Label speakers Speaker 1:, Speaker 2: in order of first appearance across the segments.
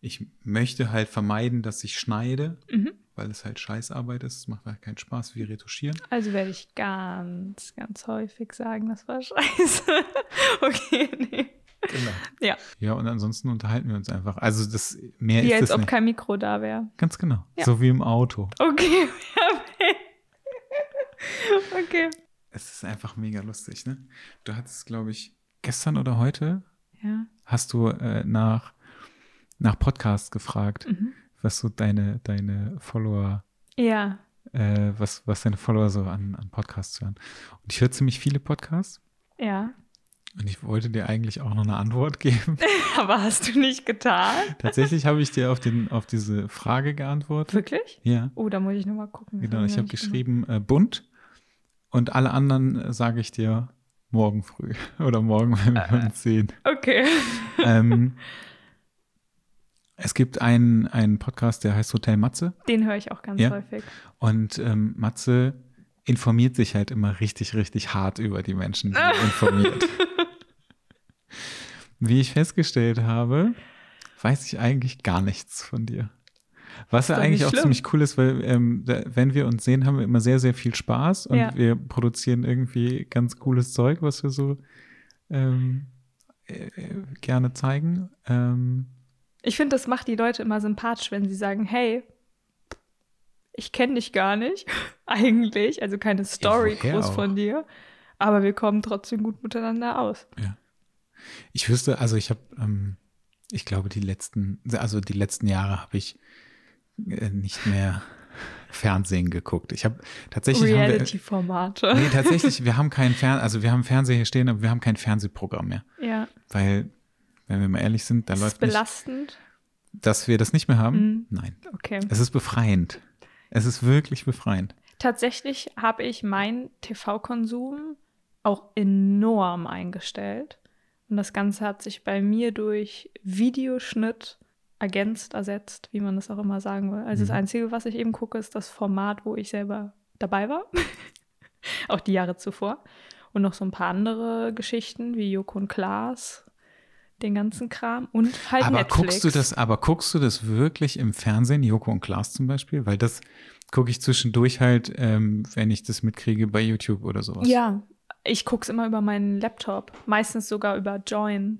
Speaker 1: ich möchte halt vermeiden, dass ich schneide,
Speaker 2: Mhm.
Speaker 1: weil es halt Scheißarbeit ist. Es macht halt keinen Spaß wie retuschieren.
Speaker 2: Also werde ich ganz, ganz häufig sagen, das war scheiße. okay, nee.
Speaker 1: Genau.
Speaker 2: Ja,
Speaker 1: Ja, und ansonsten unterhalten wir uns einfach. Also das mehr
Speaker 2: wie
Speaker 1: ist
Speaker 2: als
Speaker 1: das
Speaker 2: ob
Speaker 1: nicht.
Speaker 2: kein Mikro da wäre.
Speaker 1: Ganz genau.
Speaker 2: Ja.
Speaker 1: So wie im Auto.
Speaker 2: Okay, okay.
Speaker 1: Es ist einfach mega lustig, ne? Du hattest, glaube ich, gestern oder heute
Speaker 2: Ja.
Speaker 1: hast du äh, nach, nach Podcasts gefragt,
Speaker 2: Mhm.
Speaker 1: was so deine, deine Follower,
Speaker 2: Ja.
Speaker 1: äh, was, was deine Follower so an, an Podcasts hören. Und ich höre ziemlich viele Podcasts
Speaker 2: Ja.
Speaker 1: und ich wollte dir eigentlich auch noch eine Antwort geben.
Speaker 2: Aber hast du nicht getan?
Speaker 1: Tatsächlich habe ich dir auf, den, auf diese Frage geantwortet.
Speaker 2: Wirklich?
Speaker 1: Ja,
Speaker 2: Oh, da muss ich nochmal gucken.
Speaker 1: Genau. Ich habe geschrieben äh, bunt und alle anderen äh, sage ich dir morgen früh oder morgen, wenn wir
Speaker 2: Äh.
Speaker 1: uns sehen.
Speaker 2: Okay.
Speaker 1: ähm, es gibt einen, einen Podcast, der heißt Hotel Matze.
Speaker 2: Den höre ich auch ganz
Speaker 1: Ja.
Speaker 2: häufig.
Speaker 1: Und ähm, Matze informiert sich halt immer richtig, richtig hart über die Menschen, die er informiert. Wie ich festgestellt habe, weiß ich eigentlich gar nichts von dir. Was ja eigentlich auch ziemlich cool ist, weil ähm, da, wenn wir uns sehen, haben wir immer sehr, sehr viel Spaß und
Speaker 2: Ja.
Speaker 1: wir produzieren irgendwie ganz cooles Zeug, was wir so ähm, äh, äh, gerne zeigen. Ähm,
Speaker 2: Ich finde, das macht die Leute immer sympathisch, wenn sie sagen, hey, ich kenne dich gar nicht, eigentlich, also keine Story
Speaker 1: woher
Speaker 2: groß
Speaker 1: auch?
Speaker 2: von dir, aber wir kommen trotzdem gut miteinander aus.
Speaker 1: Ich wüsste, also ich habe, ähm, ich glaube, die letzten, also die letzten Jahre habe ich äh, nicht mehr Fernsehen geguckt. Ich habe tatsächlich,
Speaker 2: Reality-Formate.
Speaker 1: nee, tatsächlich, wir haben keinen Fern, also wir haben Fernseher hier stehen, aber wir haben kein Fernsehprogramm mehr,
Speaker 2: Ja,
Speaker 1: weil, wenn wir mal ehrlich sind, da
Speaker 2: ist es
Speaker 1: läuft nicht,
Speaker 2: belastend?
Speaker 1: dass wir das nicht mehr haben.
Speaker 2: Mhm.
Speaker 1: Nein,
Speaker 2: Okay.
Speaker 1: es ist befreiend. Es ist wirklich befreiend.
Speaker 2: Tatsächlich habe ich meinen TV-Konsum auch enorm eingestellt. Und das Ganze hat sich bei mir durch Videoschnitt ergänzt, ersetzt, wie man das auch immer sagen will. Also das
Speaker 1: Mhm.
Speaker 2: Einzige, was ich eben gucke, ist das Format, wo ich selber dabei war. auch die Jahre zuvor. Und noch so ein paar andere Geschichten wie Joko und Klaas, den ganzen Kram und halt
Speaker 1: aber
Speaker 2: Netflix.
Speaker 1: guckst du das, aber guckst du das wirklich im Fernsehen, Joko und Klaas zum Beispiel? Weil das gucke ich zwischendurch halt, ähm, wenn ich das mitkriege bei YouTube oder sowas.
Speaker 2: Ja, ich gucke es immer über meinen Laptop. Meistens sogar über Join.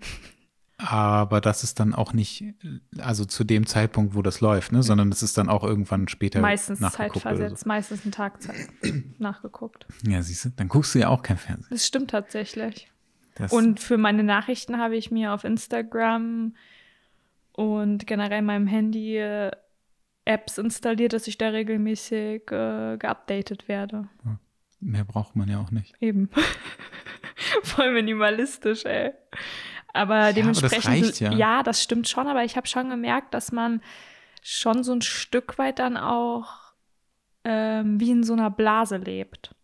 Speaker 1: Aber das ist dann auch nicht, also zu dem Zeitpunkt, wo das läuft, ne, sondern das ist dann auch irgendwann später
Speaker 2: meistens zeitversetzt, meistens einen Tag nachgeguckt.
Speaker 1: so. Ja, siehst du, dann guckst du ja auch kein Fernsehen.
Speaker 2: Das stimmt tatsächlich.
Speaker 1: Das,
Speaker 2: Und für meine Nachrichten habe ich mir auf Instagram und generell in meinem Handy äh, Apps installiert, dass ich da regelmäßig äh, geupdatet werde.
Speaker 1: mehr braucht man ja auch nicht.
Speaker 2: Eben. Voll minimalistisch, ey. Aber
Speaker 1: aber das
Speaker 2: dementsprechend.
Speaker 1: reicht ja.
Speaker 2: das stimmt schon, aber ich habe schon gemerkt, dass man schon so ein Stück weit dann auch ähm, wie in so einer Blase lebt.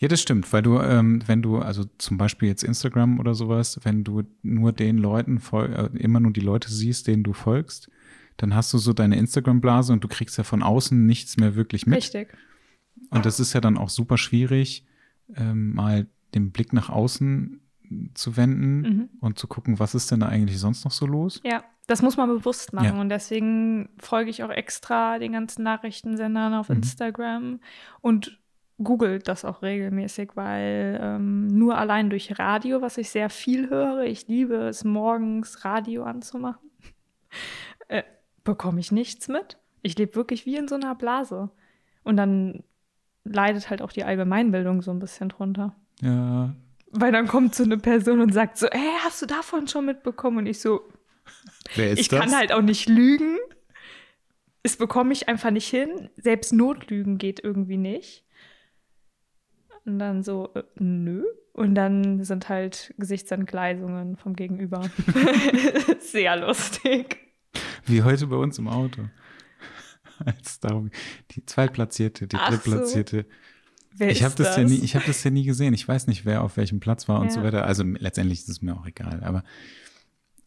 Speaker 1: Ja, das stimmt, weil du, ähm, wenn du, also zum Beispiel jetzt Instagram oder sowas, wenn du nur den Leuten, äh, immer nur die Leute siehst, denen du folgst, dann hast du so deine Instagram-Blase und du kriegst ja von außen nichts mehr wirklich mit.
Speaker 2: Richtig.
Speaker 1: Und das ist ja dann auch super schwierig, ähm, mal den Blick nach außen zu wenden
Speaker 2: Mhm.
Speaker 1: und zu gucken, was ist denn da eigentlich sonst noch so los?
Speaker 2: Ja, das muss man bewusst machen.
Speaker 1: Ja.
Speaker 2: Und deswegen folge ich auch extra den ganzen Nachrichtensendern auf
Speaker 1: Mhm.
Speaker 2: Instagram und googelt das auch regelmäßig, weil ähm, nur allein durch Radio, was ich sehr viel höre, ich liebe es morgens Radio anzumachen, äh, bekomme ich nichts mit. Ich lebe wirklich wie in so einer Blase. Und dann leidet halt auch die Allgemeinbildung so ein bisschen drunter.
Speaker 1: Ja,
Speaker 2: Weil dann kommt so eine Person und sagt so, hey, hast du davon schon mitbekommen? Und ich so,
Speaker 1: wer ist
Speaker 2: ich
Speaker 1: das?
Speaker 2: kann halt auch nicht lügen. Es bekomme ich einfach nicht hin. Selbst Notlügen geht irgendwie nicht. Und dann so, äh, nö. Und dann sind halt Gesichtsentgleisungen vom Gegenüber. Sehr lustig.
Speaker 1: Wie heute bei uns im Auto. Als darum, die Zweitplatzierte, die
Speaker 2: Ach so.
Speaker 1: Drittplatzierte.
Speaker 2: Wer
Speaker 1: Ich habe
Speaker 2: ist
Speaker 1: das, ja nie, ich habe das ja nie gesehen. Ich weiß nicht, wer auf welchem Platz war und
Speaker 2: Ja.
Speaker 1: so weiter. Also letztendlich ist es mir auch egal. Aber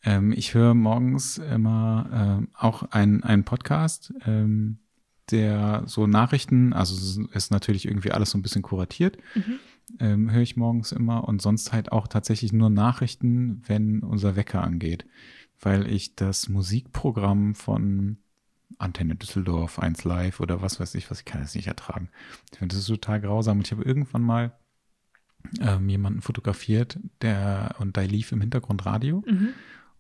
Speaker 1: ähm, ich höre morgens immer ähm, auch einen einen Podcast, ähm, der so Nachrichten, also es ist- ist natürlich irgendwie alles so ein bisschen kuratiert,
Speaker 2: Mhm.
Speaker 1: ähm, höre ich morgens immer und sonst halt auch tatsächlich nur Nachrichten, wenn unser Wecker angeht. weil ich das Musikprogramm von Antenne Düsseldorf, 1 Live oder was weiß ich, was ich kann das nicht ertragen. Ich finde das total grausam. Und ich habe irgendwann mal ähm, jemanden fotografiert, der und da lief im Hintergrund Radio.
Speaker 2: Mhm.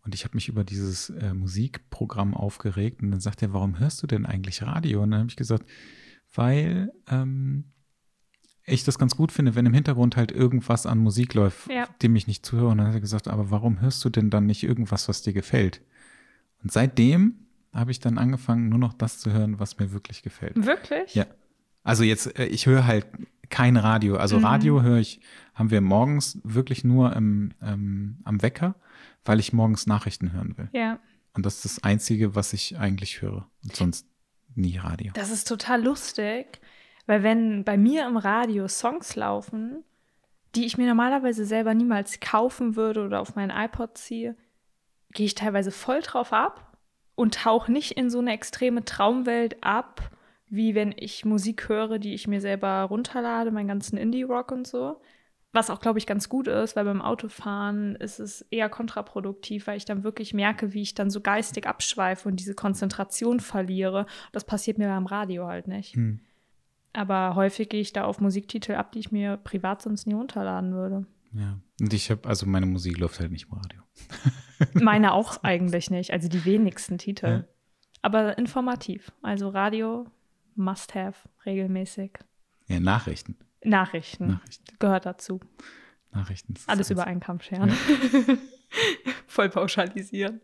Speaker 1: Und ich habe mich über dieses äh, Musikprogramm aufgeregt und dann sagt er, warum hörst du denn eigentlich Radio? Und dann habe ich gesagt, weil ähm, ich das ganz gut finde, wenn im Hintergrund halt irgendwas an Musik läuft,
Speaker 2: Ja.
Speaker 1: dem ich nicht zuhöre. Und dann hat er gesagt, aber warum hörst du denn dann nicht irgendwas, was dir gefällt? Und seitdem habe ich dann angefangen, nur noch das zu hören, was mir wirklich gefällt.
Speaker 2: Wirklich?
Speaker 1: Ja. Also jetzt, äh, ich höre halt kein Radio. Also
Speaker 2: Mhm.
Speaker 1: Radio höre ich, haben wir morgens wirklich nur im, ähm, am Wecker, weil ich morgens Nachrichten hören will.
Speaker 2: Ja.
Speaker 1: Und das ist das Einzige, was ich eigentlich höre. Und sonst nie Radio.
Speaker 2: Das ist total lustig, weil wenn bei mir im Radio Songs laufen, die ich mir normalerweise selber niemals kaufen würde oder auf meinen iPod ziehe, gehe ich teilweise voll drauf ab und tauche nicht in so eine extreme Traumwelt ab, wie wenn ich Musik höre, die ich mir selber runterlade, meinen ganzen Indie-Rock und so. Was auch, glaube ich, ganz gut ist, weil beim Autofahren ist es eher kontraproduktiv, weil ich dann wirklich merke, wie ich dann so geistig abschweife und diese Konzentration verliere. Das passiert mir beim Radio halt nicht.
Speaker 1: Hm.
Speaker 2: Aber häufig gehe ich da auf Musiktitel ab, die ich mir privat sonst nie runterladen würde.
Speaker 1: Ja. Und ich habe, also meine Musik läuft halt nicht im Radio.
Speaker 2: Meine auch eigentlich nicht, also die wenigsten Titel.
Speaker 1: Ja.
Speaker 2: Aber informativ. Also Radio must have regelmäßig.
Speaker 1: Ja, Nachrichten.
Speaker 2: Nachrichten
Speaker 1: Nachrichten.
Speaker 2: gehört dazu.
Speaker 1: Nachrichten.
Speaker 2: Alles
Speaker 1: das
Speaker 2: über einen Kamm scheren. Voll pauschalisieren.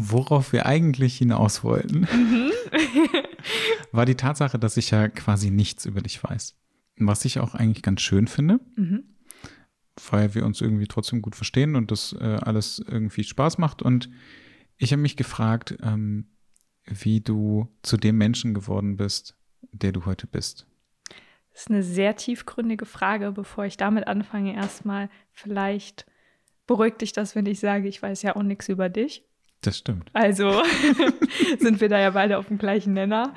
Speaker 1: Worauf wir eigentlich hinaus wollten,
Speaker 2: Mhm.
Speaker 1: war die Tatsache, dass ich ja quasi nichts über dich weiß. Was ich auch eigentlich ganz schön finde,
Speaker 2: Mhm.
Speaker 1: weil wir uns irgendwie trotzdem gut verstehen und das äh, alles irgendwie Spaß macht. Und ich habe mich gefragt, ähm, wie du zu dem Menschen geworden bist, der du heute bist.
Speaker 2: Das ist eine sehr tiefgründige Frage. Bevor ich damit anfange, erstmal vielleicht beruhigt dich das, wenn ich sage, ich weiß ja auch nichts über dich.
Speaker 1: Das stimmt.
Speaker 2: Also sind wir da ja beide auf dem gleichen Nenner.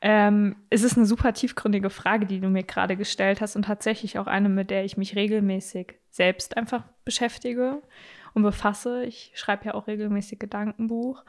Speaker 2: Ähm, es ist eine super tiefgründige Frage, die du mir gerade gestellt hast und tatsächlich auch eine, mit der ich mich regelmäßig selbst einfach beschäftige und befasse. Ich schreibe ja auch regelmäßig Gedankenbuch.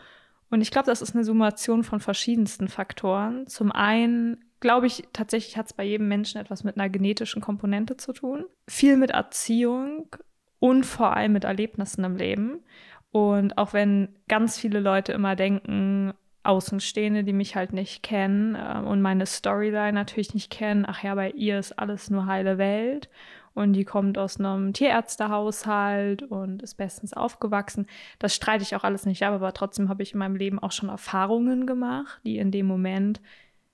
Speaker 2: Und ich glaube, das ist eine Summation von verschiedensten Faktoren. Zum einen glaube ich, tatsächlich hat es bei jedem Menschen etwas mit einer genetischen Komponente zu tun. Viel mit Erziehung und vor allem mit Erlebnissen im Leben. Und auch wenn ganz viele Leute immer denken, Außenstehende, die mich halt nicht kennen äh, und meine Storyline natürlich nicht kennen, ach ja, bei ihr ist alles nur heile Welt und die kommt aus einem Tierärztehaushalt und ist bestens aufgewachsen. Das streite ich auch alles nicht ab, aber trotzdem habe ich in meinem Leben auch schon Erfahrungen gemacht, die in dem Moment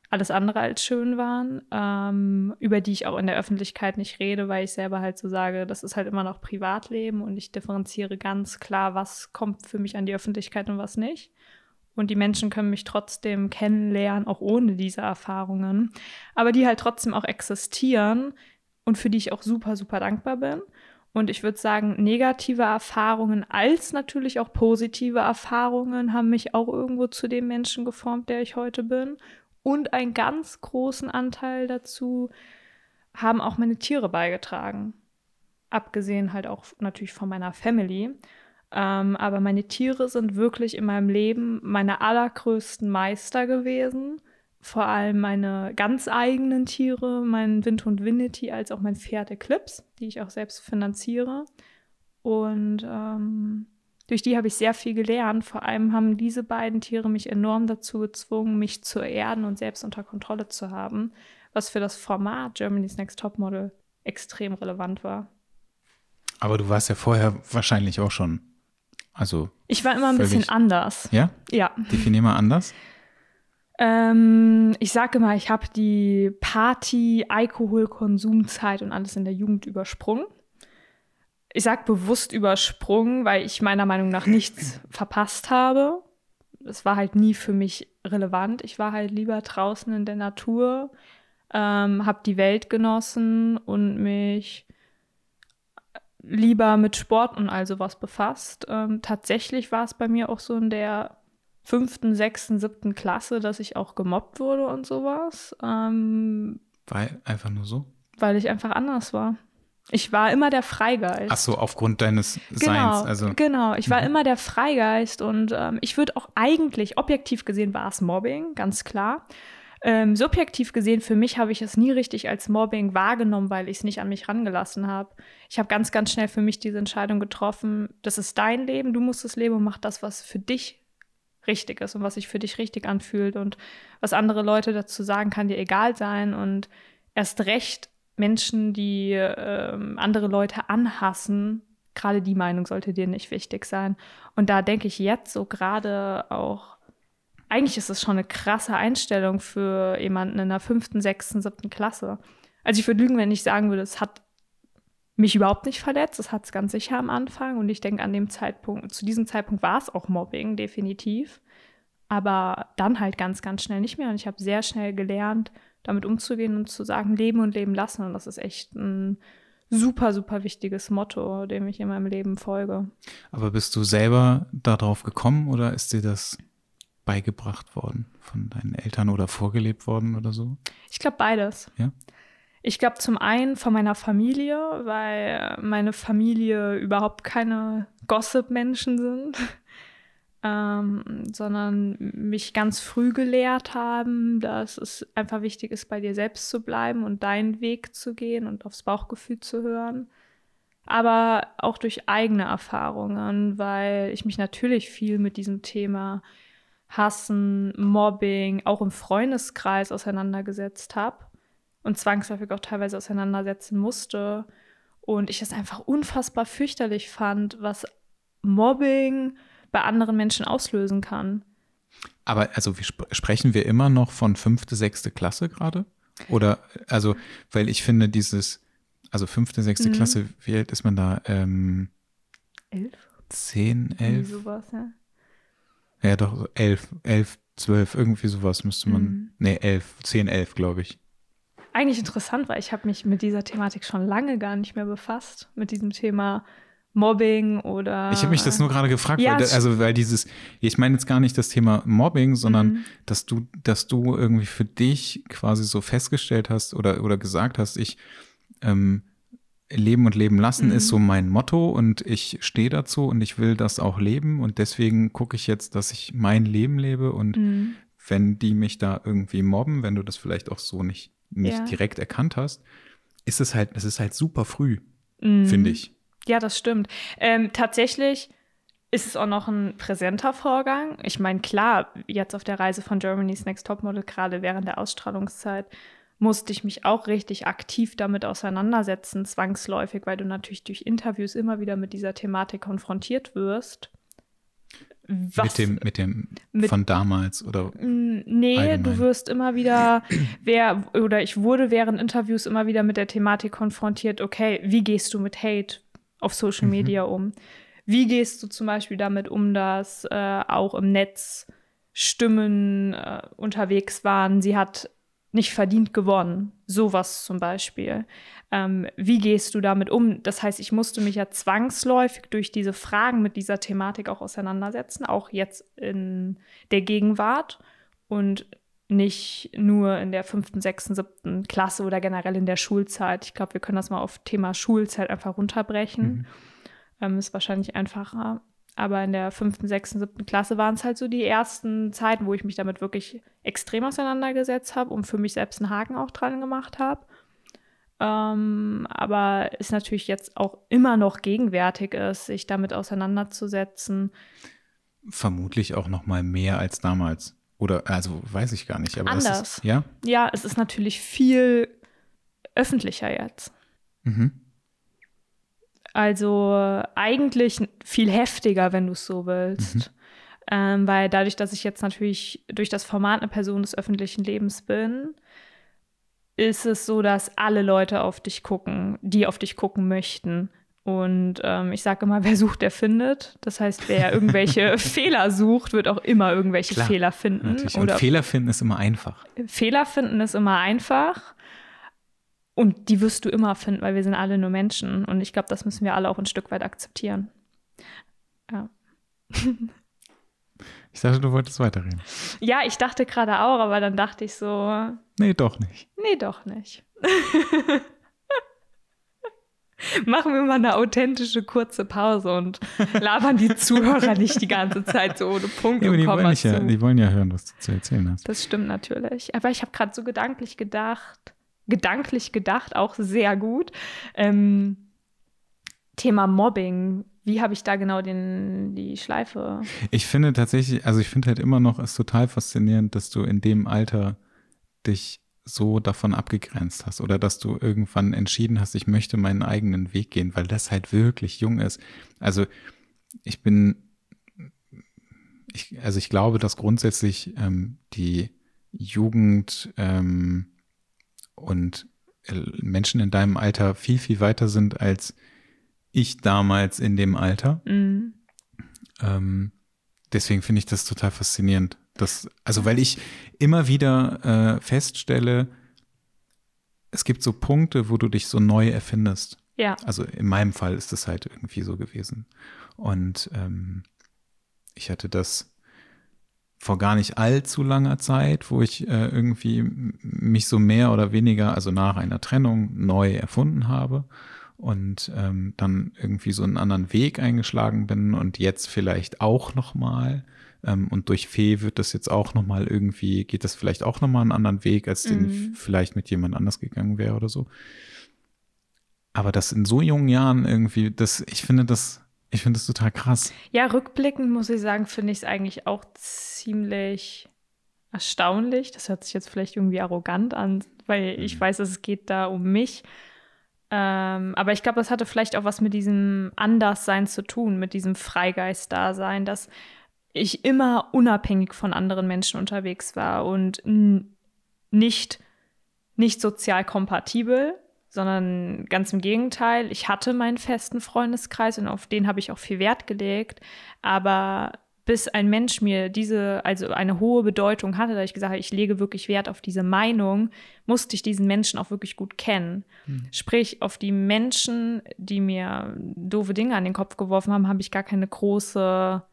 Speaker 2: alles andere als schön waren, ähm, über die ich auch in der Öffentlichkeit nicht rede, weil ich selber halt so sage, das ist halt immer noch Privatleben und ich differenziere ganz klar, was kommt für mich an die Öffentlichkeit und was nicht. Und die Menschen können mich trotzdem kennenlernen, auch ohne diese Erfahrungen, aber die halt trotzdem auch existieren und für die ich auch super, super dankbar bin. Und ich würde sagen, negative Erfahrungen als natürlich auch positive Erfahrungen haben mich auch irgendwo zu dem Menschen geformt, der ich heute bin. Und einen ganz großen Anteil dazu haben auch meine Tiere beigetragen. Abgesehen halt auch natürlich von meiner Family. Ähm, aber meine Tiere sind wirklich in meinem Leben meine allergrößten Meister gewesen. Vor allem meine ganz eigenen Tiere, mein Wind und Winity, als auch mein Pferd Eclipse, die ich auch selbst finanziere. Und ähm, durch die habe ich sehr viel gelernt. Vor allem haben diese beiden Tiere mich enorm dazu gezwungen, mich zu erden und selbst unter Kontrolle zu haben, was für das Format Germany's Next Topmodel extrem relevant war.
Speaker 1: Aber du warst ja vorher wahrscheinlich auch schon. Also,
Speaker 2: Ich war immer ein bisschen anders.
Speaker 1: ja?
Speaker 2: Ja.
Speaker 1: Definier mal anders.
Speaker 2: Ähm, ich sage mal, ich habe die Party, Alkoholkonsumzeit und alles in der Jugend übersprungen. Ich sage bewusst übersprungen, weil ich meiner Meinung nach nichts verpasst habe. Es war halt nie für mich relevant. Ich war halt lieber draußen in der Natur, ähm, habe die Welt genossen und mich lieber mit Sport und all sowas befasst. Ähm, tatsächlich war es bei mir auch so in der fünften, sechsten, siebten Klasse, dass ich auch gemobbt wurde und sowas, ähm,
Speaker 1: War einfach nur so.
Speaker 2: weil ich einfach anders war. Ich war immer der Freigeist.
Speaker 1: Ach so, aufgrund deines
Speaker 2: genau,
Speaker 1: Seins. Also,
Speaker 2: genau, ich war
Speaker 1: Mhm.
Speaker 2: immer der Freigeist und ähm, ich würde auch eigentlich, objektiv gesehen war es Mobbing, ganz klar. Ähm, subjektiv gesehen, für mich habe ich es nie richtig als Mobbing wahrgenommen, weil ich es nicht an mich rangelassen habe. Ich habe ganz, ganz schnell für mich diese Entscheidung getroffen, das ist dein Leben, du musst es leben und mach das, was für dich richtig ist und was sich für dich richtig anfühlt und was andere Leute dazu sagen, kann dir egal sein und erst recht Menschen, die ähm, andere Leute anhassen, gerade die Meinung sollte dir nicht wichtig sein. Und da denke ich jetzt so gerade auch, eigentlich ist es schon eine krasse Einstellung für jemanden in der fünften, sechsten, siebten Klasse. Also ich würde lügen, wenn ich sagen würde, es hat mich überhaupt nicht verletzt. Es hat es ganz sicher am Anfang. Und ich denke, an dem Zeitpunkt, zu diesem Zeitpunkt war es auch Mobbing, definitiv. Aber dann halt ganz, ganz schnell nicht mehr. Und ich habe sehr schnell gelernt, damit umzugehen und zu sagen, leben und leben lassen. Und das ist echt ein super, super wichtiges Motto, dem ich in meinem Leben folge.
Speaker 1: aber bist du selber darauf gekommen oder ist dir das beigebracht worden von deinen Eltern oder vorgelebt worden oder so?
Speaker 2: Ich glaube beides.
Speaker 1: Ja?
Speaker 2: Ich glaube zum einen von meiner Familie, weil meine Familie überhaupt keine Gossip-Menschen sind, ähm, sondern mich ganz früh gelehrt haben, dass es einfach wichtig ist, bei dir selbst zu bleiben und deinen Weg zu gehen und aufs Bauchgefühl zu hören. Aber auch durch eigene Erfahrungen, weil ich mich natürlich viel mit diesem Thema Hassen, Mobbing, auch im Freundeskreis auseinandergesetzt habe und zwangsläufig auch teilweise auseinandersetzen musste. Und ich es einfach unfassbar fürchterlich fand, was Mobbing bei anderen Menschen auslösen kann.
Speaker 1: Aber also wir sp sprechen wir immer noch von fünfte, sechste Klasse gerade? Oder also, weil ich finde dieses, also fünfte, sechste
Speaker 2: Mhm.
Speaker 1: Klasse, wie alt ist man da? Ähm,
Speaker 2: Elf?
Speaker 1: zehn,
Speaker 2: Irgendwie
Speaker 1: elf?
Speaker 2: sowas, ja.
Speaker 1: Ja, doch, elf, elf, zwölf, irgendwie sowas müsste man.
Speaker 2: Mhm.
Speaker 1: Nee, elf, zehn, elf, glaube ich.
Speaker 2: Eigentlich interessant, weil ich habe mich mit dieser Thematik schon lange gar nicht mehr befasst, mit diesem Thema Mobbing oder.
Speaker 1: Ich habe mich das nur gerade gefragt,
Speaker 2: Ja,
Speaker 1: weil, also weil dieses, ich meine jetzt gar nicht das Thema Mobbing, sondern
Speaker 2: Mhm.
Speaker 1: dass du, dass du irgendwie für dich quasi so festgestellt hast oder, oder gesagt hast, ich ähm, Leben und Leben lassen
Speaker 2: Mhm.
Speaker 1: ist so mein Motto und ich stehe dazu und ich will das auch leben und deswegen gucke ich jetzt, dass ich mein Leben lebe und
Speaker 2: Mhm.
Speaker 1: wenn die mich da irgendwie mobben, wenn du das vielleicht auch so nicht, nicht
Speaker 2: Ja.
Speaker 1: direkt erkannt hast, ist es halt, es ist halt super früh,
Speaker 2: Mhm.
Speaker 1: finde ich.
Speaker 2: Ja, das stimmt. Ähm, tatsächlich ist es auch noch ein präsenter Vorgang. Ich meine, klar, jetzt auf der Reise von Germany's Next Topmodel, gerade während der Ausstrahlungszeit, musste ich mich auch richtig aktiv damit auseinandersetzen, zwangsläufig, weil du natürlich durch Interviews immer wieder mit dieser Thematik konfrontiert wirst. Was-
Speaker 1: mit dem, mit dem
Speaker 2: mit-
Speaker 1: von damals oder
Speaker 2: Nee,
Speaker 1: Allgemein.
Speaker 2: du wirst immer wieder, wer, oder ich wurde während Interviews immer wieder mit der Thematik konfrontiert, okay, wie gehst du mit Hate auf Social
Speaker 1: Mhm.
Speaker 2: Media um? Wie gehst du zum Beispiel damit um, dass äh, auch im Netz Stimmen äh, unterwegs waren, sie hat nicht verdient gewonnen, sowas zum Beispiel. Ähm, wie gehst du damit um? Das heißt, ich musste mich ja zwangsläufig durch diese Fragen mit dieser Thematik auch auseinandersetzen, auch jetzt in der Gegenwart und nicht nur in der fünften, sechsten, siebten Klasse oder generell in der Schulzeit. Ich glaube, wir können das mal auf Thema Schulzeit einfach runterbrechen. Ähm, ist wahrscheinlich einfacher. Aber in der fünften, sechsten, siebten Klasse waren es halt so die ersten Zeiten, wo ich mich damit wirklich extrem auseinandergesetzt habe und für mich selbst einen Haken auch dran gemacht habe. Ähm, aber ist natürlich jetzt auch immer noch gegenwärtig ist, sich damit auseinanderzusetzen.
Speaker 1: vermutlich auch noch mal mehr als damals. Oder, also weiß ich gar nicht. Aber
Speaker 2: Anders.
Speaker 1: ist, ja?
Speaker 2: Ja, es ist natürlich viel öffentlicher jetzt.
Speaker 1: Mhm.
Speaker 2: Also eigentlich viel heftiger, wenn du es so willst. Ähm, weil dadurch, dass ich jetzt natürlich durch das Format eine Person des öffentlichen Lebens bin, ist es so, dass alle Leute auf dich gucken, die auf dich gucken möchten. Und ähm, ich sage immer, wer sucht, der findet. Das heißt, wer irgendwelche Fehler sucht, wird auch immer irgendwelche
Speaker 1: Klar,
Speaker 2: Fehler finden.
Speaker 1: Natürlich. Und
Speaker 2: Oder
Speaker 1: Fehler finden ist immer einfach.
Speaker 2: Fehler finden ist immer einfach. Und die wirst du immer finden, weil wir sind alle nur Menschen. Und ich glaube, das müssen wir alle auch ein Stück weit akzeptieren. Ja,
Speaker 1: Ich dachte, du wolltest weiterreden.
Speaker 2: ja ich dachte gerade auch, aber dann dachte ich so,
Speaker 1: Nee, doch nicht.
Speaker 2: nee, doch nicht. Machen wir mal eine authentische kurze Pause und labern die Zuhörer nicht die ganze Zeit so ohne Punkt
Speaker 1: Ja,
Speaker 2: und
Speaker 1: die
Speaker 2: Komma
Speaker 1: wollen,
Speaker 2: zu.
Speaker 1: ja, die wollen ja hören, was du zu erzählen hast.
Speaker 2: Das stimmt natürlich. Aber ich habe gerade so gedanklich gedacht, gedanklich gedacht, auch sehr gut. Ähm, Thema Mobbing. Wie habe ich da genau den, die Schleife?
Speaker 1: Ich finde tatsächlich, also ich finde halt immer noch es total faszinierend, dass du in dem Alter dich so davon abgegrenzt hast oder dass du irgendwann entschieden hast, ich möchte meinen eigenen Weg gehen, weil das halt wirklich jung ist. Also ich bin, ich, also ich glaube, dass grundsätzlich ähm, die Jugend ähm, und äh, Menschen in deinem Alter viel, viel weiter sind als ich damals in dem Alter.
Speaker 2: Mm,
Speaker 1: Ähm, deswegen finde ich das total faszinierend. Das, also weil ich immer wieder äh, feststelle, es gibt so Punkte, wo du dich so neu erfindest.
Speaker 2: ja,
Speaker 1: Also in meinem Fall ist es halt irgendwie so gewesen. Und ähm, ich hatte das vor gar nicht allzu langer Zeit, wo ich äh, irgendwie mich so mehr oder weniger, also nach einer Trennung, neu erfunden habe und ähm, dann irgendwie so einen anderen Weg eingeschlagen bin und jetzt vielleicht auch noch mal ähm, und durch Fee wird das jetzt auch noch mal irgendwie geht das vielleicht auch noch mal einen anderen Weg, als den
Speaker 2: Mhm.
Speaker 1: vielleicht mit jemand anders gegangen wäre oder so. Aber das in so jungen Jahren irgendwie, das, ich finde das, ich finde das total krass.
Speaker 2: ja, rückblickend muss ich sagen, finde ich es eigentlich auch ziemlich erstaunlich. Das hört sich jetzt vielleicht irgendwie arrogant an, weil ich
Speaker 1: Mhm.
Speaker 2: weiß, es geht da um mich. Ähm, aber ich glaube, das hatte vielleicht auch was mit diesem Anderssein zu tun, mit diesem Freigeist-Dasein, dass ich immer unabhängig von anderen Menschen unterwegs war und nicht, nicht sozial kompatibel, sondern ganz im Gegenteil. Ich hatte meinen festen Freundeskreis und auf den habe ich auch viel Wert gelegt. Aber bis ein Mensch mir diese, also eine hohe Bedeutung hatte, da ich gesagt habe, ich lege wirklich Wert auf diese Meinung, musste ich diesen Menschen auch wirklich gut kennen. Sprich, auf die Menschen, die mir doofe Dinge an den Kopf geworfen haben, habe ich gar keine große,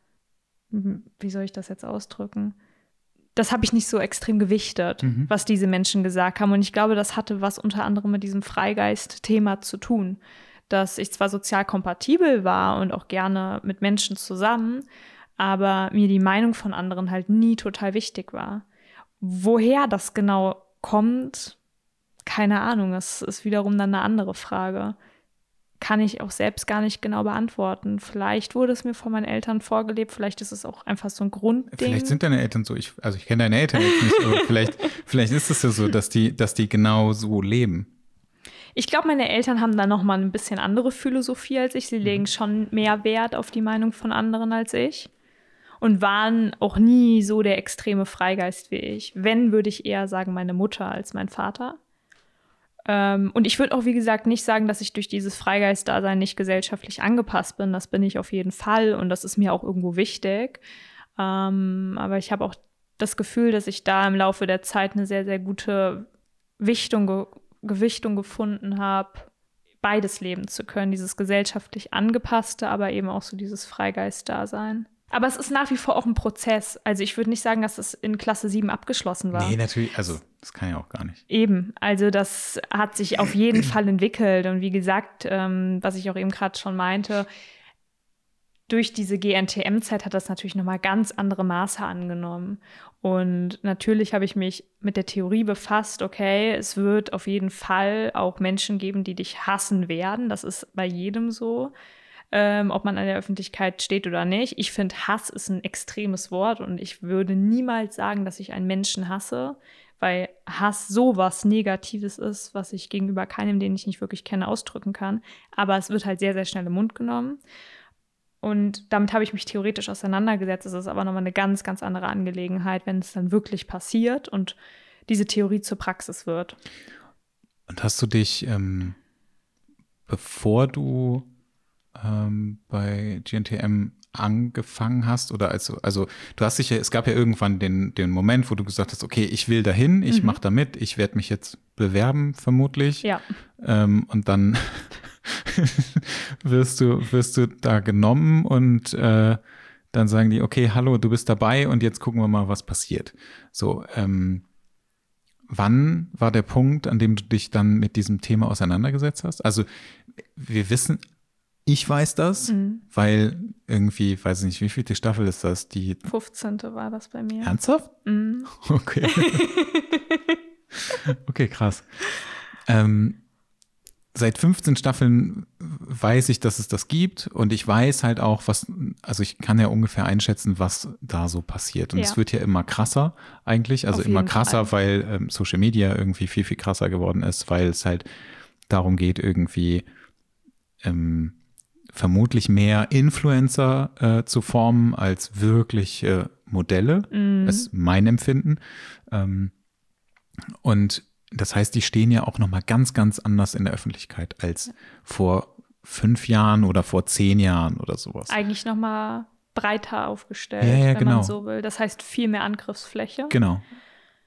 Speaker 2: wie soll ich das jetzt ausdrücken? Das habe ich nicht so extrem gewichtet,
Speaker 1: Mhm.
Speaker 2: was diese Menschen gesagt haben. Und ich glaube, das hatte was unter anderem mit diesem Freigeist-Thema zu tun. Dass ich zwar sozial kompatibel war und auch gerne mit Menschen zusammen, aber mir die Meinung von anderen halt nie total wichtig war. Woher das genau kommt, keine Ahnung. Das ist wiederum dann eine andere Frage. Kann ich auch selbst gar nicht genau beantworten. Vielleicht wurde es mir von meinen Eltern vorgelebt, vielleicht ist es auch einfach so ein Grundding.
Speaker 1: Vielleicht sind deine Eltern so, ich, also ich kenne deine Eltern jetzt nicht, aber vielleicht, vielleicht ist es ja so, dass die, dass die genau so leben.
Speaker 2: Ich glaube, meine Eltern haben da noch mal ein bisschen andere Philosophie als ich. Sie legen schon mehr Wert auf die Meinung von anderen als ich und waren auch nie so der extreme Freigeist wie ich. Wenn, würde ich eher sagen, meine Mutter als mein Vater. Ähm, und ich würde auch, wie gesagt, nicht sagen, dass ich durch dieses Freigeist-Dasein nicht gesellschaftlich angepasst bin. Das bin ich auf jeden Fall und das ist mir auch irgendwo wichtig. Ähm, aber ich habe auch das Gefühl, dass ich da im Laufe der Zeit eine sehr, sehr gute Wichtung, ge Gewichtung gefunden habe, beides leben zu können. Dieses gesellschaftlich angepasste, aber eben auch so dieses Freigeist-Dasein. Aber es ist nach wie vor auch ein Prozess. Also ich würde nicht sagen, dass es in Klasse 7 abgeschlossen war.
Speaker 1: Nee, natürlich, also das kann ja auch gar nicht.
Speaker 2: Eben, also das hat sich auf jeden Fall entwickelt. Und wie gesagt, ähm, was ich auch eben gerade schon meinte, durch diese GNTM-Zeit hat das natürlich nochmal ganz andere Maße angenommen. Und natürlich habe ich mich mit der Theorie befasst, okay, es wird auf jeden Fall auch Menschen geben, die dich hassen werden. Das ist bei jedem so, ähm, ob man an der Öffentlichkeit steht oder nicht. Ich finde, Hass ist ein extremes Wort und ich würde niemals sagen, dass ich einen Menschen hasse, weil Hass sowas Negatives ist, was ich gegenüber keinem, den ich nicht wirklich kenne, ausdrücken kann. Aber es wird halt sehr, sehr schnell im Mund genommen. Und damit habe ich mich theoretisch auseinandergesetzt. Es ist aber nochmal eine ganz, ganz andere Angelegenheit, wenn es dann wirklich passiert und diese Theorie zur Praxis wird.
Speaker 1: Und hast du dich, ähm, bevor du ähm, bei GNTM angefangen hast oder also, also du hast dich ja, es gab ja irgendwann den, den Moment, wo du gesagt hast, okay, ich will dahin, ich
Speaker 2: Mhm.
Speaker 1: mache da mit, ich werde mich jetzt bewerben, vermutlich.
Speaker 2: Ja,
Speaker 1: Ähm, und dann wirst du, wirst du da genommen und äh, dann sagen die, okay, hallo, du bist dabei und jetzt gucken wir mal, was passiert. So, ähm, wann war der Punkt, an dem du dich dann mit diesem Thema auseinandergesetzt hast? Also wir wissen, ich weiß das,
Speaker 2: Mhm.
Speaker 1: weil irgendwie, weiß ich nicht, wie viel die Staffel ist das? Die
Speaker 2: 15. war das bei mir.
Speaker 1: ernsthaft?
Speaker 2: Mhm.
Speaker 1: Okay. okay, krass. Ähm, seit 15 Staffeln weiß ich, dass es das gibt und ich weiß halt auch, was, also ich kann ja ungefähr einschätzen, was da so passiert. Und
Speaker 2: Ja.
Speaker 1: es wird ja immer krasser eigentlich, also
Speaker 2: Auf
Speaker 1: immer krasser,
Speaker 2: Fall.
Speaker 1: weil ähm, Social Media irgendwie viel, viel krasser geworden ist, weil es halt darum geht, irgendwie ähm, vermutlich mehr Influencer äh, zu formen als wirkliche Modelle.
Speaker 2: Mhm.
Speaker 1: Das ist mein Empfinden. Ähm, und das heißt, die stehen ja auch noch mal ganz, ganz anders in der Öffentlichkeit als vor fünf Jahren oder vor zehn Jahren oder sowas.
Speaker 2: Eigentlich noch mal breiter aufgestellt,
Speaker 1: Ja, ja,
Speaker 2: wenn
Speaker 1: genau.
Speaker 2: man so will. Das heißt viel mehr Angriffsfläche.
Speaker 1: Genau.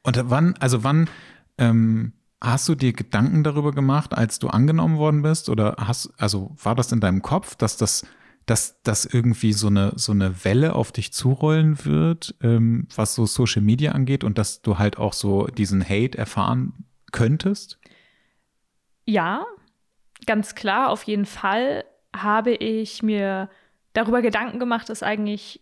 Speaker 1: Und wann, also wann ähm, hast du dir Gedanken darüber gemacht, als du angenommen worden bist? Oder hast, also war das in deinem Kopf, dass das, dass das irgendwie so eine, so eine Welle auf dich zurollen wird, ähm, was so Social Media angeht und dass du halt auch so diesen Hate erfahren könntest?
Speaker 2: Ja, ganz klar, auf jeden Fall habe ich mir darüber Gedanken gemacht, ist eigentlich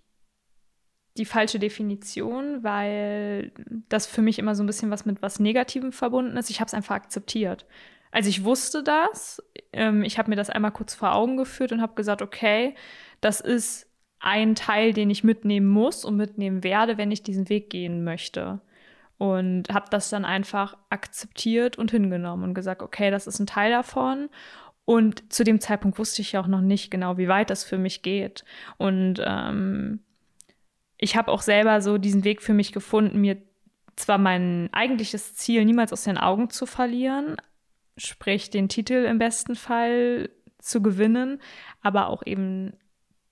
Speaker 2: die falsche Definition, weil das für mich immer so ein bisschen was mit was Negativem verbunden ist. Ich habe es einfach akzeptiert. Also ich wusste das, ähm, ich habe mir das einmal kurz vor Augen geführt und habe gesagt, okay, das ist ein Teil, den ich mitnehmen muss und mitnehmen werde, wenn ich diesen Weg gehen möchte. Und habe das dann einfach akzeptiert und hingenommen und gesagt, okay, das ist ein Teil davon. Und zu dem Zeitpunkt wusste ich auch noch nicht genau, wie weit das für mich geht. Und ähm, ich habe auch selber so diesen Weg für mich gefunden, mir zwar mein eigentliches Ziel niemals aus den Augen zu verlieren, sprich den Titel im besten Fall zu gewinnen, aber auch eben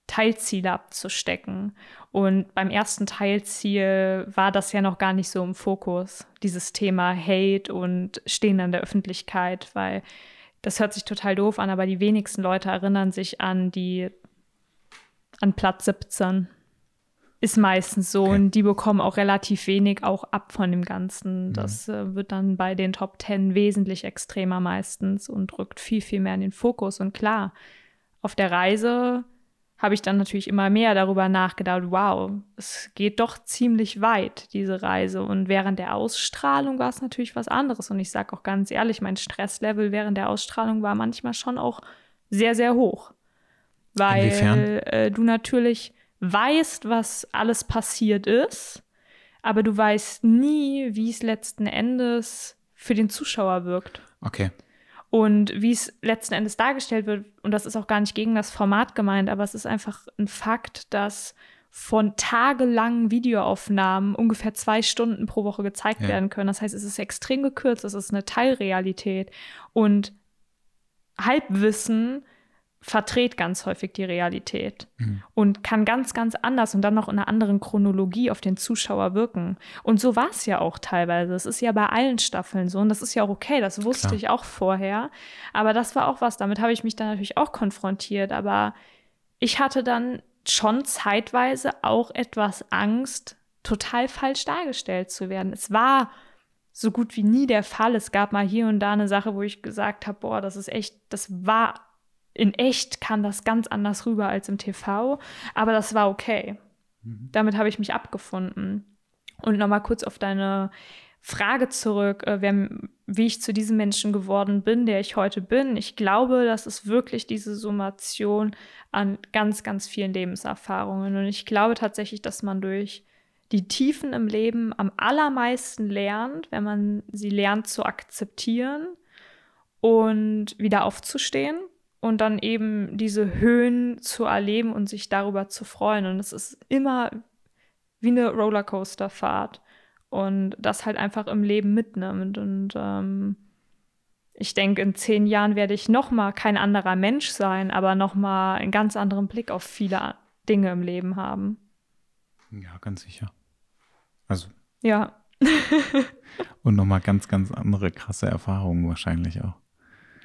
Speaker 2: Teilziele abzustecken. Und beim ersten Teilziel war das ja noch gar nicht so im Fokus, dieses Thema Hate und Stehen an der Öffentlichkeit, weil das hört sich total doof an, aber die wenigsten Leute erinnern sich an die an Platz 17. Ist meistens so
Speaker 1: Okay.
Speaker 2: und die bekommen auch relativ wenig auch ab von dem Ganzen. Das äh, wird dann bei den Top 10 wesentlich extremer meistens und rückt viel, viel mehr in den Fokus. Und klar, auf der Reise habe ich dann natürlich immer mehr darüber nachgedacht, wow, es geht doch ziemlich weit, diese Reise. Und während der Ausstrahlung war es natürlich was anderes. Und ich sage auch ganz ehrlich, mein Stresslevel während der Ausstrahlung war manchmal schon auch sehr, sehr hoch. Weil äh, du natürlich weißt, was alles passiert ist, aber du weißt nie, wie es letzten Endes für den Zuschauer wirkt.
Speaker 1: Okay.
Speaker 2: Und wie es letzten Endes dargestellt wird, und das ist auch gar nicht gegen das Format gemeint, aber es ist einfach ein Fakt, dass von tagelangen Videoaufnahmen ungefähr zwei Stunden pro Woche gezeigt
Speaker 1: Ja.
Speaker 2: werden können. Das heißt, es ist extrem gekürzt, es ist eine Teilrealität. Und Halbwissen verdreht ganz häufig die Realität und kann ganz, ganz anders und dann noch in einer anderen Chronologie auf den Zuschauer wirken. Und so war es ja auch teilweise. Es ist ja bei allen Staffeln so und das ist ja auch okay, das wusste
Speaker 1: Klar.
Speaker 2: ich auch vorher. Aber das war auch was, damit habe ich mich dann natürlich auch konfrontiert. Aber ich hatte dann schon zeitweise auch etwas Angst, total falsch dargestellt zu werden. Es war so gut wie nie der Fall. Es gab mal hier und da eine Sache, wo ich gesagt habe, boah, das ist echt, das war in echt kam das ganz anders rüber als im TV, aber das war okay. Damit habe ich mich abgefunden. Und nochmal kurz auf deine Frage zurück, äh, wer, wie ich zu diesem Menschen geworden bin, der ich heute bin. Ich glaube, das ist wirklich diese Summation an ganz, ganz vielen Lebenserfahrungen. Und ich glaube tatsächlich, dass man durch die Tiefen im Leben am allermeisten lernt, wenn man sie lernt zu akzeptieren und wieder aufzustehen und dann eben diese Höhen zu erleben und sich darüber zu freuen. Und es ist immer wie eine Rollercoasterfahrt und das halt einfach im Leben mitnimmt. Und ähm, ich denke, in zehn Jahren werde ich noch mal kein anderer Mensch sein, aber noch mal einen ganz anderen Blick auf viele Dinge im Leben haben.
Speaker 1: Ja, ganz sicher. Also,
Speaker 2: Ja,
Speaker 1: und nochmal ganz, ganz andere krasse Erfahrungen wahrscheinlich auch.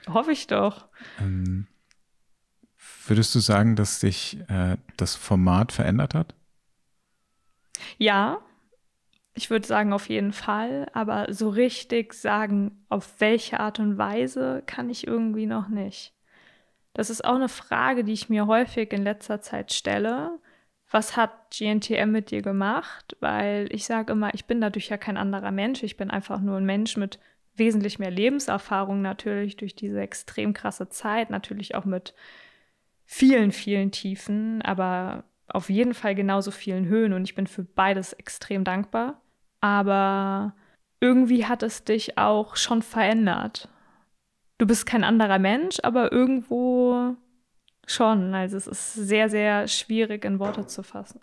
Speaker 2: Hoffe ich doch.
Speaker 1: Ähm, würdest du sagen, dass sich äh, das Format verändert hat?
Speaker 2: Ja, ich würde sagen auf jeden Fall, aber so richtig sagen, auf welche Art und Weise, kann ich irgendwie noch nicht. Das ist auch eine Frage, die ich mir häufig in letzter Zeit stelle. Was hat GNTM mit dir gemacht? Weil ich sage immer, ich bin dadurch ja kein anderer Mensch. Ich bin einfach nur ein Mensch mit wesentlich mehr Lebenserfahrung natürlich durch diese extrem krasse Zeit, natürlich auch mit vielen, vielen Tiefen, aber auf jeden Fall genauso vielen Höhen und ich bin für beides extrem dankbar. Aber irgendwie hat es dich auch schon verändert. Du bist kein anderer Mensch, aber irgendwo schon. Also es ist sehr, sehr schwierig in Worte zu fassen.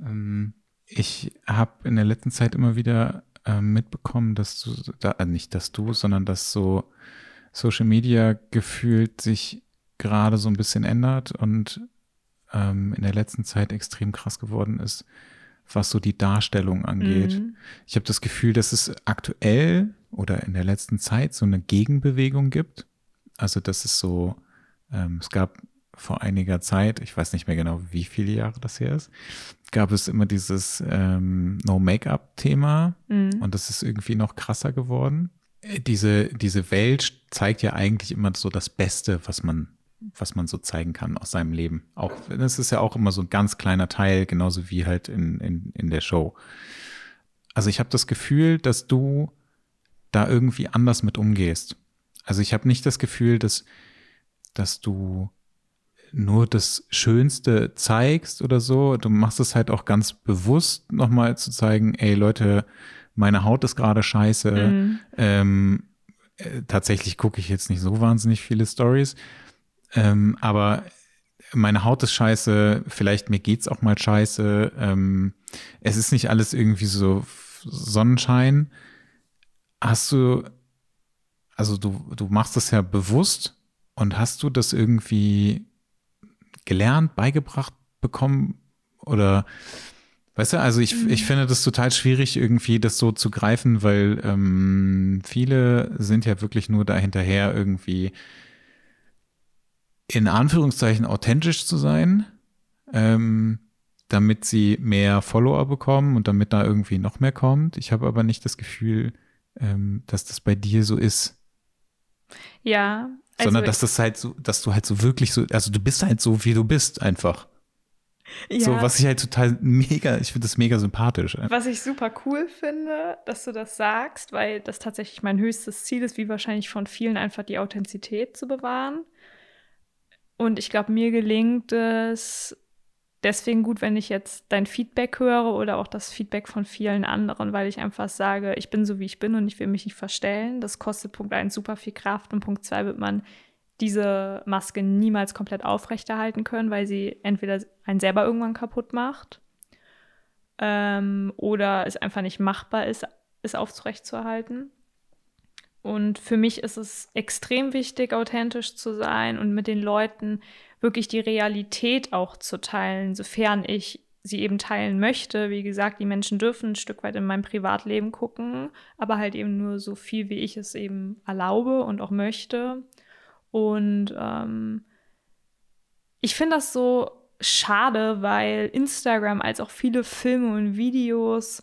Speaker 1: Ähm, ich habe in der letzten Zeit immer wieder äh, mitbekommen, dass du, da, äh, nicht dass du, sondern dass so Social Media gefühlt sich gerade so ein bisschen ändert und ähm, in der letzten Zeit extrem krass geworden ist, was so die Darstellung angeht. Mhm. Ich habe das Gefühl, dass es aktuell oder in der letzten Zeit so eine Gegenbewegung gibt. Also das ist so, ähm, es gab vor einiger Zeit, ich weiß nicht mehr genau, wie viele Jahre das her ist, gab es immer dieses ähm, No-Make-up-Thema mhm. und das ist irgendwie noch krasser geworden. Diese, diese Welt zeigt ja eigentlich immer so das Beste, was man was man so zeigen kann aus seinem Leben. Auch das ist ja auch immer so ein ganz kleiner Teil, genauso wie halt in, in, in der Show. Also ich habe das Gefühl, dass du da irgendwie anders mit umgehst. Also ich habe nicht das Gefühl, dass, dass du nur das Schönste zeigst oder so. Du machst es halt auch ganz bewusst nochmal zu zeigen, ey Leute, meine Haut ist gerade scheiße. Mhm. Ähm, äh, tatsächlich gucke ich jetzt nicht so wahnsinnig viele Stories, ähm, aber meine Haut ist scheiße, vielleicht mir geht's auch mal scheiße. Ähm, es ist nicht alles irgendwie so Sonnenschein. Hast du, also du, du machst das ja bewusst und hast du das irgendwie gelernt, beigebracht bekommen oder Weißt du, also ich, mhm. ich finde das total schwierig, irgendwie das so zu greifen, weil ähm, viele sind ja wirklich nur da hinterher, irgendwie in Anführungszeichen authentisch zu sein, ähm, damit sie mehr Follower bekommen und damit da irgendwie noch mehr kommt. Ich habe aber nicht das Gefühl, ähm, dass das bei dir so ist.
Speaker 2: Ja.
Speaker 1: Also Sondern dass das halt so, dass du halt so wirklich so, also du bist halt so, wie du bist, einfach. Ja. So, was ich halt total mega, ich finde das mega sympathisch.
Speaker 2: Was ich super cool finde, dass du das sagst, weil das tatsächlich mein höchstes Ziel ist, wie wahrscheinlich von vielen einfach die Authentizität zu bewahren. Und ich glaube, mir gelingt es deswegen gut, wenn ich jetzt dein Feedback höre oder auch das Feedback von vielen anderen, weil ich einfach sage, ich bin so, wie ich bin und ich will mich nicht verstellen. Das kostet Punkt 1 super viel Kraft und Punkt 2 wird man diese Maske niemals komplett aufrechterhalten können, weil sie entweder einen selber irgendwann kaputt macht ähm, oder es einfach nicht machbar ist, es aufrechtzuerhalten. Und für mich ist es extrem wichtig, authentisch zu sein und mit den Leuten wirklich die Realität auch zu teilen, sofern ich sie eben teilen möchte. Wie gesagt, die Menschen dürfen ein Stück weit in mein Privatleben gucken, aber halt eben nur so viel, wie ich es eben erlaube und auch möchte. Und ähm, ich finde das so schade, weil Instagram als auch viele Filme und Videos,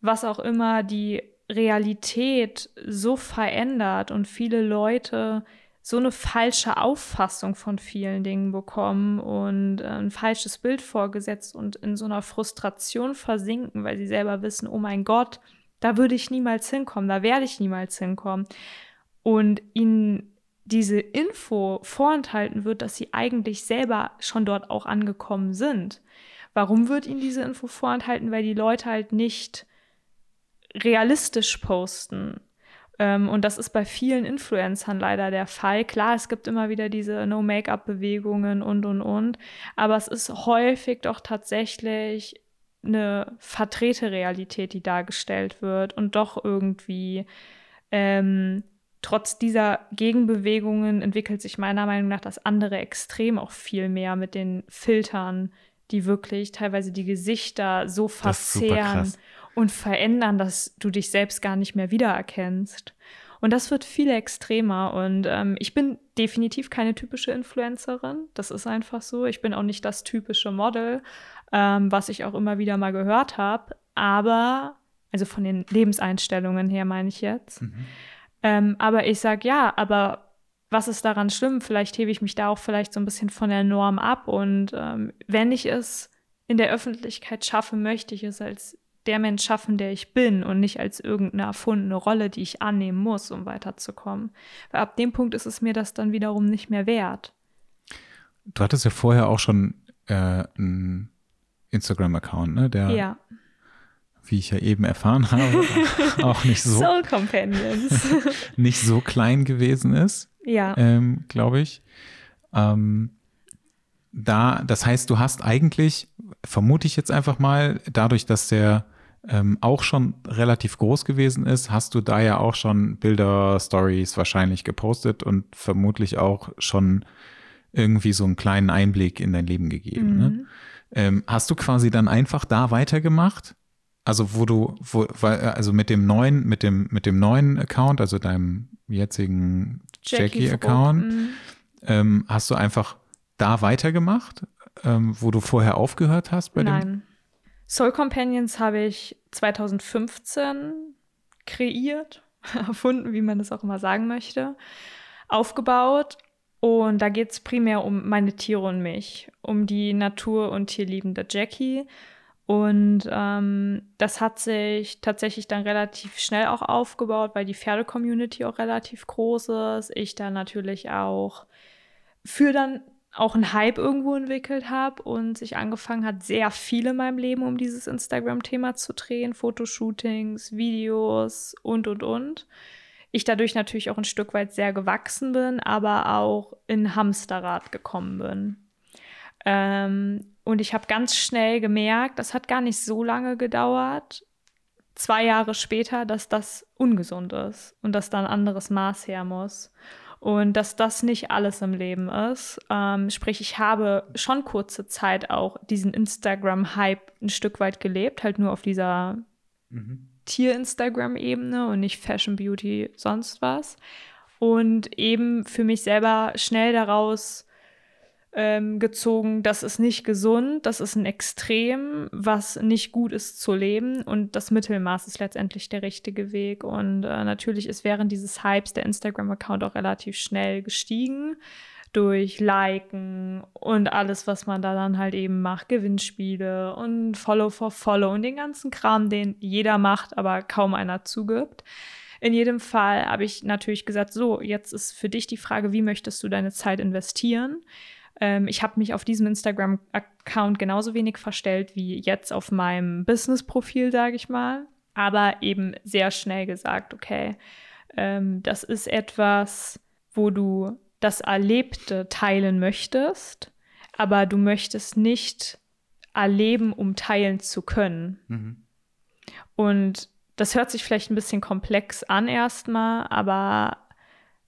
Speaker 2: was auch immer, die Realität so verändert und viele Leute so eine falsche Auffassung von vielen Dingen bekommen und äh, ein falsches Bild vorgesetzt und in so einer Frustration versinken, weil sie selber wissen, oh mein Gott, da würde ich niemals hinkommen, da werde ich niemals hinkommen. Und ihnen diese Info vorenthalten wird, dass sie eigentlich selber schon dort auch angekommen sind. Warum wird ihnen diese Info vorenthalten? Weil die Leute halt nicht realistisch posten. Ähm, und das ist bei vielen Influencern leider der Fall. Klar, es gibt immer wieder diese No-Make-up-Bewegungen und, und, und. Aber es ist häufig doch tatsächlich eine verdrehte Realität, die dargestellt wird und doch irgendwie ähm, trotz dieser Gegenbewegungen entwickelt sich meiner Meinung nach das andere Extrem auch viel mehr mit den Filtern, die wirklich teilweise die Gesichter so verzehren und verändern, dass du dich selbst gar nicht mehr wiedererkennst. Und das wird viel extremer. Und ähm, ich bin definitiv keine typische Influencerin. Das ist einfach so. Ich bin auch nicht das typische Model, ähm, was ich auch immer wieder mal gehört habe. Aber, also von den Lebenseinstellungen her meine ich jetzt. Mhm. Ähm, aber ich sage ja, aber was ist daran schlimm? Vielleicht hebe ich mich da auch vielleicht so ein bisschen von der Norm ab. Und ähm, wenn ich es in der Öffentlichkeit schaffe, möchte ich es als der Mensch schaffen, der ich bin und nicht als irgendeine erfundene Rolle, die ich annehmen muss, um weiterzukommen. Weil ab dem Punkt ist es mir das dann wiederum nicht mehr wert.
Speaker 1: Du hattest ja vorher auch schon äh, einen Instagram-Account, ne? Der,
Speaker 2: ja.
Speaker 1: wie ich ja eben erfahren habe, auch nicht so.
Speaker 2: Soul Companions.
Speaker 1: nicht so klein gewesen ist.
Speaker 2: Ja.
Speaker 1: Ähm, Glaube ich. Ähm, da, das heißt, du hast eigentlich, vermute ich jetzt einfach mal, dadurch, dass der ähm, auch schon relativ groß gewesen ist, hast du da ja auch schon Bilder, Stories wahrscheinlich gepostet und vermutlich auch schon irgendwie so einen kleinen Einblick in dein Leben gegeben. Ne? Mhm. Ne? Ähm, hast du quasi dann einfach da weitergemacht? Also wo du, wo, also mit dem neuen, mit dem, mit dem neuen Account, also deinem jetzigen Jackie-Account, Jackie mhm. ähm, hast du einfach da weitergemacht, ähm, wo du vorher aufgehört hast bei
Speaker 2: Nein.
Speaker 1: dem?
Speaker 2: Soul Companions habe ich 2015 kreiert, erfunden, wie man das auch immer sagen möchte, aufgebaut und da geht es primär um meine Tiere und mich, um die Natur- und tierliebende Jackie. Und ähm, das hat sich tatsächlich dann relativ schnell auch aufgebaut, weil die Pferde-Community auch relativ groß ist. Ich da natürlich auch für dann auch einen Hype irgendwo entwickelt habe und sich angefangen hat, sehr viel in meinem Leben um dieses Instagram-Thema zu drehen. Fotoshootings, Videos und, und, und ich dadurch natürlich auch ein Stück weit sehr gewachsen bin, aber auch in Hamsterrad gekommen bin. Ähm, und ich habe ganz schnell gemerkt, das hat gar nicht so lange gedauert, zwei Jahre später, dass das ungesund ist und dass da ein anderes Maß her muss. Und dass das nicht alles im Leben ist. Ähm, sprich, ich habe schon kurze Zeit auch diesen Instagram-Hype ein Stück weit gelebt, halt nur auf dieser mhm. Tier-Instagram-Ebene und nicht Fashion, Beauty, sonst was. Und eben für mich selber schnell daraus ähm, gezogen, das ist nicht gesund, das ist ein Extrem, was nicht gut ist zu leben und das Mittelmaß ist letztendlich der richtige Weg. Und äh, natürlich ist während dieses Hypes der Instagram-Account auch relativ schnell gestiegen durch Liken und alles, was man da dann halt eben macht, Gewinnspiele und Follow for Follow und den ganzen Kram, den jeder macht, aber kaum einer zugibt. In jedem Fall habe ich natürlich gesagt, so, jetzt ist für dich die Frage, wie möchtest du deine Zeit investieren? Ähm, ich habe mich auf diesem Instagram-Account genauso wenig verstellt wie jetzt auf meinem Business-Profil, sage ich mal, aber eben sehr schnell gesagt, okay, ähm, das ist etwas, wo du das Erlebte teilen möchtest, aber du möchtest nicht erleben, um teilen zu können. Mhm. Und das hört sich vielleicht ein bisschen komplex an erstmal, aber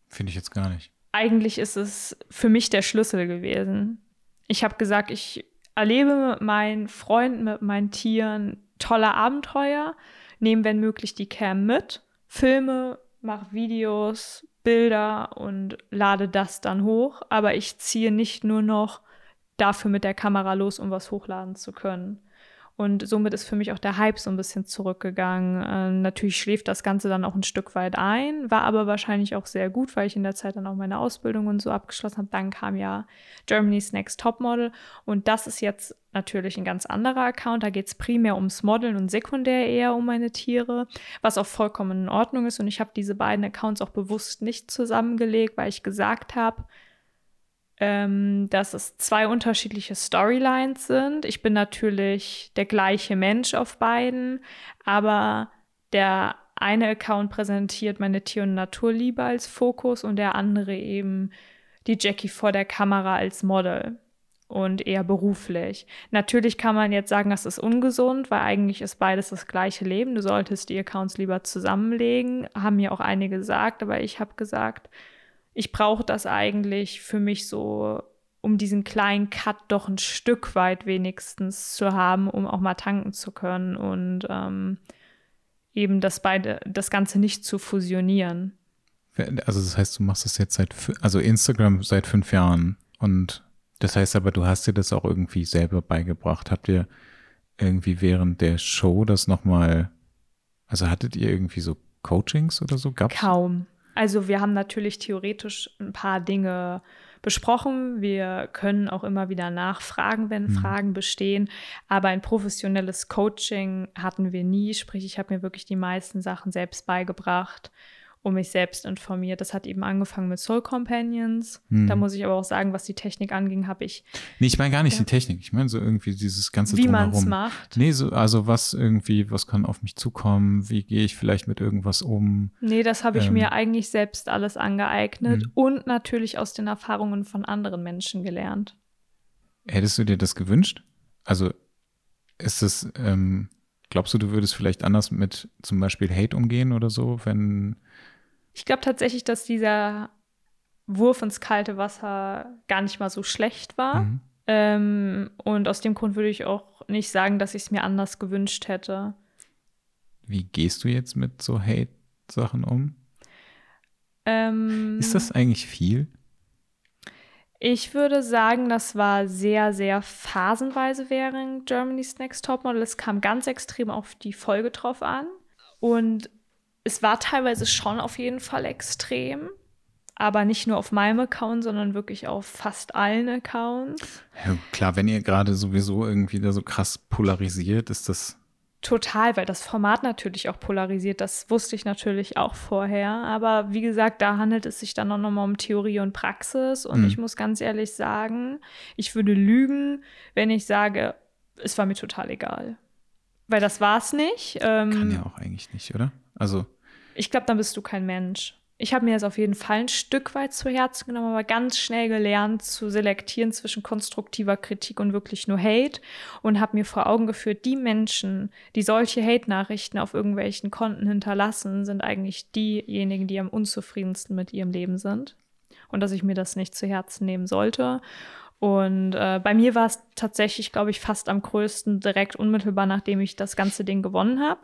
Speaker 1: finde ich jetzt gar nicht.
Speaker 2: Eigentlich ist es für mich der Schlüssel gewesen. Ich habe gesagt, ich erlebe mit meinen Freunden, mit meinen Tieren tolle Abenteuer, nehme wenn möglich die Cam mit, filme, mache Videos, Bilder und lade das dann hoch, aber ich ziehe nicht nur noch dafür mit der Kamera los, um was hochladen zu können. Und somit ist für mich auch der Hype so ein bisschen zurückgegangen. Äh, natürlich schläft das Ganze dann auch ein Stück weit ein, war aber wahrscheinlich auch sehr gut, weil ich in der Zeit dann auch meine Ausbildung und so abgeschlossen habe. Dann kam ja Germany's Next Top Model und das ist jetzt natürlich ein ganz anderer Account. Da geht es primär ums Modeln und sekundär eher um meine Tiere, was auch vollkommen in Ordnung ist. Und ich habe diese beiden Accounts auch bewusst nicht zusammengelegt, weil ich gesagt habe, ähm, dass es zwei unterschiedliche Storylines sind. Ich bin natürlich der gleiche Mensch auf beiden, aber der eine Account präsentiert meine Tier- und Naturliebe als Fokus und der andere eben die Jackie vor der Kamera als Model und eher beruflich. Natürlich kann man jetzt sagen, das ist ungesund, weil eigentlich ist beides das gleiche Leben. Du solltest die Accounts lieber zusammenlegen, haben mir auch einige gesagt, aber ich habe gesagt, ich brauche das eigentlich für mich so, um diesen kleinen Cut doch ein Stück weit wenigstens zu haben, um auch mal tanken zu können und ähm, eben das beide, das Ganze nicht zu fusionieren.
Speaker 1: Also das heißt, du machst das jetzt seit, also Instagram seit fünf Jahren und das heißt aber, du hast dir das auch irgendwie selber beigebracht. Habt ihr irgendwie während der Show das nochmal, also hattet ihr irgendwie so Coachings oder so?
Speaker 2: Gab's? Kaum. Also wir haben natürlich theoretisch ein paar Dinge besprochen. Wir können auch immer wieder nachfragen, wenn mhm. Fragen bestehen. Aber ein professionelles Coaching hatten wir nie. Sprich, ich habe mir wirklich die meisten Sachen selbst beigebracht um mich selbst informiert. Das hat eben angefangen mit Soul Companions. Hm. Da muss ich aber auch sagen, was die Technik anging, habe ich.
Speaker 1: Nee, ich meine gar nicht ja. die Technik. Ich meine so irgendwie dieses ganze
Speaker 2: Wie man es macht.
Speaker 1: Nee, so, also was irgendwie, was kann auf mich zukommen? Wie gehe ich vielleicht mit irgendwas um?
Speaker 2: Nee, das habe ich ähm, mir eigentlich selbst alles angeeignet hm. und natürlich aus den Erfahrungen von anderen Menschen gelernt.
Speaker 1: Hättest du dir das gewünscht? Also ist es, ähm, glaubst du, du würdest vielleicht anders mit zum Beispiel Hate umgehen oder so, wenn
Speaker 2: ich glaube tatsächlich, dass dieser Wurf ins kalte Wasser gar nicht mal so schlecht war. Mhm. Ähm, und aus dem Grund würde ich auch nicht sagen, dass ich es mir anders gewünscht hätte.
Speaker 1: Wie gehst du jetzt mit so Hate-Sachen um? Ähm, Ist das eigentlich viel?
Speaker 2: Ich würde sagen, das war sehr, sehr phasenweise während Germany's Next Topmodel. Es kam ganz extrem auf die Folge drauf an. Und es war teilweise schon auf jeden Fall extrem, aber nicht nur auf meinem Account, sondern wirklich auf fast allen Accounts.
Speaker 1: Ja, klar, wenn ihr gerade sowieso irgendwie da so krass polarisiert, ist das.
Speaker 2: Total, weil das Format natürlich auch polarisiert. Das wusste ich natürlich auch vorher. Aber wie gesagt, da handelt es sich dann auch nochmal um Theorie und Praxis. Und mhm. ich muss ganz ehrlich sagen, ich würde lügen, wenn ich sage, es war mir total egal. Weil das war es nicht.
Speaker 1: Ähm, Kann ja auch eigentlich nicht, oder? Also.
Speaker 2: Ich glaube, dann bist du kein Mensch. Ich habe mir das auf jeden Fall ein Stück weit zu Herzen genommen, aber ganz schnell gelernt zu selektieren zwischen konstruktiver Kritik und wirklich nur Hate und habe mir vor Augen geführt, die Menschen, die solche Hate-Nachrichten auf irgendwelchen Konten hinterlassen, sind eigentlich diejenigen, die am unzufriedensten mit ihrem Leben sind. Und dass ich mir das nicht zu Herzen nehmen sollte. Und äh, bei mir war es tatsächlich, glaube ich, fast am größten direkt unmittelbar, nachdem ich das ganze Ding gewonnen habe.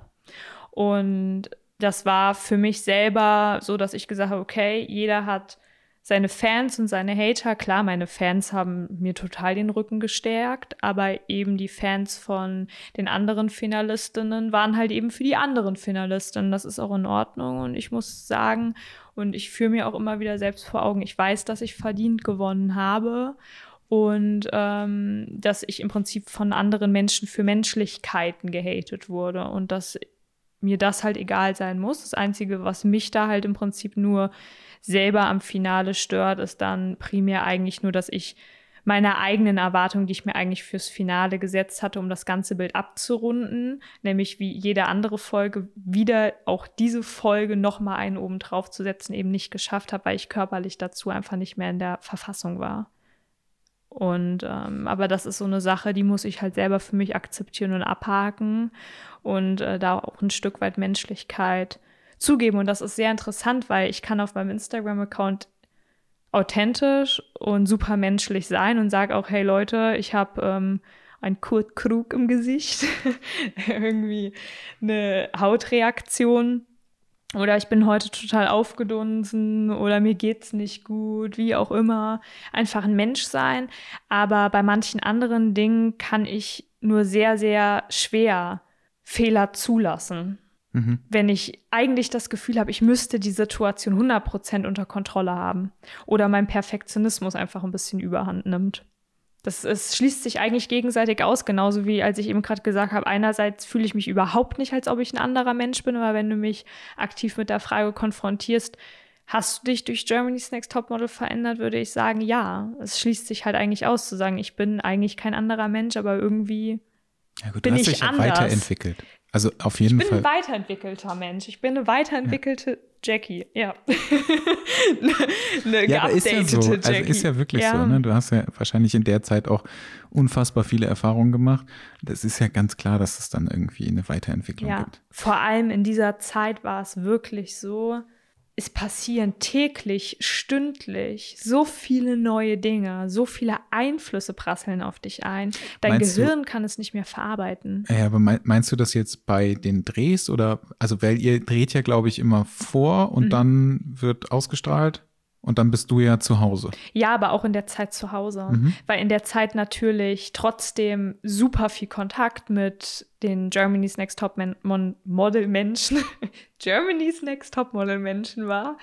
Speaker 2: Und das war für mich selber so, dass ich gesagt habe, okay, jeder hat seine Fans und seine Hater. Klar, meine Fans haben mir total den Rücken gestärkt, aber eben die Fans von den anderen Finalistinnen waren halt eben für die anderen Finalistinnen. Das ist auch in Ordnung und ich muss sagen, und ich führe mir auch immer wieder selbst vor Augen, ich weiß, dass ich verdient gewonnen habe und ähm, dass ich im Prinzip von anderen Menschen für Menschlichkeiten gehatet wurde und dass mir das halt egal sein muss. Das Einzige, was mich da halt im Prinzip nur selber am Finale stört, ist dann primär eigentlich nur, dass ich meine eigenen Erwartungen, die ich mir eigentlich fürs Finale gesetzt hatte, um das ganze Bild abzurunden, nämlich wie jede andere Folge wieder auch diese Folge noch mal einen oben drauf zu setzen, eben nicht geschafft habe, weil ich körperlich dazu einfach nicht mehr in der Verfassung war. Und ähm, aber das ist so eine Sache, die muss ich halt selber für mich akzeptieren und abhaken und äh, da auch ein Stück weit Menschlichkeit zugeben. Und das ist sehr interessant, weil ich kann auf meinem Instagram-Account authentisch und super menschlich sein und sage auch, hey Leute, ich habe ähm, ein Kurt Krug im Gesicht, irgendwie eine Hautreaktion oder ich bin heute total aufgedunsen oder mir geht's nicht gut, wie auch immer. Einfach ein Mensch sein. Aber bei manchen anderen Dingen kann ich nur sehr, sehr schwer Fehler zulassen. Mhm. Wenn ich eigentlich das Gefühl habe, ich müsste die Situation 100% unter Kontrolle haben oder mein Perfektionismus einfach ein bisschen überhand nimmt. Das es schließt sich eigentlich gegenseitig aus, genauso wie als ich eben gerade gesagt habe, einerseits fühle ich mich überhaupt nicht, als ob ich ein anderer Mensch bin, aber wenn du mich aktiv mit der Frage konfrontierst, hast du dich durch Germany's Next Topmodel verändert, würde ich sagen, ja. Es schließt sich halt eigentlich aus, zu sagen, ich bin eigentlich kein anderer Mensch, aber irgendwie
Speaker 1: ja gut, bin du hast ich dich anders. weiterentwickelt. Also auf jeden
Speaker 2: Fall.
Speaker 1: Ich bin
Speaker 2: Fall. ein weiterentwickelter Mensch. Ich bin eine weiterentwickelte ja. Jackie, ja.
Speaker 1: eine ja, aber ist ja so. Also ist ja wirklich ja. so. Ne? Du hast ja wahrscheinlich in der Zeit auch unfassbar viele Erfahrungen gemacht. Das ist ja ganz klar, dass es dann irgendwie eine Weiterentwicklung ja. gibt.
Speaker 2: Vor allem in dieser Zeit war es wirklich so, es passieren täglich, stündlich so viele neue Dinge, so viele Einflüsse prasseln auf dich ein. Dein meinst Gehirn du, kann es nicht mehr verarbeiten.
Speaker 1: Ja, aber meinst du das jetzt bei den Drehs oder, also weil ihr dreht ja, glaube ich, immer vor und mhm. dann wird ausgestrahlt? Und dann bist du ja zu Hause.
Speaker 2: Ja, aber auch in der Zeit zu Hause.
Speaker 1: Mhm.
Speaker 2: Weil in der Zeit natürlich trotzdem super viel Kontakt mit den Germany's Next Top Man Mon Model Menschen, Germany's Next Top Model Menschen war.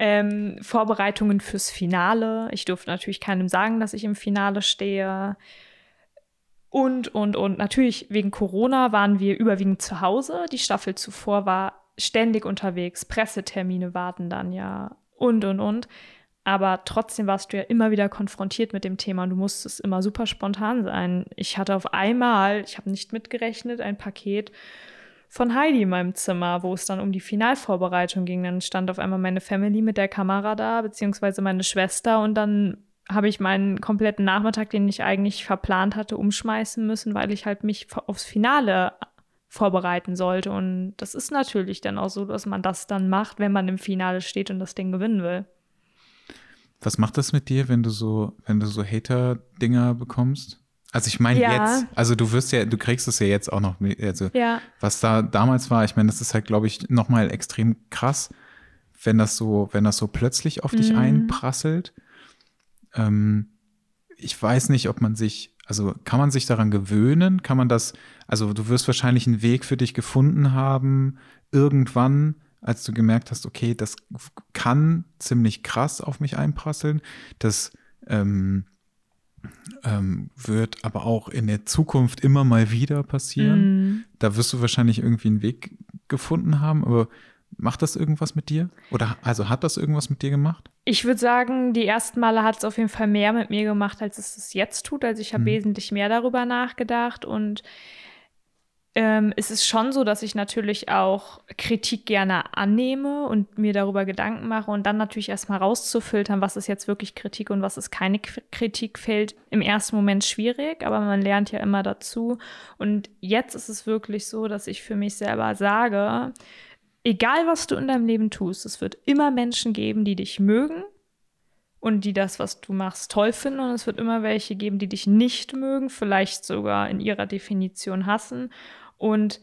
Speaker 2: Ähm, Vorbereitungen fürs Finale. Ich durfte natürlich keinem sagen, dass ich im Finale stehe. Und, und, und. Natürlich wegen Corona waren wir überwiegend zu Hause. Die Staffel zuvor war ständig unterwegs. Pressetermine warten dann ja und, und, und. Aber trotzdem warst du ja immer wieder konfrontiert mit dem Thema und du musstest immer super spontan sein. Ich hatte auf einmal, ich habe nicht mitgerechnet, ein Paket von Heidi in meinem Zimmer, wo es dann um die Finalvorbereitung ging. Dann stand auf einmal meine Family mit der Kamera da, beziehungsweise meine Schwester und dann habe ich meinen kompletten Nachmittag, den ich eigentlich verplant hatte, umschmeißen müssen, weil ich halt mich aufs Finale vorbereiten sollte. Und das ist natürlich dann auch so, dass man das dann macht, wenn man im Finale steht und das Ding gewinnen will.
Speaker 1: Was macht das mit dir, wenn du so, wenn du so Hater-Dinger bekommst? Also ich meine
Speaker 2: Ja.
Speaker 1: jetzt, also du wirst ja, du kriegst es ja jetzt auch noch, also
Speaker 2: Ja,
Speaker 1: was da damals war, ich meine, das ist halt, glaube ich, noch mal extrem krass, wenn das so, wenn das so plötzlich auf dich
Speaker 2: Mhm.
Speaker 1: einprasselt. Ähm, ich weiß nicht, ob man sich, also kann man sich daran gewöhnen? Kann man das, also du wirst wahrscheinlich einen Weg für dich gefunden haben, irgendwann, als du gemerkt hast, okay, das kann ziemlich krass auf mich einprasseln. Das ähm, ähm, wird aber auch in der Zukunft immer mal wieder passieren.
Speaker 2: Mhm.
Speaker 1: Da wirst du wahrscheinlich irgendwie einen Weg gefunden haben, aber macht das irgendwas mit dir? Oder also hat das irgendwas mit dir gemacht?
Speaker 2: Ich würde sagen, die ersten Male hat es auf jeden Fall mehr mit mir gemacht, als es es jetzt tut. Also ich habe
Speaker 1: Mhm.
Speaker 2: wesentlich mehr darüber nachgedacht und ähm, es ist schon so, dass ich natürlich auch Kritik gerne annehme und mir darüber Gedanken mache und dann natürlich erstmal rauszufiltern, was ist jetzt wirklich Kritik und was ist keine Kritik, fällt im ersten Moment schwierig, aber man lernt ja immer dazu. Und jetzt ist es wirklich so, dass ich für mich selber sage, egal was du in deinem Leben tust, es wird immer Menschen geben, die dich mögen und die das, was du machst, toll finden. Und es wird immer welche geben, die dich nicht mögen, vielleicht sogar in ihrer Definition hassen und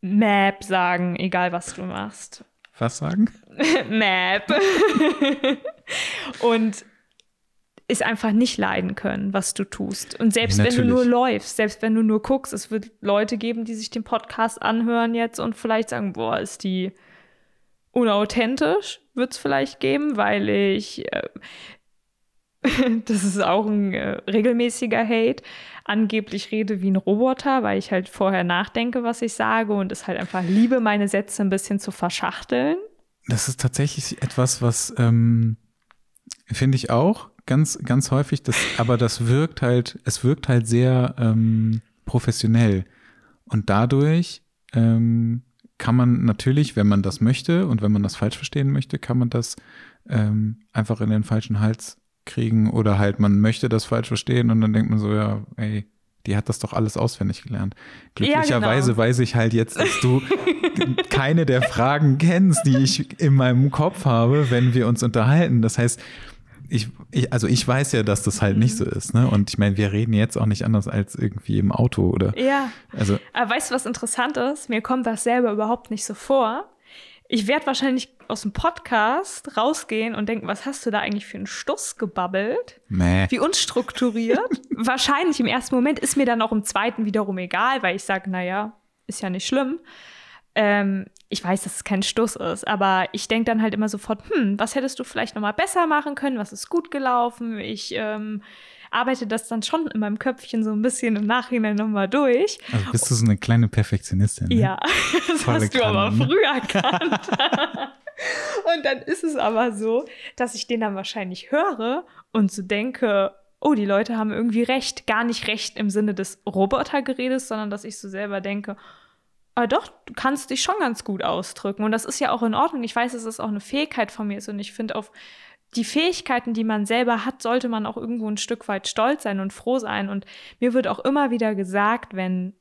Speaker 2: Map sagen, egal was du machst.
Speaker 1: Was sagen?
Speaker 2: Map. und es einfach nicht leiden können, was du tust. Und selbst
Speaker 1: Ja,
Speaker 2: wenn du nur läufst, selbst wenn du nur guckst, es wird Leute geben, die sich den Podcast anhören jetzt und vielleicht sagen, boah, ist die unauthentisch, wird es vielleicht geben, weil ich, äh, das ist auch ein äh, regelmäßiger Hate, angeblich rede wie ein Roboter, weil ich halt vorher nachdenke, was ich sage und es halt einfach liebe, meine Sätze ein bisschen zu verschachteln.
Speaker 1: Das ist tatsächlich etwas, was ähm, finde ich auch ganz, ganz häufig, das, aber das wirkt halt, es wirkt halt sehr ähm, professionell. Und dadurch ähm, kann man natürlich, wenn man das möchte und wenn man das falsch verstehen möchte, kann man das ähm, einfach in den falschen Hals kriegen oder halt man möchte das falsch verstehen und dann denkt man so, ja, ey, die hat das doch alles auswendig gelernt. Glücklicherweise
Speaker 2: genau.
Speaker 1: weiß ich halt jetzt, dass du keine der Fragen kennst, die ich in meinem Kopf habe, wenn wir uns unterhalten. Das heißt, ich, ich, also ich weiß ja, dass das halt nicht so ist, ne? Und ich meine, wir reden jetzt auch nicht anders als irgendwie im Auto oder
Speaker 2: Ja,
Speaker 1: also
Speaker 2: aber weißt du, was interessant ist? Mir kommt das selber überhaupt nicht so vor. Ich werde wahrscheinlich aus dem Podcast rausgehen und denken, was hast du da eigentlich für einen Stuss gebabbelt?
Speaker 1: meh.
Speaker 2: Wie unstrukturiert. wahrscheinlich im ersten Moment ist mir dann auch im zweiten wiederum egal, weil ich sage, naja, ist ja nicht schlimm. Ähm, ich weiß, dass es kein Stuss ist, aber ich denke dann halt immer sofort, hm, was hättest du vielleicht noch mal besser machen können? Was ist gut gelaufen? Ich ähm, arbeite das dann schon in meinem Köpfchen so ein bisschen im Nachhinein noch mal durch.
Speaker 1: Also bist du so eine kleine Perfektionistin. Ne?
Speaker 2: Ja, das
Speaker 1: Volle
Speaker 2: hast du aber
Speaker 1: Kanne, ne?
Speaker 2: früh erkannt. und dann ist es aber so, dass ich den dann wahrscheinlich höre und so denke, oh, die Leute haben irgendwie recht. Gar nicht recht im Sinne des Robotergeredes, sondern dass ich so selber denke, ah doch, du kannst dich schon ganz gut ausdrücken. Und das ist ja auch in Ordnung. Ich weiß, dass es auch eine Fähigkeit von mir ist. Und ich finde, auf die Fähigkeiten, die man selber hat, sollte man auch irgendwo ein Stück weit stolz sein und froh sein. Und mir wird auch immer wieder gesagt, wenn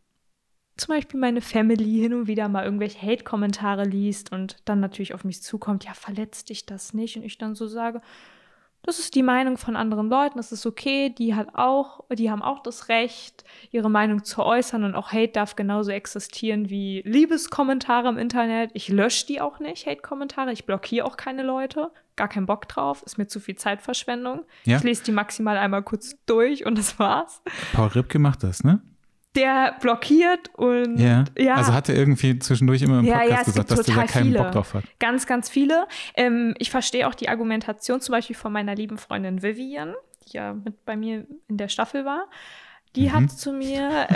Speaker 2: zum Beispiel meine Family hin und wieder mal irgendwelche Hate-Kommentare liest und dann natürlich auf mich zukommt, ja, verletzt dich das nicht? Und ich dann so sage, das ist die Meinung von anderen Leuten, das ist okay, die hat auch, die haben auch das Recht, ihre Meinung zu äußern und auch Hate darf genauso existieren wie Liebeskommentare im Internet. Ich lösche die auch nicht, Hate-Kommentare, ich blockiere auch keine Leute, gar keinen Bock drauf, ist mir zu viel Zeitverschwendung. Ja. Ich lese die maximal einmal kurz durch und das war's.
Speaker 1: Paul Ripke macht das, ne?
Speaker 2: Der blockiert und ja.
Speaker 1: ja. Also hat er irgendwie zwischendurch immer im Podcast ja, gesagt, dass der da keinen viele. Bock drauf hat.
Speaker 2: Ganz, ganz viele. Ähm, ich verstehe auch die Argumentation zum Beispiel von meiner lieben Freundin Vivian, die ja mit bei mir in der Staffel war. Die mhm. hat zu mir.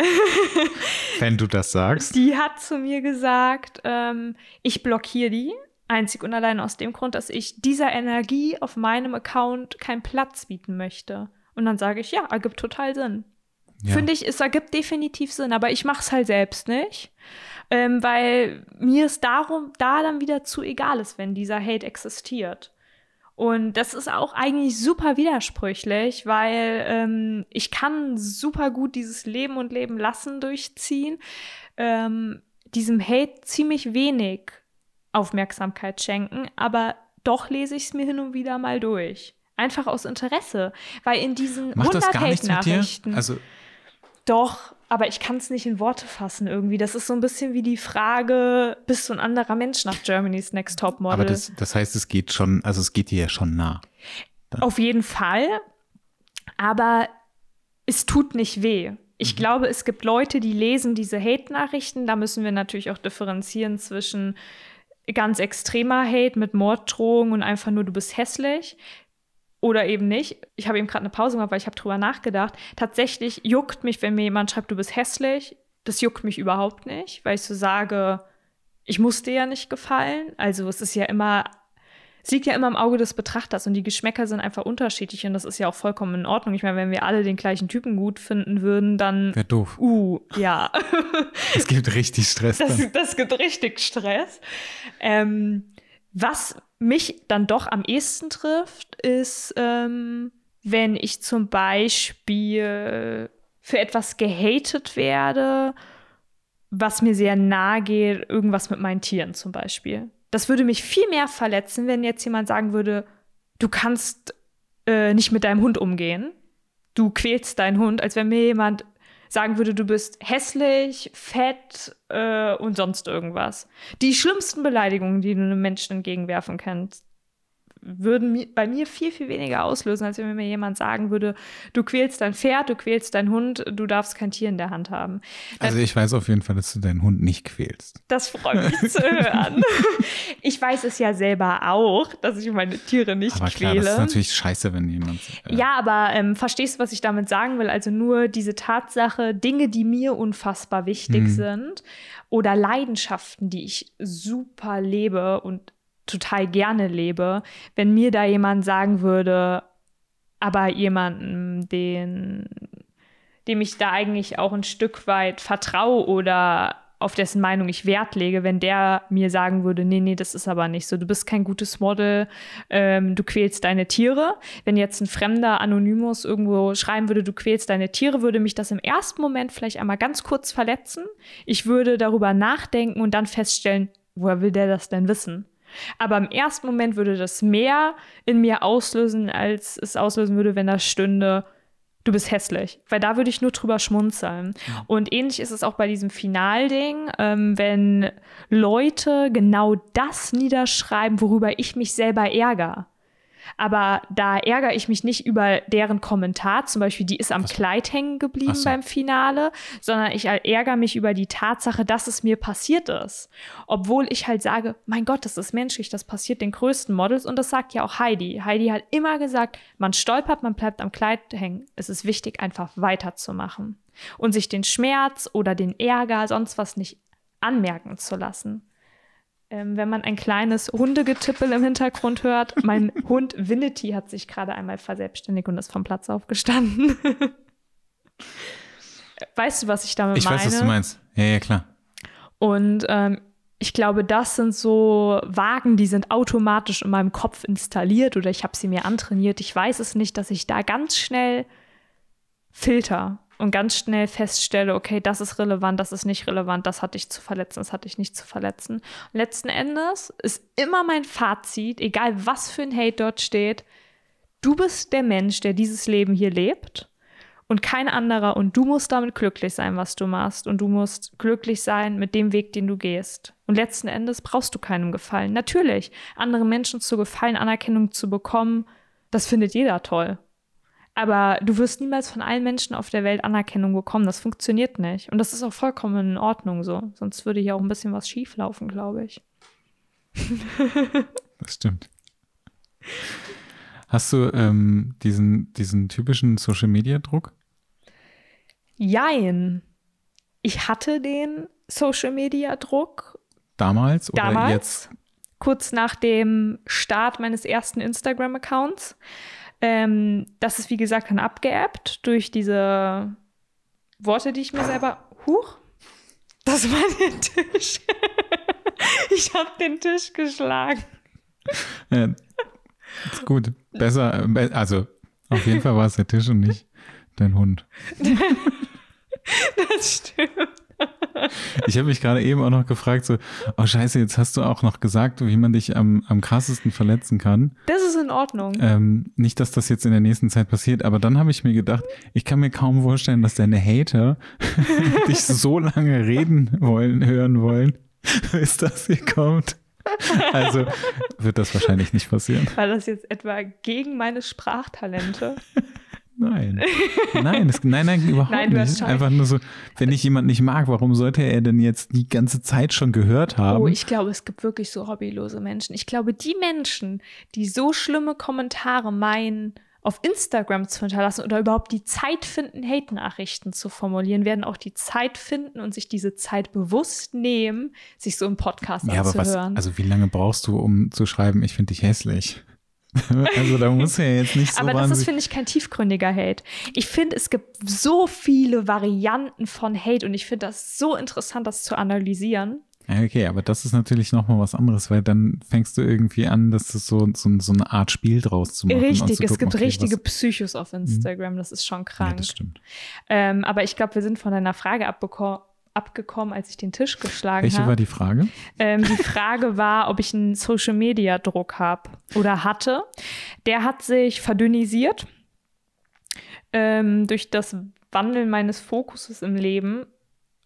Speaker 1: Wenn du das sagst.
Speaker 2: Die hat zu mir gesagt, ähm, ich blockiere die. Einzig und allein aus dem Grund, dass ich dieser Energie auf meinem Account keinen Platz bieten möchte. Und dann sage ich, ja, ergibt total Sinn. Ja. Finde ich, es ergibt definitiv Sinn, aber ich mache es halt selbst nicht. Ähm, weil mir es darum, da dann wieder zu egal ist, wenn dieser Hate existiert. Und das ist auch eigentlich super widersprüchlich, weil ähm, ich kann super gut dieses Leben und Leben lassen durchziehen, ähm, diesem Hate ziemlich wenig Aufmerksamkeit schenken, aber doch lese ich es mir hin und wieder mal durch. Einfach aus Interesse, weil in diesen
Speaker 1: Macht 100 Hate-Nachrichten. Also
Speaker 2: doch, aber ich kann es nicht in Worte fassen irgendwie. Das ist so ein bisschen wie die Frage, bist du ein anderer Mensch nach Germany's Next Top Model?
Speaker 1: Aber das, das heißt, es geht schon, also es geht dir ja schon nah.
Speaker 2: Dann. Auf jeden Fall. Aber es tut nicht weh. Ich mhm. glaube, es gibt Leute, die lesen diese Hate-Nachrichten. Da müssen wir natürlich auch differenzieren zwischen ganz extremer Hate mit Morddrohungen und einfach nur, du bist hässlich oder eben nicht. Ich habe eben gerade eine Pause gemacht, weil ich habe drüber nachgedacht. Tatsächlich juckt mich, wenn mir jemand schreibt, du bist hässlich. Das juckt mich überhaupt nicht, weil ich so sage, ich muss dir ja nicht gefallen. Also es ist ja immer, es liegt ja immer im Auge des Betrachters und die Geschmäcker sind einfach unterschiedlich und das ist ja auch vollkommen in Ordnung. Ich meine, wenn wir alle den gleichen Typen gut finden würden, dann.
Speaker 1: Wäre doof.
Speaker 2: Uh, ja.
Speaker 1: Es gibt richtig Stress.
Speaker 2: Das, das gibt richtig Stress. Ähm, was mich dann doch am ehesten trifft, ist, ähm, wenn ich zum Beispiel für etwas gehatet werde, was mir sehr nahe geht, irgendwas mit meinen Tieren zum Beispiel. Das würde mich viel mehr verletzen, wenn jetzt jemand sagen würde, du kannst äh, nicht mit deinem Hund umgehen, du quälst deinen Hund, als wenn mir jemand sagen würde, du bist hässlich, fett äh, und sonst irgendwas. Die schlimmsten Beleidigungen, die du einem Menschen entgegenwerfen kannst, würden bei mir viel, viel weniger auslösen, als wenn mir jemand sagen würde, du quälst dein Pferd, du quälst deinen Hund, du darfst kein Tier in der Hand haben.
Speaker 1: Also ich weiß auf jeden Fall, dass du deinen Hund nicht quälst.
Speaker 2: Das freut mich zu hören. Ich weiß es ja selber auch, dass ich meine Tiere nicht aber klar, quäle. Das
Speaker 1: ist natürlich scheiße, wenn jemand.
Speaker 2: Äh ja, aber ähm, verstehst du, was ich damit sagen will? Also nur diese Tatsache, Dinge, die mir unfassbar wichtig hm. sind oder Leidenschaften, die ich super lebe und total gerne lebe, wenn mir da jemand sagen würde, aber jemanden, den, dem ich da eigentlich auch ein Stück weit vertraue oder auf dessen Meinung ich Wert lege, wenn der mir sagen würde, nee, nee, das ist aber nicht so, du bist kein gutes Model, ähm, du quälst deine Tiere. Wenn jetzt ein fremder Anonymous irgendwo schreiben würde, du quälst deine Tiere, würde mich das im ersten Moment vielleicht einmal ganz kurz verletzen. Ich würde darüber nachdenken und dann feststellen, woher will der das denn wissen? Aber im ersten Moment würde das mehr in mir auslösen, als es auslösen würde, wenn da stünde, du bist hässlich. Weil da würde ich nur drüber schmunzeln. Ja. Und ähnlich ist es auch bei diesem Finalding, ähm, wenn Leute genau das niederschreiben, worüber ich mich selber ärgere. Aber da ärgere ich mich nicht über deren Kommentar, zum Beispiel, die ist am Was? Kleid hängen geblieben so. beim Finale, sondern ich ärgere mich über die Tatsache, dass es mir passiert ist. Obwohl ich halt sage, mein Gott, das ist menschlich, das passiert den größten Models und das sagt ja auch Heidi. Heidi hat immer gesagt, man stolpert, man bleibt am Kleid hängen. Es ist wichtig, einfach weiterzumachen und sich den Schmerz oder den Ärger, sonst was nicht anmerken zu lassen. Ähm, wenn man ein kleines Hundegetippel im Hintergrund hört. Mein Hund Winnety hat sich gerade einmal verselbstständigt und ist vom Platz aufgestanden. weißt du, was ich damit
Speaker 1: ich
Speaker 2: meine?
Speaker 1: Ich weiß, was du meinst. Ja, ja, klar.
Speaker 2: Und ähm, ich glaube, das sind so Wagen, die sind automatisch in meinem Kopf installiert oder ich habe sie mir antrainiert. Ich weiß es nicht, dass ich da ganz schnell filter und ganz schnell feststelle, okay, das ist relevant, das ist nicht relevant, das hatte ich zu verletzen, das hatte ich nicht zu verletzen. Und letzten Endes ist immer mein Fazit, egal was für ein Hate dort steht, du bist der Mensch, der dieses Leben hier lebt und kein anderer und du musst damit glücklich sein, was du machst und du musst glücklich sein mit dem Weg, den du gehst. Und letzten Endes brauchst du keinem Gefallen. Natürlich, anderen Menschen zu gefallen, Anerkennung zu bekommen, das findet jeder toll. Aber du wirst niemals von allen Menschen auf der Welt Anerkennung bekommen. Das funktioniert nicht. Und das ist auch vollkommen in Ordnung so. Sonst würde hier auch ein bisschen was schieflaufen, glaube ich.
Speaker 1: das stimmt. Hast du ähm, diesen, diesen typischen Social-Media-Druck?
Speaker 2: Jein. Ich hatte den Social-Media-Druck.
Speaker 1: Damals oder
Speaker 2: Damals,
Speaker 1: jetzt?
Speaker 2: Kurz nach dem Start meines ersten Instagram-Accounts. Ähm, das ist, wie gesagt, dann abgeappt durch diese Worte, die ich mir selber. Huch! Das war der Tisch. ich habe den Tisch geschlagen.
Speaker 1: Ja, ist gut. Besser, also auf jeden Fall war es der Tisch und nicht dein Hund.
Speaker 2: das stimmt.
Speaker 1: Ich habe mich gerade eben auch noch gefragt, so, oh scheiße, jetzt hast du auch noch gesagt, wie man dich am, am krassesten verletzen kann.
Speaker 2: Das ist in Ordnung.
Speaker 1: Ähm, nicht, dass das jetzt in der nächsten Zeit passiert, aber dann habe ich mir gedacht, ich kann mir kaum vorstellen, dass deine Hater dich so lange reden wollen, hören wollen, bis das hier kommt. Also wird das wahrscheinlich nicht passieren.
Speaker 2: War das jetzt etwa gegen meine Sprachtalente?
Speaker 1: Nein. Nein, das, nein, nein, überhaupt nein, nicht. Einfach nur so, wenn ich jemanden nicht mag, warum sollte er denn jetzt die ganze Zeit schon gehört haben?
Speaker 2: Oh, ich glaube, es gibt wirklich so hobbylose Menschen. Ich glaube, die Menschen, die so schlimme Kommentare meinen, auf Instagram zu hinterlassen oder überhaupt die Zeit finden, Hate-Nachrichten zu formulieren, werden auch die Zeit finden und sich diese Zeit bewusst nehmen, sich so im Podcast ja, anzuhören. Aber
Speaker 1: was, also wie lange brauchst du, um zu schreiben, ich finde dich hässlich? also da muss ja jetzt nicht so
Speaker 2: Aber das ist, finde ich, kein tiefgründiger Hate. Ich finde, es gibt so viele Varianten von Hate und ich finde das so interessant, das zu analysieren.
Speaker 1: Okay, aber das ist natürlich nochmal was anderes, weil dann fängst du irgendwie an, dass es so, so, so eine Art Spiel draus zu machen.
Speaker 2: Richtig,
Speaker 1: zu
Speaker 2: es gibt okay, richtige was... Psychos auf mhm. Instagram, das ist schon krank. Ja,
Speaker 1: das stimmt.
Speaker 2: Ähm, aber ich glaube, wir sind von deiner Frage abgekommen, als ich den Tisch geschlagen habe.
Speaker 1: Welche
Speaker 2: hab.
Speaker 1: war die Frage?
Speaker 2: Ähm, die Frage war, ob ich einen Social-Media-Druck habe oder hatte. Der hat sich verdünnisiert ähm, durch das Wandeln meines Fokuses im Leben.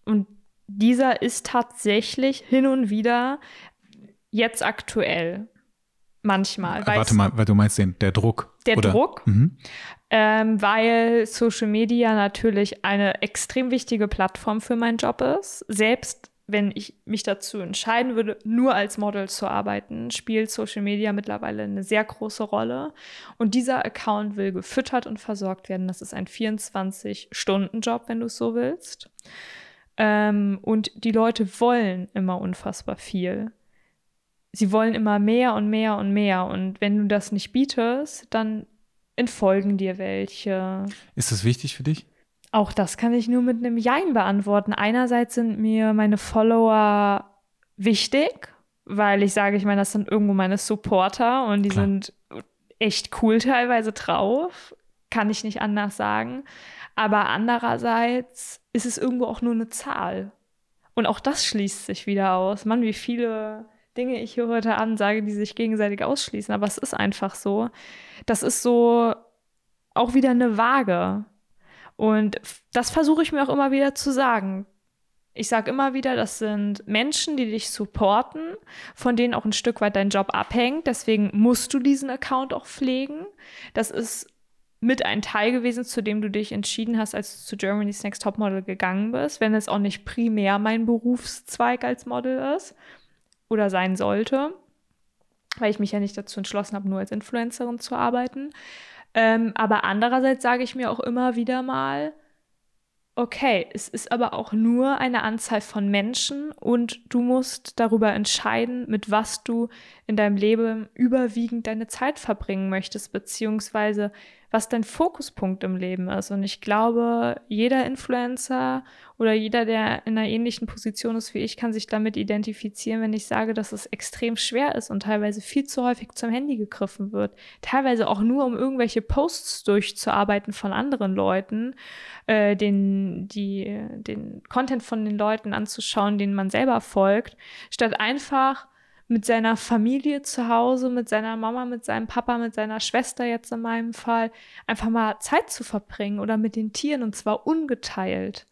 Speaker 2: Und dieser ist tatsächlich hin und wieder jetzt aktuell. Manchmal.
Speaker 1: Warte mal, weil du meinst den, der Druck.
Speaker 2: Der
Speaker 1: oder?
Speaker 2: Druck. Mhm. Ähm, weil Social Media natürlich eine extrem wichtige Plattform für meinen Job ist. Selbst wenn ich mich dazu entscheiden würde, nur als Model zu arbeiten, spielt Social Media mittlerweile eine sehr große Rolle. Und dieser Account will gefüttert und versorgt werden. Das ist ein 24-Stunden-Job, wenn du es so willst. Ähm, und die Leute wollen immer unfassbar viel. Sie wollen immer mehr und mehr und mehr. Und wenn du das nicht bietest, dann entfolgen dir welche.
Speaker 1: Ist das wichtig für dich?
Speaker 2: Auch das kann ich nur mit einem Jein beantworten. Einerseits sind mir meine Follower wichtig, weil ich sage, ich meine, das sind irgendwo meine Supporter und die Klar. sind echt cool teilweise drauf. Kann ich nicht anders sagen. Aber andererseits ist es irgendwo auch nur eine Zahl. Und auch das schließt sich wieder aus. Mann, wie viele Dinge ich hier heute Abend sage, die sich gegenseitig ausschließen. Aber es ist einfach so. Das ist so auch wieder eine Waage. Und das versuche ich mir auch immer wieder zu sagen. Ich sage immer wieder, das sind Menschen, die dich supporten, von denen auch ein Stück weit dein Job abhängt. Deswegen musst du diesen Account auch pflegen. Das ist mit ein Teil gewesen, zu dem du dich entschieden hast, als du zu Germany's Next Topmodel gegangen bist, wenn es auch nicht primär mein Berufszweig als Model ist oder sein sollte, weil ich mich ja nicht dazu entschlossen habe, nur als Influencerin zu arbeiten. Ähm, aber andererseits sage ich mir auch immer wieder mal, okay, es ist aber auch nur eine Anzahl von Menschen und du musst darüber entscheiden, mit was du in deinem Leben überwiegend deine Zeit verbringen möchtest, beziehungsweise was dein Fokuspunkt im Leben ist. Und ich glaube, jeder Influencer oder jeder, der in einer ähnlichen Position ist wie ich, kann sich damit identifizieren, wenn ich sage, dass es extrem schwer ist und teilweise viel zu häufig zum Handy gegriffen wird. Teilweise auch nur, um irgendwelche Posts durchzuarbeiten von anderen Leuten, äh, den, die, den Content von den Leuten anzuschauen, denen man selber folgt, statt einfach mit seiner Familie zu Hause, mit seiner Mama, mit seinem Papa, mit seiner Schwester jetzt in meinem Fall, einfach mal Zeit zu verbringen oder mit den Tieren und zwar ungeteilt.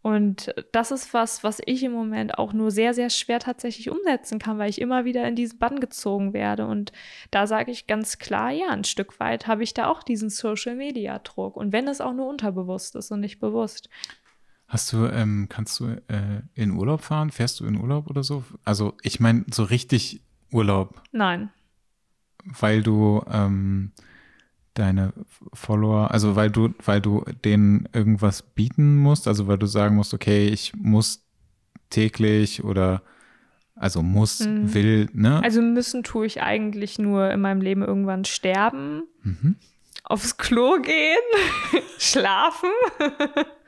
Speaker 2: Und das ist was, was ich im Moment auch nur sehr, sehr schwer tatsächlich umsetzen kann, weil ich immer wieder in diesen Bann gezogen werde. Und da sage ich ganz klar, ja, ein Stück weit habe ich da auch diesen Social-Media-Druck. Und wenn es auch nur unterbewusst ist und nicht bewusst.
Speaker 1: Hast du, ähm, kannst du äh, in Urlaub fahren? Fährst du in Urlaub oder so? Also ich meine, so richtig Urlaub.
Speaker 2: Nein.
Speaker 1: Weil du ähm, deine Follower, also weil du, weil du denen irgendwas bieten musst, also weil du sagen musst, okay, ich muss täglich oder also muss, mhm. will, ne?
Speaker 2: Also müssen tue ich eigentlich nur in meinem Leben irgendwann sterben, mhm. aufs Klo gehen, schlafen.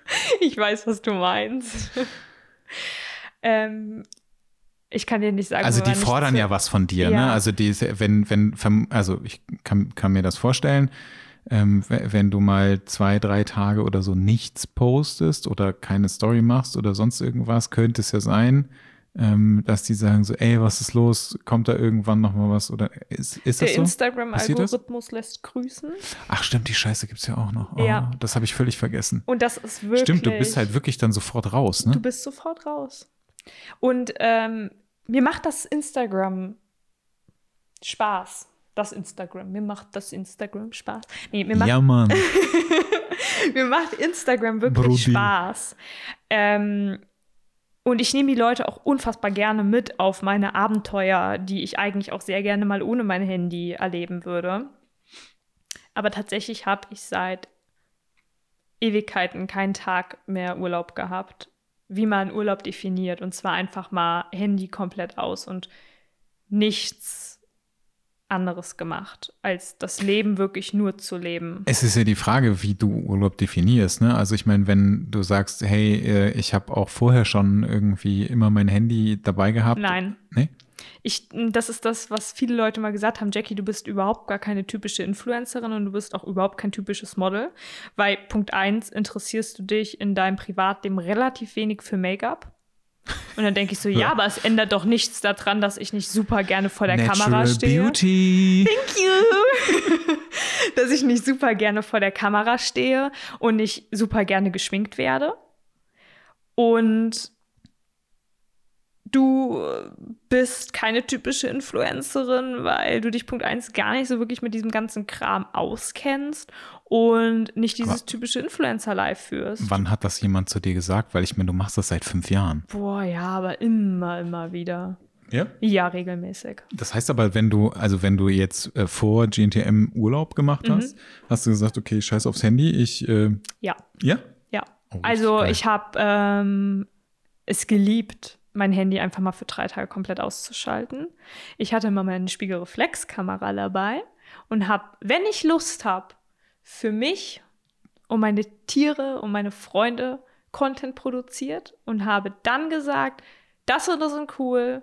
Speaker 2: ich weiß, was du meinst. ähm, ich kann dir nicht sagen.
Speaker 1: Also die fordern ja was von dir, ne? ja. ne? Also die, wenn, wenn, also ich kann, kann mir das vorstellen, ähm, wenn du mal zwei, drei Tage oder so nichts postest oder keine Story machst oder sonst irgendwas, könnte es ja sein, ähm, dass die sagen so, ey, was ist los? Kommt da irgendwann noch mal was? Oder ist, ist
Speaker 2: Der
Speaker 1: das so?
Speaker 2: Der Instagram-Algorithmus lässt grüßen.
Speaker 1: Ach stimmt, die Scheiße gibt es ja auch noch. Oh,
Speaker 2: ja.
Speaker 1: Das habe ich völlig vergessen.
Speaker 2: Und das ist wirklich...
Speaker 1: Stimmt, du bist halt wirklich dann sofort raus, ne?
Speaker 2: Du bist sofort raus. Und ähm, mir macht das Instagram Spaß. Das Instagram. Mir macht das Instagram Spaß. Nee, mir macht,
Speaker 1: ja, Mann.
Speaker 2: mir macht Instagram wirklich Brudi. Spaß. Ähm, und ich nehme die Leute auch unfassbar gerne mit auf meine Abenteuer, die ich eigentlich auch sehr gerne mal ohne mein Handy erleben würde. Aber tatsächlich habe ich seit Ewigkeiten keinen Tag mehr Urlaub gehabt wie man Urlaub definiert. Und zwar einfach mal Handy komplett aus und nichts anderes gemacht, als das Leben wirklich nur zu leben.
Speaker 1: Es ist ja die Frage, wie du Urlaub definierst. Ne? Also ich meine, wenn du sagst, hey, äh, ich habe auch vorher schon irgendwie immer mein Handy dabei gehabt.
Speaker 2: Nein.
Speaker 1: Nee?
Speaker 2: ich, das ist das, was viele Leute mal gesagt haben, Jackie, du bist überhaupt gar keine typische Influencerin und du bist auch überhaupt kein typisches Model, weil Punkt eins interessierst du dich in deinem Privatleben relativ wenig für Make-up. Und dann denke ich so, ja, aber es ändert doch nichts daran, dass ich nicht super gerne vor der
Speaker 1: Natural
Speaker 2: Kamera stehe.
Speaker 1: Beauty.
Speaker 2: Thank you. dass ich nicht super gerne vor der Kamera stehe und nicht super gerne geschminkt werde. Und du bist keine typische Influencerin, weil du dich Punkt 1 gar nicht so wirklich mit diesem ganzen Kram auskennst und nicht dieses Aber typische Influencer-Life führst.
Speaker 1: Wann hat das jemand zu dir gesagt? Weil ich meine, du machst das seit fünf Jahren.
Speaker 2: Boah, ja, aber immer, immer wieder.
Speaker 1: Ja?
Speaker 2: Ja, regelmäßig.
Speaker 1: Das heißt aber, wenn du, also wenn du jetzt äh, vor GNTM Urlaub gemacht mhm. hast, hast du gesagt, okay, scheiß aufs Handy, ich äh,
Speaker 2: Ja.
Speaker 1: Ja?
Speaker 2: Ja. Oh, also ich habe ähm, es geliebt, mein Handy einfach mal für drei Tage komplett auszuschalten. Ich hatte immer meine Spiegelreflexkamera dabei und habe, wenn ich Lust habe, für mich und meine Tiere und meine Freunde Content produziert und habe dann gesagt, das und das sind cool,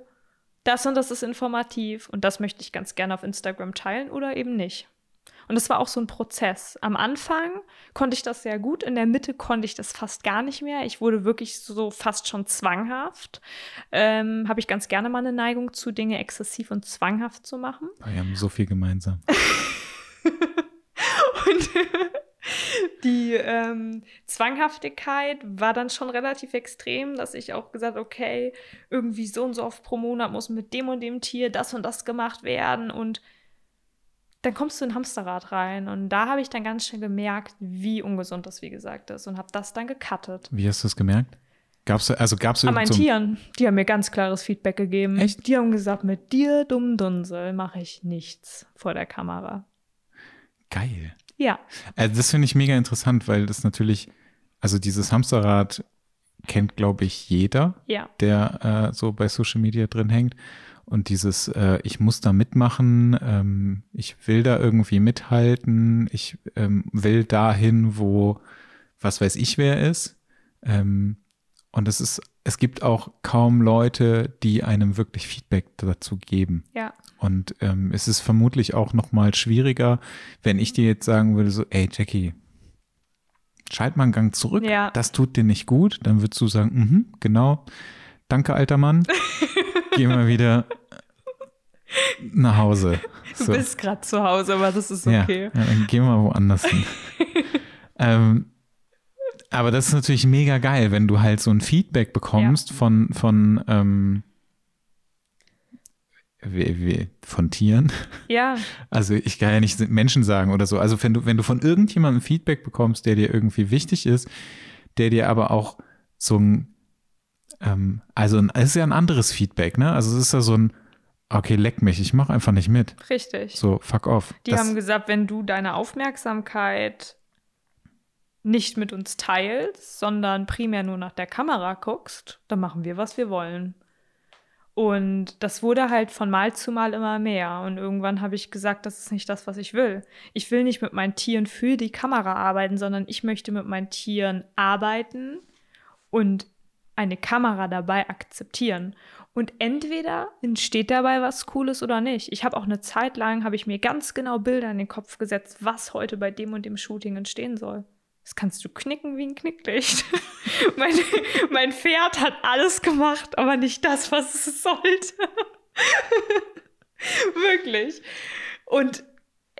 Speaker 2: das und das ist informativ und das möchte ich ganz gerne auf Instagram teilen oder eben nicht. Und das war auch so ein Prozess. Am Anfang konnte ich das sehr gut, in der Mitte konnte ich das fast gar nicht mehr. Ich wurde wirklich so fast schon zwanghaft. Ähm, Habe ich ganz gerne mal eine Neigung zu, Dinge exzessiv und zwanghaft zu machen.
Speaker 1: Wir haben so viel gemeinsam.
Speaker 2: und die ähm, Zwanghaftigkeit war dann schon relativ extrem, dass ich auch gesagt okay, irgendwie so und so oft pro Monat muss mit dem und dem Tier das und das gemacht werden und dann kommst du in Hamsterrad rein. Und da habe ich dann ganz schnell gemerkt, wie ungesund das, wie gesagt, ist. Und habe das dann gecuttet.
Speaker 1: Wie hast du es gemerkt? Gab's, also gab's
Speaker 2: An meinen Tieren, die haben mir ganz klares Feedback gegeben.
Speaker 1: Echt?
Speaker 2: Die haben gesagt, mit dir, dumm Dunsel, mache ich nichts vor der Kamera.
Speaker 1: Geil.
Speaker 2: Ja.
Speaker 1: Also das finde ich mega interessant, weil das natürlich, also dieses Hamsterrad kennt, glaube ich, jeder,
Speaker 2: ja.
Speaker 1: der äh, so bei Social Media drin hängt. Und dieses, äh, ich muss da mitmachen, ähm, ich will da irgendwie mithalten, ich ähm, will dahin, wo was weiß ich wer ist. Ähm, und es ist, es gibt auch kaum Leute, die einem wirklich Feedback dazu geben.
Speaker 2: Ja.
Speaker 1: Und ähm, es ist vermutlich auch noch mal schwieriger, wenn ich dir jetzt sagen würde, so, ey Jackie, schalt mal einen Gang zurück,
Speaker 2: ja.
Speaker 1: das tut dir nicht gut, dann würdest du sagen, mhm, genau, danke alter Mann, geh mal wieder nach Hause.
Speaker 2: Du
Speaker 1: So.
Speaker 2: bist gerade zu Hause, aber das ist
Speaker 1: Ja,
Speaker 2: okay.
Speaker 1: ja, dann gehen wir woanders hin. ähm, aber das ist natürlich mega geil, wenn du halt so ein Feedback bekommst von, von, ähm, von Tieren.
Speaker 2: Ja,
Speaker 1: Also ich kann ja nicht Menschen sagen oder so. Also wenn du, wenn du von irgendjemandem Feedback bekommst, der dir irgendwie wichtig ist, der dir aber auch so ein, ähm, also ein, es ist ja ein anderes Feedback, ne? Also es ist ja so ein, okay, leck mich, ich mach einfach nicht mit.
Speaker 2: richtig.
Speaker 1: So, fuck off.
Speaker 2: Die
Speaker 1: Das-
Speaker 2: haben gesagt, wenn du deine Aufmerksamkeit nicht mit uns teilst, sondern primär nur nach der Kamera guckst, dann machen wir, was wir wollen. Und das wurde halt von Mal zu Mal immer mehr. Und irgendwann habe ich gesagt, das ist nicht das, was ich will. Ich will nicht mit meinen Tieren für die Kamera arbeiten, sondern ich möchte mit meinen Tieren arbeiten und eine Kamera dabei akzeptieren. Und entweder entsteht dabei was Cooles oder nicht. Ich habe auch eine Zeit lang, habe ich mir ganz genau Bilder in den Kopf gesetzt, was heute bei dem und dem Shooting entstehen soll. Das kannst du knicken wie ein Knicklicht. mein, mein Pferd hat alles gemacht, aber nicht das, was es sollte. Wirklich. Und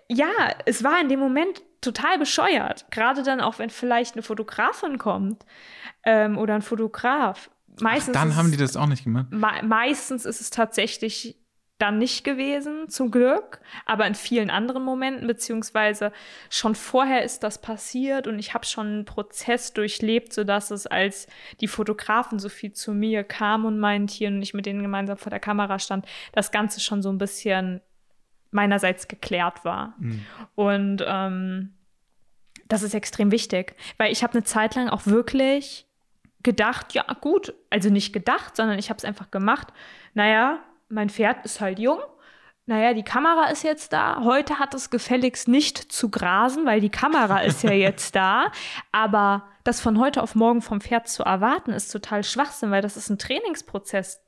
Speaker 2: ja, es war in dem Moment total bescheuert. Gerade dann auch, wenn vielleicht eine Fotografin kommt ähm, oder ein Fotograf. Meistens
Speaker 1: Dann
Speaker 2: ist
Speaker 1: haben die das auch nicht gemacht.
Speaker 2: Me meistens ist es tatsächlich dann nicht gewesen, zum Glück, aber in vielen anderen Momenten, beziehungsweise schon vorher ist das passiert und ich habe schon einen Prozess durchlebt, sodass es, als die Fotografen so viel zu mir kamen und meinen Tieren und ich mit denen gemeinsam vor der Kamera stand, das Ganze schon so ein bisschen meinerseits geklärt war. Und ähm, das ist extrem wichtig, weil ich habe eine Zeit lang auch wirklich gedacht, ja gut, also nicht gedacht, sondern ich habe es einfach gemacht. Naja, mein Pferd ist halt jung. Naja, die Kamera ist jetzt da. Heute hat es gefälligst nicht zu grasen, weil die Kamera ist ja jetzt da. Aber das von heute auf morgen vom Pferd zu erwarten, ist total Schwachsinn, weil das ist ein Trainingsprozess.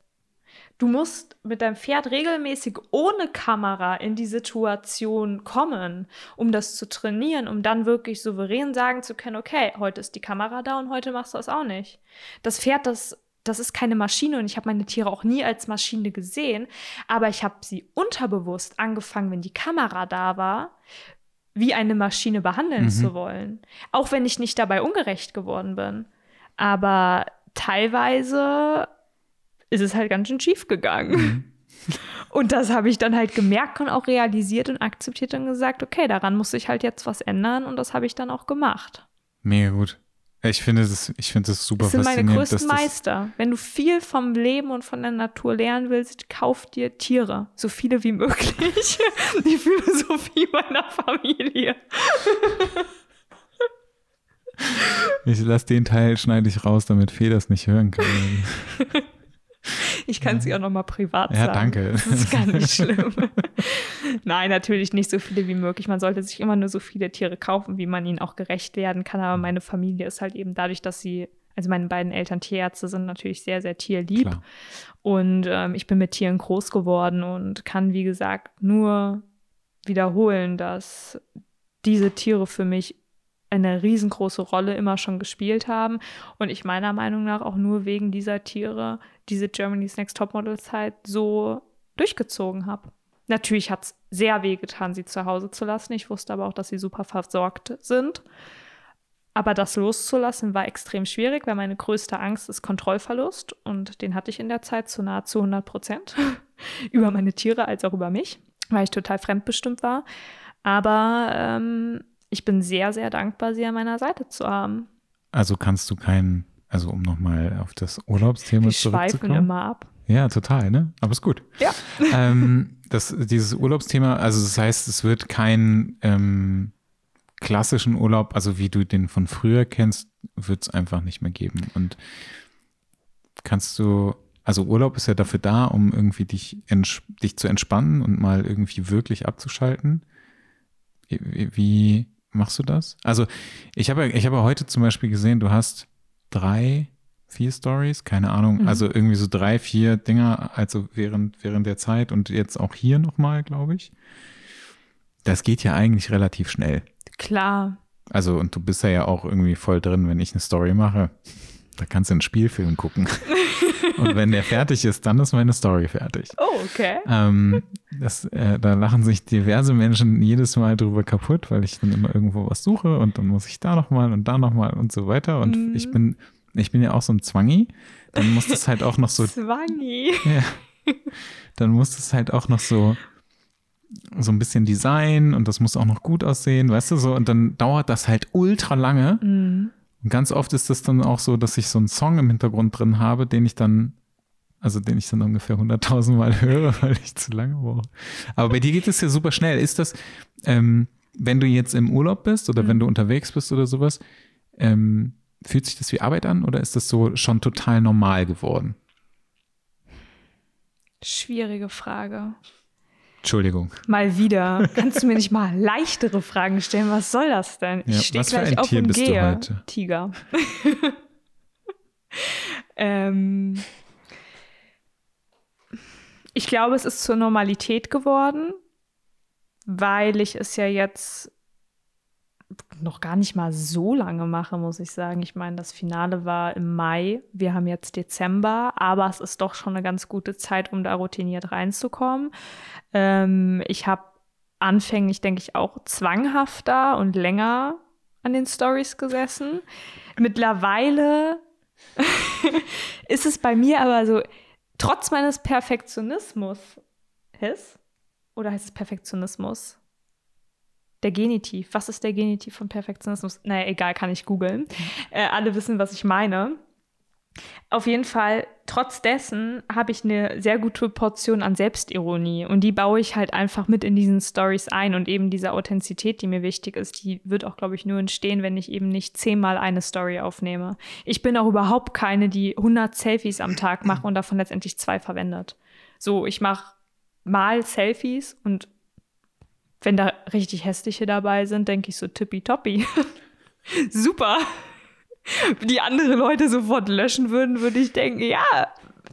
Speaker 2: Du musst mit deinem Pferd regelmäßig ohne Kamera in die Situation kommen, um das zu trainieren, um dann wirklich souverän sagen zu können, okay, heute ist die Kamera da und heute machst du das auch nicht. Das Pferd, das, das ist keine Maschine und ich habe meine Tiere auch nie als Maschine gesehen, aber ich habe sie unterbewusst angefangen, wenn die Kamera da war, wie eine Maschine behandeln
Speaker 1: Mhm.
Speaker 2: zu wollen. Auch wenn ich nicht dabei ungerecht geworden bin. Aber teilweise ist es halt ganz schön schief gegangen. Und das habe ich dann halt gemerkt und auch realisiert und akzeptiert und gesagt, okay, daran muss sich halt jetzt was ändern und das habe ich dann auch gemacht.
Speaker 1: Mega gut. Ich finde das, ich finde das super
Speaker 2: Das sind meine größten Meister. Wenn du viel vom Leben und von der Natur lernen willst, kauf dir Tiere. So viele wie möglich. Die Philosophie meiner Familie.
Speaker 1: ich lasse den Teil, schneide ich raus, damit Fee das nicht hören kann.
Speaker 2: Ich kann sie auch noch mal privat
Speaker 1: Ja,
Speaker 2: sagen.
Speaker 1: danke.
Speaker 2: Das ist gar nicht schlimm. Nein, natürlich nicht so viele wie möglich. Man sollte sich immer nur so viele Tiere kaufen, wie man ihnen auch gerecht werden kann. Aber meine Familie ist halt eben dadurch, dass sie, also meine beiden Eltern Tierärzte sind, natürlich sehr, sehr tierlieb.
Speaker 1: Klar.
Speaker 2: Und ähm, ich bin mit Tieren groß geworden und kann, wie gesagt, nur wiederholen, dass diese Tiere für mich eine riesengroße Rolle immer schon gespielt haben und ich meiner Meinung nach auch nur wegen dieser Tiere diese Germany's Next Topmodel Zeit so durchgezogen habe. Natürlich hat es sehr weh getan, sie zu Hause zu lassen. Ich wusste aber auch, dass sie super versorgt sind. Aber das loszulassen war extrem schwierig, weil meine größte Angst ist Kontrollverlust und den hatte ich in der Zeit zu nahezu 100 Prozent über meine Tiere als auch über mich, weil ich total fremdbestimmt war. Aber ähm, ich bin sehr, sehr dankbar, sie an meiner Seite zu haben.
Speaker 1: Also kannst du keinen, also um nochmal auf das Urlaubsthema
Speaker 2: Wir schweifen
Speaker 1: zurückzukommen.
Speaker 2: immer ab.
Speaker 1: Ja, total, ne? Aber ist gut.
Speaker 2: Ja.
Speaker 1: ähm, das, dieses Urlaubsthema, also das heißt, es wird kein ähm, klassischen Urlaub, also wie du den von früher kennst, wird es einfach nicht mehr geben. Und kannst du, also Urlaub ist ja dafür da, um irgendwie dich, dich zu entspannen und mal irgendwie wirklich abzuschalten. Wie machst du das? Also ich habe ich habe heute zum Beispiel gesehen, du hast drei, vier Stories, keine Ahnung,
Speaker 2: Mhm.
Speaker 1: also irgendwie so drei, vier Dinger, also während, während der Zeit und jetzt auch hier nochmal, glaube ich. Das geht ja eigentlich relativ schnell.
Speaker 2: Klar.
Speaker 1: Also, und du bist ja ja auch irgendwie voll drin, wenn ich eine Story mache. Da kannst du einen Spielfilm gucken. und wenn der fertig ist, dann ist meine Story fertig.
Speaker 2: Oh, okay.
Speaker 1: Ähm, das, äh, da lachen sich diverse Menschen jedes Mal drüber kaputt, weil ich dann immer irgendwo was suche und dann muss ich da nochmal und da nochmal und so weiter. Und
Speaker 2: Mhm.
Speaker 1: ich bin, ich bin ja auch so ein Zwangi. Dann muss das halt auch noch so
Speaker 2: Zwangi.
Speaker 1: ja. Dann muss es halt auch noch so, so ein bisschen Design und das muss auch noch gut aussehen, weißt du so. Und dann dauert das halt ultra lange.
Speaker 2: Mhm.
Speaker 1: Und ganz oft ist das dann auch so, dass ich so einen Song im Hintergrund drin habe, den ich dann, also den ich dann ungefähr 100.000 Mal höre, weil ich zu lange brauche. Aber bei dir geht es ja super schnell. Ist das, ähm, wenn du jetzt im Urlaub bist oder wenn du unterwegs bist oder sowas, ähm, fühlt sich das wie Arbeit an oder ist das so schon total normal geworden?
Speaker 2: Schwierige Frage.
Speaker 1: Entschuldigung.
Speaker 2: Mal wieder. Kannst du mir nicht mal leichtere Fragen stellen? Was soll das denn?
Speaker 1: Ja,
Speaker 2: Ich stehe
Speaker 1: was für
Speaker 2: gleich
Speaker 1: ein
Speaker 2: auf
Speaker 1: Tier
Speaker 2: und
Speaker 1: bist du
Speaker 2: gehe.
Speaker 1: heute?
Speaker 2: Tiger. ähm, ich glaube, es ist zur Normalität geworden, weil ich es ja jetzt noch gar nicht mal so lange mache, muss ich sagen. Ich meine, das Finale war im Mai. Wir haben jetzt Dezember, aber es ist doch schon eine ganz gute Zeit, um da routiniert reinzukommen. Ähm, ich habe anfänglich, denke ich, auch zwanghafter und länger an den Stories gesessen. Mittlerweile ist es bei mir aber so, trotz meines Perfektionismus, Hess? Oder heißt es Perfektionismus? Der Genitiv. Was ist der Genitiv von Perfektionismus? Naja, egal, kann ich googeln. Äh, alle wissen, was ich meine. Auf jeden Fall, trotz dessen habe ich eine sehr gute Portion an Selbstironie und die baue ich halt einfach mit in diesen Stories ein und eben diese Authentizität, die mir wichtig ist, die wird auch, glaube ich, nur entstehen, wenn ich eben nicht zehnmal eine Story aufnehme. Ich bin auch überhaupt keine, die 100 Selfies am Tag macht und davon letztendlich zwei verwendet. So, ich mache mal Selfies und wenn da richtig hässliche dabei sind, denke ich so tippitoppi. Super. Die andere Leute sofort löschen würden, würde ich denken, ja,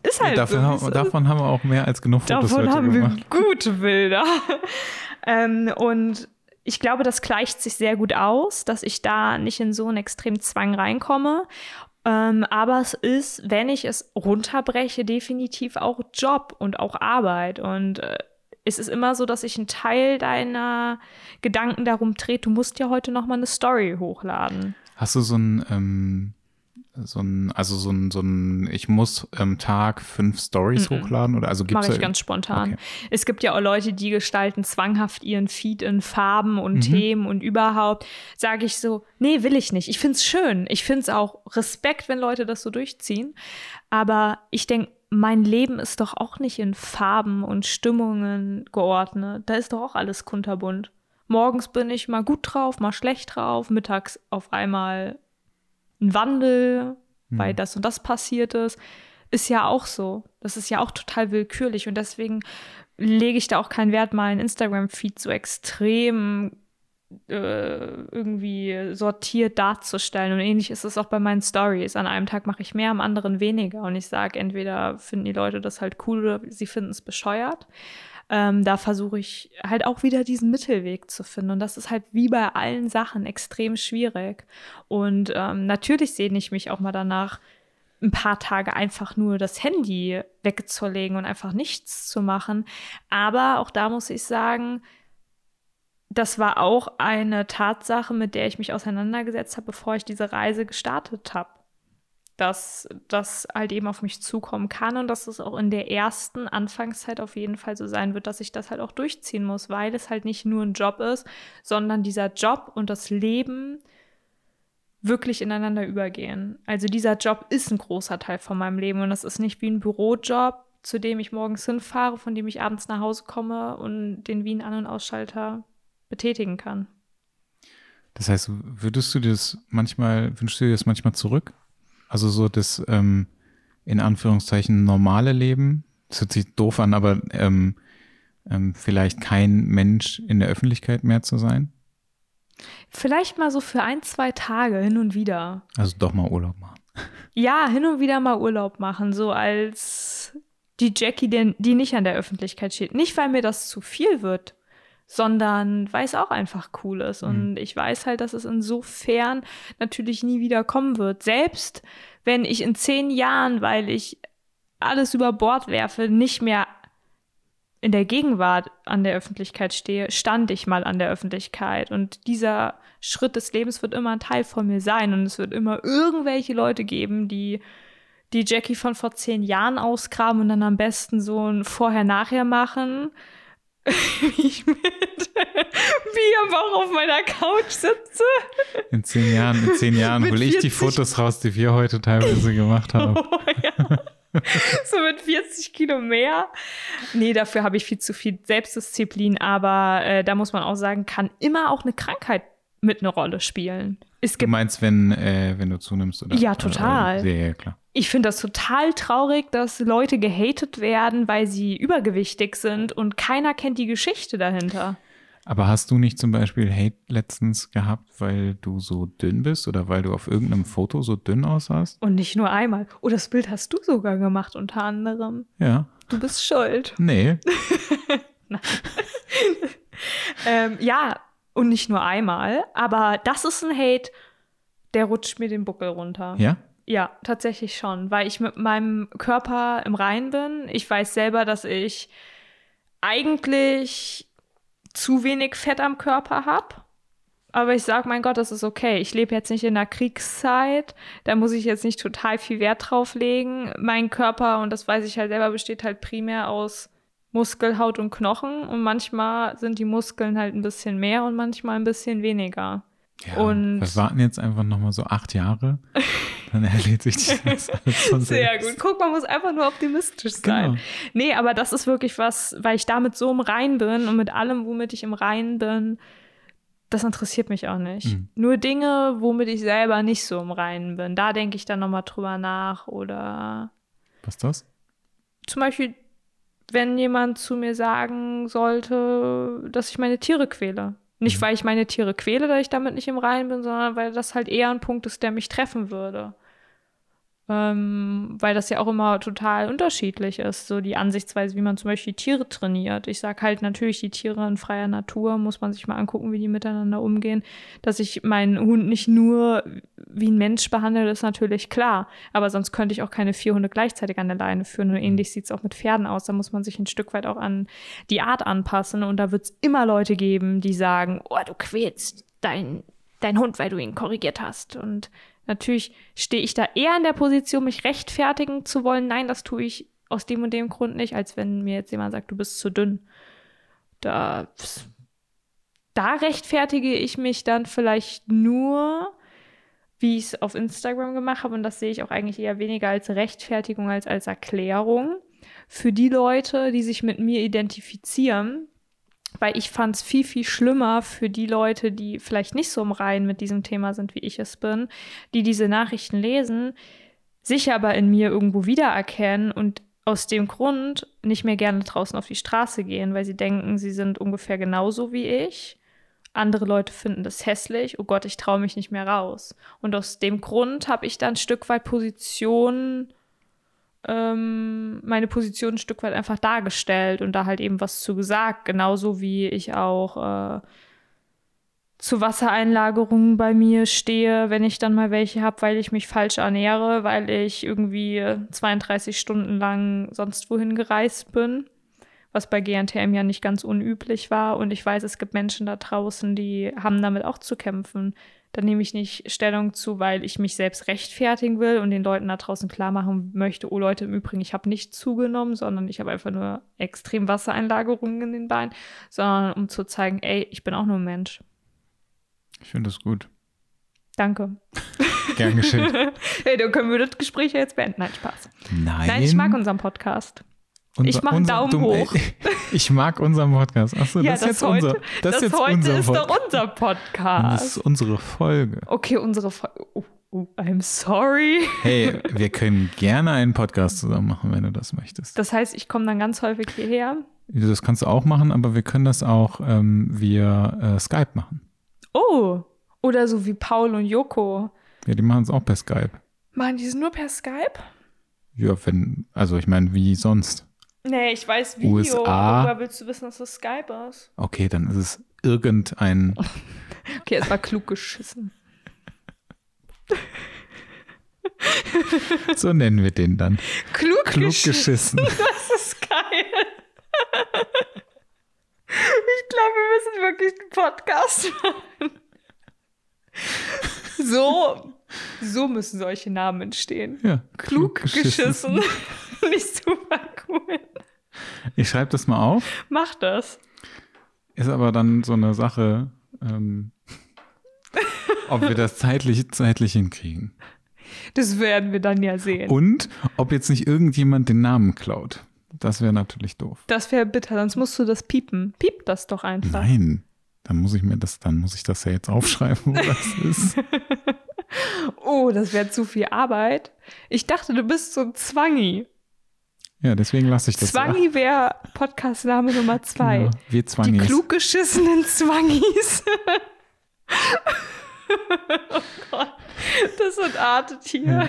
Speaker 2: ist halt
Speaker 1: Dafür
Speaker 2: so.
Speaker 1: haben, davon haben wir auch mehr als genug Fotos
Speaker 2: Davon
Speaker 1: heute
Speaker 2: haben
Speaker 1: gemacht.
Speaker 2: wir gute Bilder. ähm, und ich glaube, das gleicht sich sehr gut aus, dass ich da nicht in so einen extremen Zwang reinkomme. Ähm, aber es ist, wenn ich es runterbreche, definitiv auch Job und auch Arbeit. Und äh, es ist immer so, dass ich einen Teil deiner Gedanken darum dreht, du musst ja heute noch mal eine Story hochladen.
Speaker 1: Hast du so ein, ähm, so ein, also so ein, so ein, ich muss am Tag fünf Stories hochladen oder also gibt's
Speaker 2: Mache ich ganz spontan.
Speaker 1: Okay.
Speaker 2: Es gibt ja auch Leute, die gestalten zwanghaft ihren Feed in Farben
Speaker 1: Mhm.
Speaker 2: und Themen und überhaupt. Sage ich so, nee, will ich nicht. Ich finde es schön. Ich finde es auch Respekt, wenn Leute das so durchziehen. Aber ich denke, mein Leben ist doch auch nicht in Farben und Stimmungen geordnet. Da ist doch auch alles kunterbunt. Morgens bin ich mal gut drauf, mal schlecht drauf. Mittags auf einmal ein Wandel, weil das und das passiert ist. Ist ja auch so. Das ist ja auch total willkürlich und deswegen lege ich da auch keinen Wert, meinen Instagram-Feed so extrem irgendwie sortiert darzustellen. Und ähnlich ist es auch bei meinen Stories. An einem Tag mache ich mehr, am anderen weniger. Und ich sage, entweder finden die Leute das halt cool oder sie finden es bescheuert. Ähm, da versuche ich halt auch wieder diesen Mittelweg zu finden. Und das ist halt wie bei allen Sachen extrem schwierig. Und ähm, natürlich sehne ich mich auch mal danach, ein paar Tage einfach nur das Handy wegzulegen und einfach nichts zu machen. Aber auch da muss ich sagen, das war auch eine Tatsache, mit der ich mich auseinandergesetzt habe, bevor ich diese Reise gestartet habe. Dass das halt eben auf mich zukommen kann und dass es auch in der ersten Anfangszeit auf jeden Fall so sein wird, dass ich das halt auch durchziehen muss, weil es halt nicht nur ein Job ist, sondern dieser Job und das Leben wirklich ineinander übergehen. Also dieser Job ist ein großer Teil von meinem Leben und das ist nicht wie ein Bürojob, zu dem ich morgens hinfahre, von dem ich abends nach Hause komme und den wie ein An- und Ausschalter betätigen kann.
Speaker 1: Das heißt, würdest du dir das manchmal, wünschst du dir das manchmal zurück? Also so das ähm, in Anführungszeichen normale Leben? Das hört sich doof an, aber ähm, ähm, vielleicht kein Mensch in der Öffentlichkeit mehr zu sein?
Speaker 2: Vielleicht mal so für ein, zwei Tage hin und wieder.
Speaker 1: Also doch mal Urlaub machen.
Speaker 2: Ja, hin und wieder mal Urlaub machen, so als die Jackie, die, die nicht an der Öffentlichkeit steht. Nicht, weil mir das zu viel wird, sondern weil es auch einfach cool ist. Und ich weiß halt, dass es insofern natürlich nie wieder kommen wird. Selbst wenn ich in zehn Jahren, weil ich alles über Bord werfe, nicht mehr in der Gegenwart an der Öffentlichkeit stehe, stand ich mal an der Öffentlichkeit. Und dieser Schritt des Lebens wird immer ein Teil von mir sein. Und es wird immer irgendwelche Leute geben, die die Jackie von vor zehn Jahren ausgraben und dann am besten so ein Vorher-Nachher machen. Wie ich mit Bier auch auf meiner Couch sitze.
Speaker 1: In zehn Jahren, in zehn Jahren hole ich die
Speaker 2: 40.
Speaker 1: Fotos raus, die wir heute teilweise gemacht haben.
Speaker 2: Oh, ja. so mit 40 Kilo mehr. Nee, dafür habe ich viel zu viel Selbstdisziplin, aber äh, da muss man auch sagen, kann immer auch eine Krankheit mit eine Rolle spielen. Es
Speaker 1: Du
Speaker 2: gibt
Speaker 1: meinst, wenn, äh, wenn du zunimmst, oder?
Speaker 2: Ja, total.
Speaker 1: Ja, ja, klar.
Speaker 2: Ich finde das total traurig, dass Leute gehatet werden, weil sie übergewichtig sind und keiner kennt die Geschichte dahinter.
Speaker 1: Aber hast du nicht zum Beispiel Hate letztens gehabt, weil du so dünn bist oder weil du auf irgendeinem Foto so dünn aussahst?
Speaker 2: Und nicht nur einmal. Oh, das Bild hast du sogar gemacht, unter anderem.
Speaker 1: Ja.
Speaker 2: Du bist schuld.
Speaker 1: Nee.
Speaker 2: Ähm, ja, und nicht nur einmal, aber das ist ein Hate, der rutscht mir den Buckel runter.
Speaker 1: Ja?
Speaker 2: Ja, tatsächlich schon, weil ich mit meinem Körper im Reinen bin. Ich weiß selber, dass ich eigentlich zu wenig Fett am Körper habe. Aber ich sage, mein Gott, das ist okay. Ich lebe jetzt nicht in der Kriegszeit. Da muss ich jetzt nicht total viel Wert drauf legen. Mein Körper, und das weiß ich halt selber, besteht halt primär aus Muskel, Haut und Knochen. Und manchmal sind die Muskeln halt ein bisschen mehr und manchmal ein bisschen weniger.
Speaker 1: Ja.
Speaker 2: Und-
Speaker 1: wir warten jetzt einfach nochmal so acht Jahre. Dann erledigt sich das alles von
Speaker 2: Sehr
Speaker 1: selbst.
Speaker 2: gut. Guck, man muss einfach nur optimistisch sein.
Speaker 1: Genau.
Speaker 2: Nee, aber das ist wirklich was, weil ich damit so im Rein bin und mit allem, womit ich im Rein bin, das interessiert mich auch nicht.
Speaker 1: Mhm.
Speaker 2: Nur Dinge, womit ich selber nicht so im Reinen bin, da denke ich dann nochmal drüber nach. Oder
Speaker 1: Was ist das?
Speaker 2: zum Beispiel, wenn jemand zu mir sagen sollte, dass ich meine Tiere quäle. Nicht,
Speaker 1: Mhm.
Speaker 2: weil ich meine Tiere quäle, da ich damit nicht im Reinen bin, sondern weil das halt eher ein Punkt ist, der mich treffen würde. Ähm, weil das ja auch immer total unterschiedlich ist, so die Ansichtsweise, wie man zum Beispiel Tiere trainiert. Ich sag halt natürlich, die Tiere in freier Natur muss man sich mal angucken, wie die miteinander umgehen. Dass ich meinen Hund nicht nur wie ein Mensch behandle, ist natürlich klar. Aber sonst könnte ich auch keine vier Hunde gleichzeitig an der Leine führen. Und ähnlich sieht es auch mit Pferden aus. Da muss man sich ein Stück weit auch an die Art anpassen. Und da wird es immer Leute geben, die sagen, oh, du quälst dein, dein Hund, weil du ihn korrigiert hast. Und natürlich stehe ich da eher in der Position, mich rechtfertigen zu wollen. Nein, das tue ich aus dem und dem Grund nicht, als wenn mir jetzt jemand sagt, du bist zu dünn. Da, da rechtfertige ich mich dann vielleicht nur, wie ich es auf Instagram gemacht habe. Und das sehe ich auch eigentlich eher weniger als Rechtfertigung als als Erklärung für die Leute, die sich mit mir identifizieren. Weil ich fand es viel, viel schlimmer für die Leute, die vielleicht nicht so im Reinen mit diesem Thema sind, wie ich es bin, die diese Nachrichten lesen, sich aber in mir irgendwo wiedererkennen und aus dem Grund nicht mehr gerne draußen auf die Straße gehen, weil sie denken, sie sind ungefähr genauso wie ich. Andere Leute finden das hässlich. Oh Gott, ich traue mich nicht mehr raus. Und aus dem Grund habe ich dann ein Stück weit Position, ähm, meine Position ein Stück weit einfach dargestellt und da halt eben was zu gesagt. Genauso wie ich auch äh, zu Wassereinlagerungen bei mir stehe, wenn ich dann mal welche habe, weil ich mich falsch ernähre, weil ich irgendwie 32 Stunden lang sonst wohin gereist bin, was bei GNTM ja nicht ganz unüblich war. Und ich weiß, es gibt Menschen da draußen, die haben damit auch zu kämpfen. Da nehme ich nicht Stellung zu, weil ich mich selbst rechtfertigen will und den Leuten da draußen klar machen möchte, oh Leute, im Übrigen, ich habe nicht zugenommen, sondern ich habe einfach nur extrem Wassereinlagerungen in den Beinen, sondern um zu zeigen, ey, ich bin auch nur ein Mensch.
Speaker 1: Ich finde das gut.
Speaker 2: Danke.
Speaker 1: Gern geschehen.
Speaker 2: hey, dann können wir das Gespräch ja jetzt beenden. Nein, Spaß.
Speaker 1: Nein.
Speaker 2: Nein, ich mag unseren Podcast.
Speaker 1: Unser-
Speaker 2: ich mach einen
Speaker 1: unser-
Speaker 2: Daumen
Speaker 1: du-
Speaker 2: hoch.
Speaker 1: Ich mag unseren Podcast. Achso,
Speaker 2: ja,
Speaker 1: das ist jetzt
Speaker 2: heute,
Speaker 1: unser. Das, ist jetzt
Speaker 2: heute
Speaker 1: unser
Speaker 2: ist
Speaker 1: Podcast.
Speaker 2: doch unser
Speaker 1: Und
Speaker 2: Podcast.
Speaker 1: das ist unsere Folge.
Speaker 2: Okay, unsere Folge. Oh, oh, I'm sorry.
Speaker 1: Hey, wir können gerne einen Podcast zusammen machen, wenn du das möchtest.
Speaker 2: Das heißt, ich komme dann ganz häufig hierher.
Speaker 1: Das kannst du auch machen, aber wir können das auch ähm, via äh, Skype machen.
Speaker 2: Oh, oder so wie Paul und Joko.
Speaker 1: Ja, die machen es auch per Skype.
Speaker 2: Machen die es nur per Skype?
Speaker 1: Ja, wenn, also ich meine, wie sonst?
Speaker 2: Nee, ich weiß Video,
Speaker 1: USA.
Speaker 2: aber willst du wissen, dass das Skype ist?
Speaker 1: Okay, dann ist es irgendein.
Speaker 2: Okay, es war klug geschissen.
Speaker 1: so nennen wir den dann.
Speaker 2: Klug,
Speaker 1: Klug
Speaker 2: geschissen.
Speaker 1: geschissen.
Speaker 2: Das ist geil. Ich glaube, wir müssen wirklich einen Podcast machen. So, so müssen solche Namen entstehen.
Speaker 1: Ja,
Speaker 2: Klug geschissen. Nicht super cool.
Speaker 1: Ich schreibe das mal auf.
Speaker 2: Mach das.
Speaker 1: Ist aber dann so eine Sache, ähm, ob wir das zeitlich, zeitlich hinkriegen.
Speaker 2: Das werden wir dann ja sehen.
Speaker 1: Und ob jetzt nicht irgendjemand den Namen klaut. Das wäre natürlich doof.
Speaker 2: Das wäre bitter, sonst musst du das piepen. Piep das doch einfach.
Speaker 1: Nein, dann muss ich mir das, dann muss ich das ja jetzt aufschreiben, wo das ist.
Speaker 2: Oh, das wäre zu viel Arbeit. Ich dachte, du bist so ein Zwangi.
Speaker 1: Ja, deswegen lasse ich das.
Speaker 2: Zwangi wäre Podcastname Nummer zwei.
Speaker 1: Genau, wir
Speaker 2: Die
Speaker 1: Zwangis.
Speaker 2: klug geschissenen Zwangis. oh Gott, das sind Artetiere.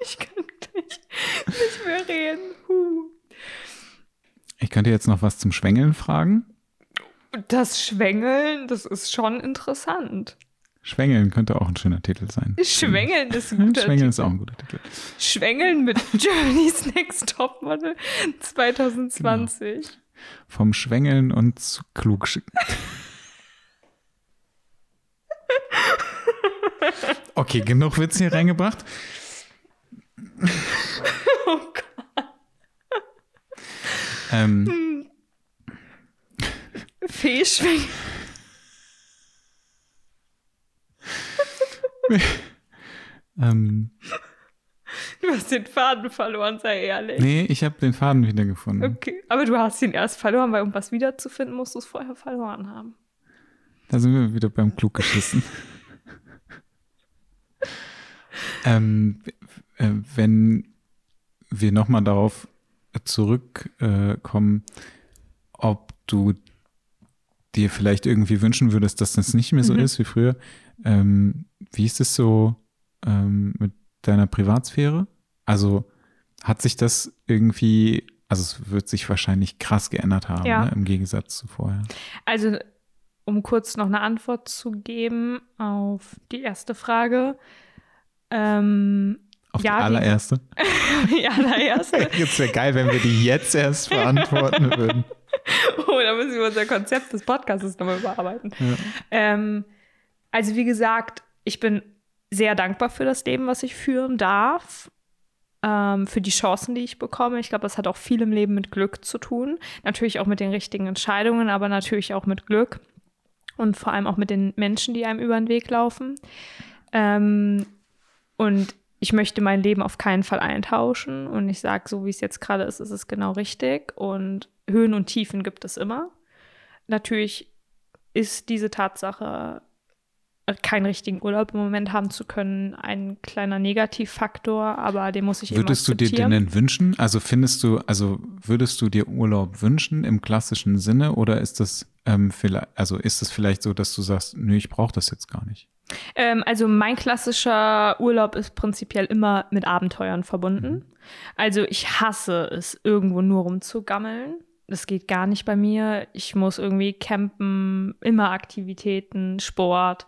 Speaker 2: ich kann gleich nicht mehr reden. Huh.
Speaker 1: Ich könnte jetzt noch was zum Schwängeln fragen.
Speaker 2: Das Schwängeln, das ist schon interessant.
Speaker 1: Schwängeln könnte auch ein schöner Titel sein.
Speaker 2: Schwängeln ist ein
Speaker 1: Hm,
Speaker 2: guter
Speaker 1: Schwängeln ist
Speaker 2: Titel.
Speaker 1: auch ein guter Titel.
Speaker 2: Schwängeln mit Germany's Next Topmodel 2020.
Speaker 1: Vom Schwängeln und zu klug. Okay, genug Witz hier reingebracht.
Speaker 2: Oh Gott.
Speaker 1: Ähm,
Speaker 2: Fehlschwängeln.
Speaker 1: ähm,
Speaker 2: Du hast den Faden verloren, sei ehrlich.
Speaker 1: nee, ich habe den Faden wieder gefunden.
Speaker 2: Okay, aber du hast ihn erst verloren, weil um was wiederzufinden, musst du es vorher verloren haben.
Speaker 1: Da sind wir wieder beim klug geschissen. ähm, äh, wenn wir nochmal darauf zurückkommen, äh, ob du dir vielleicht irgendwie wünschen würdest, dass das nicht mehr so
Speaker 2: Mhm.
Speaker 1: ist wie früher. Ähm, wie ist es so ähm, mit deiner Privatsphäre? Also hat sich das irgendwie, also es wird sich wahrscheinlich krass geändert haben,
Speaker 2: Ja.
Speaker 1: ne, im Gegensatz zu vorher.
Speaker 2: Also, um kurz noch eine Antwort zu geben auf die erste Frage. Ähm,
Speaker 1: Auf
Speaker 2: Ja,
Speaker 1: die allererste.
Speaker 2: die allererste.
Speaker 1: Jetzt wäre geil, wenn wir die jetzt erst beantworten würden.
Speaker 2: Oh, da müssen wir unser Konzept des Podcasts nochmal überarbeiten.
Speaker 1: Ja.
Speaker 2: Ähm, also wie gesagt, ich bin sehr dankbar für das Leben, was ich führen darf, ähm, für die Chancen, die ich bekomme. Ich glaube, das hat auch viel im Leben mit Glück zu tun. Natürlich auch mit den richtigen Entscheidungen, aber natürlich auch mit Glück und vor allem auch mit den Menschen, die einem über den Weg laufen. Ähm, und ich möchte mein Leben auf keinen Fall eintauschen. Und ich sage, so wie es jetzt gerade ist, ist es genau richtig. Und Höhen und Tiefen gibt es immer. Natürlich ist diese Tatsache, keinen richtigen Urlaub im Moment haben zu können, ein kleiner Negativfaktor, aber den muss ich
Speaker 1: Würdest du dir den denn wünschen? Also findest du, also würdest du dir Urlaub wünschen im klassischen Sinne oder ist das ähm, vielleicht, also ist es vielleicht so, dass du sagst, nö, ich brauche das jetzt gar nicht?
Speaker 2: Ähm, also mein klassischer Urlaub ist prinzipiell immer mit Abenteuern verbunden. Also ich hasse es, irgendwo nur rumzugammeln. Das geht gar nicht bei mir. Ich muss irgendwie campen, immer Aktivitäten, Sport.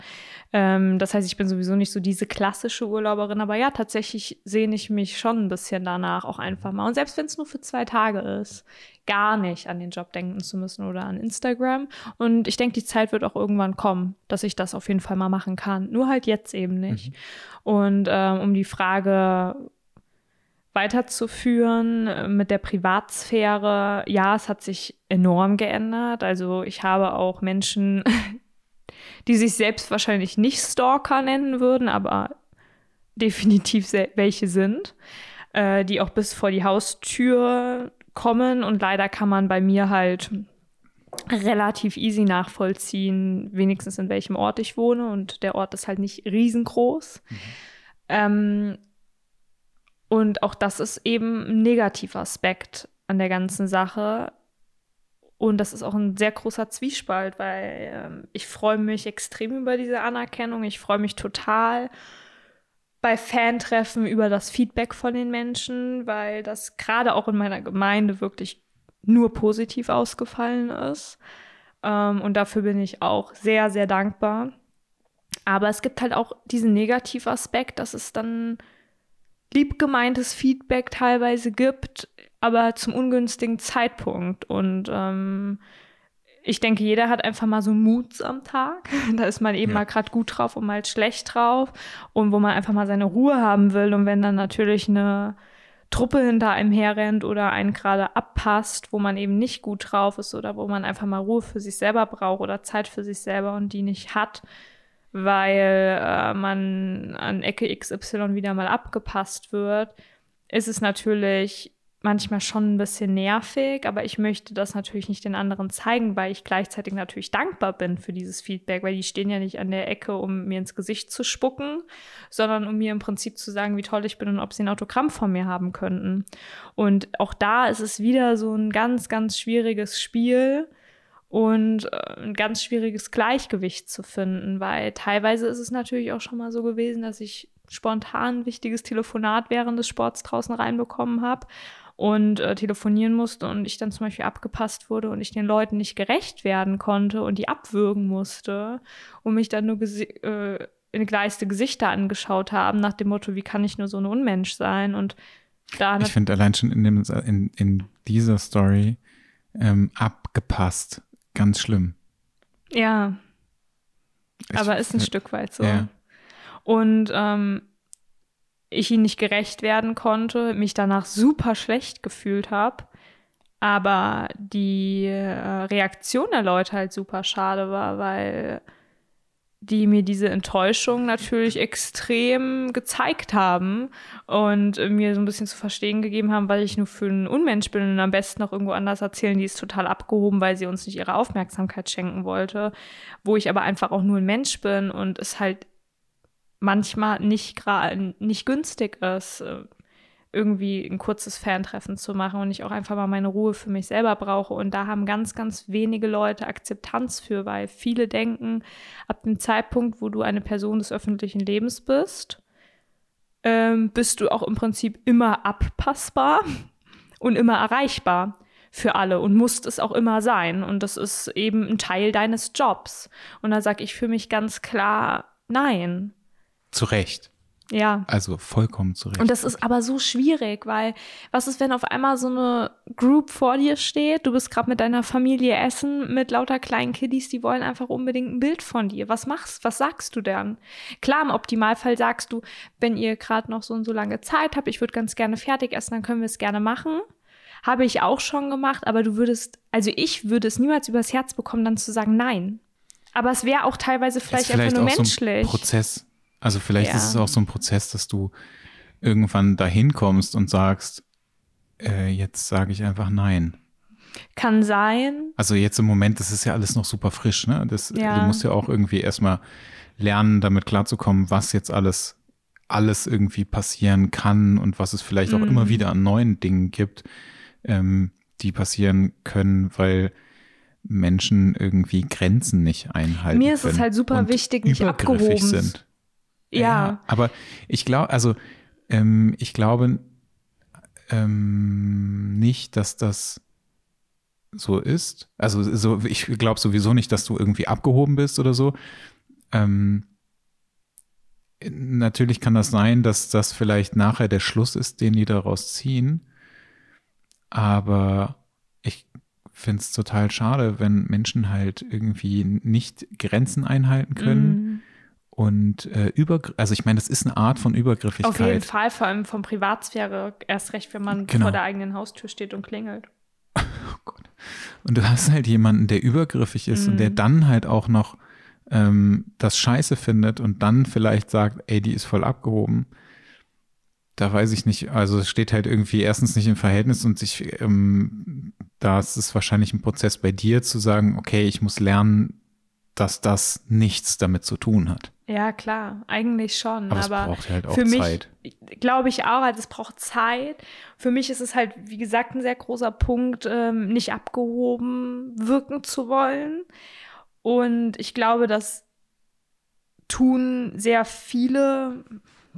Speaker 2: Ähm, das heißt, ich bin sowieso nicht so diese klassische Urlauberin. Aber ja, tatsächlich sehne ich mich schon ein bisschen danach auch einfach mal. Und selbst wenn es nur für zwei Tage ist, gar nicht an den Job denken zu müssen oder an Instagram. Und ich denke, die Zeit wird auch irgendwann kommen, dass ich das auf jeden Fall mal machen kann. Nur halt jetzt eben nicht. Und ähm, um die Frage weiterzuführen äh, mit der Privatsphäre, ja, es hat sich enorm geändert. Also ich habe auch Menschen, die sich selbst wahrscheinlich nicht Stalker nennen würden, aber definitiv welche sind, äh, die auch bis vor die Haustür kommen. Und leider kann man bei mir halt relativ easy nachvollziehen, wenigstens in welchem Ort ich wohne. Und der Ort ist halt nicht riesengroß. Ähm, und auch das ist eben ein negativer Aspekt an der ganzen Sache. Und das ist auch ein sehr großer Zwiespalt, weil ähm, ich freue mich extrem über diese Anerkennung. Ich freue mich total. bei Fantreffen über das Feedback von den Menschen, weil das gerade auch in meiner Gemeinde wirklich nur positiv ausgefallen ist. Ähm, und dafür bin ich auch sehr, sehr dankbar. Aber es gibt halt auch diesen Negativaspekt, dass es dann liebgemeintes Feedback teilweise gibt, aber zum ungünstigen Zeitpunkt. Und ähm, ich denke, jeder hat einfach mal so Moods am Tag. Da ist man eben ja. mal gerade gut drauf und mal schlecht drauf. Und wo man einfach mal seine Ruhe haben will. Und wenn dann natürlich eine Truppe hinter einem herrennt oder einen gerade abpasst, wo man eben nicht gut drauf ist oder wo man einfach mal Ruhe für sich selber braucht oder Zeit für sich selber und die nicht hat, weil äh, man an Ecke XY wieder mal abgepasst wird, ist es natürlich manchmal schon ein bisschen nervig, aber ich möchte das natürlich nicht den anderen zeigen, weil ich gleichzeitig natürlich dankbar bin für dieses Feedback, weil die stehen ja nicht an der Ecke, um mir ins Gesicht zu spucken, sondern um mir im Prinzip zu sagen, wie toll ich bin und ob sie ein Autogramm von mir haben könnten. Und auch da ist es wieder so ein ganz, ganz schwieriges Spiel und äh, ein ganz schwieriges Gleichgewicht zu finden, weil teilweise ist es natürlich auch schon mal so gewesen, dass ich spontan ein wichtiges Telefonat während des Sports draußen reinbekommen habe und äh, telefonieren musste und ich dann zum Beispiel abgepasst wurde und ich den Leuten nicht gerecht werden konnte und die abwürgen musste und mich dann nur äh, geleiste Gesichter angeschaut haben nach dem Motto, wie kann ich nur so ein Unmensch sein? Und da
Speaker 1: Ich finde allein schon in, dem, in, in dieser Story ähm, abgepasst ganz schlimm.
Speaker 2: Ja. Ich, aber ist ein äh, Stück weit so. Ja. Und ähm, ich ihnen nicht gerecht werden konnte, mich danach super schlecht gefühlt habe, aber die äh, Reaktion der Leute halt super schade war, weil die mir diese Enttäuschung natürlich extrem gezeigt haben und mir so ein bisschen zu verstehen gegeben haben, weil ich nur für ein Unmensch bin und am besten noch irgendwo anders erzählen, die ist total abgehoben, weil sie uns nicht ihre Aufmerksamkeit schenken wollte, wo ich aber einfach auch nur ein Mensch bin und es halt manchmal nicht gerade nicht günstig ist, äh, irgendwie ein kurzes Fantreffen zu machen und ich auch einfach mal meine Ruhe für mich selber brauche. Und da haben ganz, ganz wenige Leute Akzeptanz für, weil viele denken, ab dem Zeitpunkt, wo du eine Person des öffentlichen Lebens bist, ähm, bist du auch im Prinzip immer abpassbar und immer erreichbar für alle und musst es auch immer sein. Und das ist eben ein Teil deines Jobs. Und da sage ich für mich ganz klar, nein.
Speaker 1: Zu Recht.
Speaker 2: Ja.
Speaker 1: Also vollkommen zu Recht.
Speaker 2: Und das ist aber so schwierig, weil was ist, wenn auf einmal so eine Group vor dir steht, du bist gerade mit deiner Familie essen, mit lauter kleinen Kiddies, die wollen einfach unbedingt ein Bild von dir. Was machst, was sagst du dann? Klar, im Optimalfall sagst du, wenn ihr gerade noch so und so lange Zeit habt, ich würde ganz gerne fertig essen, dann können wir es gerne machen. Habe ich auch schon gemacht, aber du würdest, also ich würde es niemals übers Herz bekommen, dann zu sagen nein. Aber es wäre auch teilweise vielleicht, vielleicht einfach nur menschlich.
Speaker 1: So ein Prozess also vielleicht ja. ist es auch so ein Prozess, dass du irgendwann dahin kommst und sagst, äh, jetzt sage ich einfach nein.
Speaker 2: Kann sein.
Speaker 1: Also jetzt im Moment, das ist ja alles noch super frisch, ne? Das, ja. Du musst ja auch irgendwie erstmal lernen, damit klarzukommen, was jetzt alles, alles irgendwie passieren kann und was es vielleicht mhm. auch immer mhm. wieder an neuen Dingen gibt, ähm, die passieren können, weil Menschen irgendwie Grenzen nicht einhalten.
Speaker 2: Mir ist es halt super wichtig, nicht abgehoben
Speaker 1: sind. Ja. ja aber ich glaube, also ähm, ich glaube ähm, nicht, dass das so ist. Also so, ich glaube sowieso nicht, dass du irgendwie abgehoben bist oder so. Ähm, natürlich kann das sein, dass das vielleicht nachher der Schluss ist, den die daraus ziehen. Aber ich finde es total schade, wenn Menschen halt irgendwie nicht Grenzen einhalten können. Mm und äh, über, also ich meine, das ist eine Art von Übergriffigkeit.
Speaker 2: Auf jeden Fall, vor allem von Privatsphäre, erst recht, wenn man genau. vor der eigenen Haustür steht und klingelt.
Speaker 1: Oh Gott. Und du hast halt jemanden, der übergriffig ist mhm. und der mhm. dann halt auch noch ähm, das Scheiße findet und dann vielleicht sagt, ey, die ist voll abgehoben. Da weiß ich nicht, also es steht halt irgendwie erstens nicht im Verhältnis und sich, ähm, da ist es wahrscheinlich ein Prozess bei dir zu sagen, okay, ich muss lernen, dass das nichts damit zu tun hat.
Speaker 2: Ja, klar, eigentlich schon.
Speaker 1: Aber,
Speaker 2: aber
Speaker 1: es braucht halt auch
Speaker 2: für mich,
Speaker 1: Zeit.
Speaker 2: Glaube ich auch, also es braucht Zeit. Für mich ist es halt, wie gesagt, ein sehr großer Punkt, ähm, nicht abgehoben wirken zu wollen. Und ich glaube, das tun sehr viele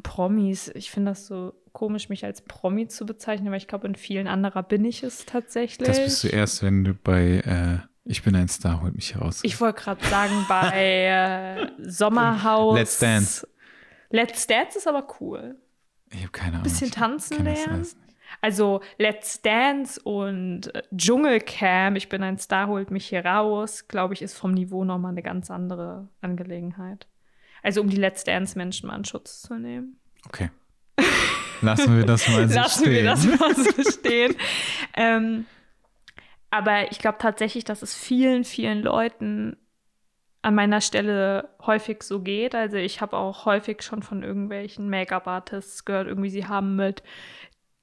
Speaker 2: Promis, ich finde das so komisch, mich als Promi zu bezeichnen, aber ich glaube, in vielen anderer bin ich es tatsächlich.
Speaker 1: Das bist du erst, wenn du bei äh, Ich bin ein Star, holt mich heraus.
Speaker 2: Ich wollte gerade sagen, bei äh, Sommerhaus.
Speaker 1: Let's Dance.
Speaker 2: Let's Dance ist aber cool.
Speaker 1: Ich habe keine Ahnung.
Speaker 2: Bisschen tanzen lernen. Also Let's Dance und äh, Dschungelcamp, ich bin ein Star, holt mich hier raus, glaube ich, ist vom Niveau nochmal eine ganz andere Angelegenheit. Also um die Let's Dance-Menschen mal in Schutz zu nehmen.
Speaker 1: Okay. Lassen wir das mal so
Speaker 2: Lassen
Speaker 1: stehen.
Speaker 2: wir das mal so stehen. ähm, aber ich glaube tatsächlich, dass es vielen, vielen Leuten an meiner Stelle häufig so geht. Also ich habe auch häufig schon von irgendwelchen Make-up-Artists gehört, irgendwie sie haben mit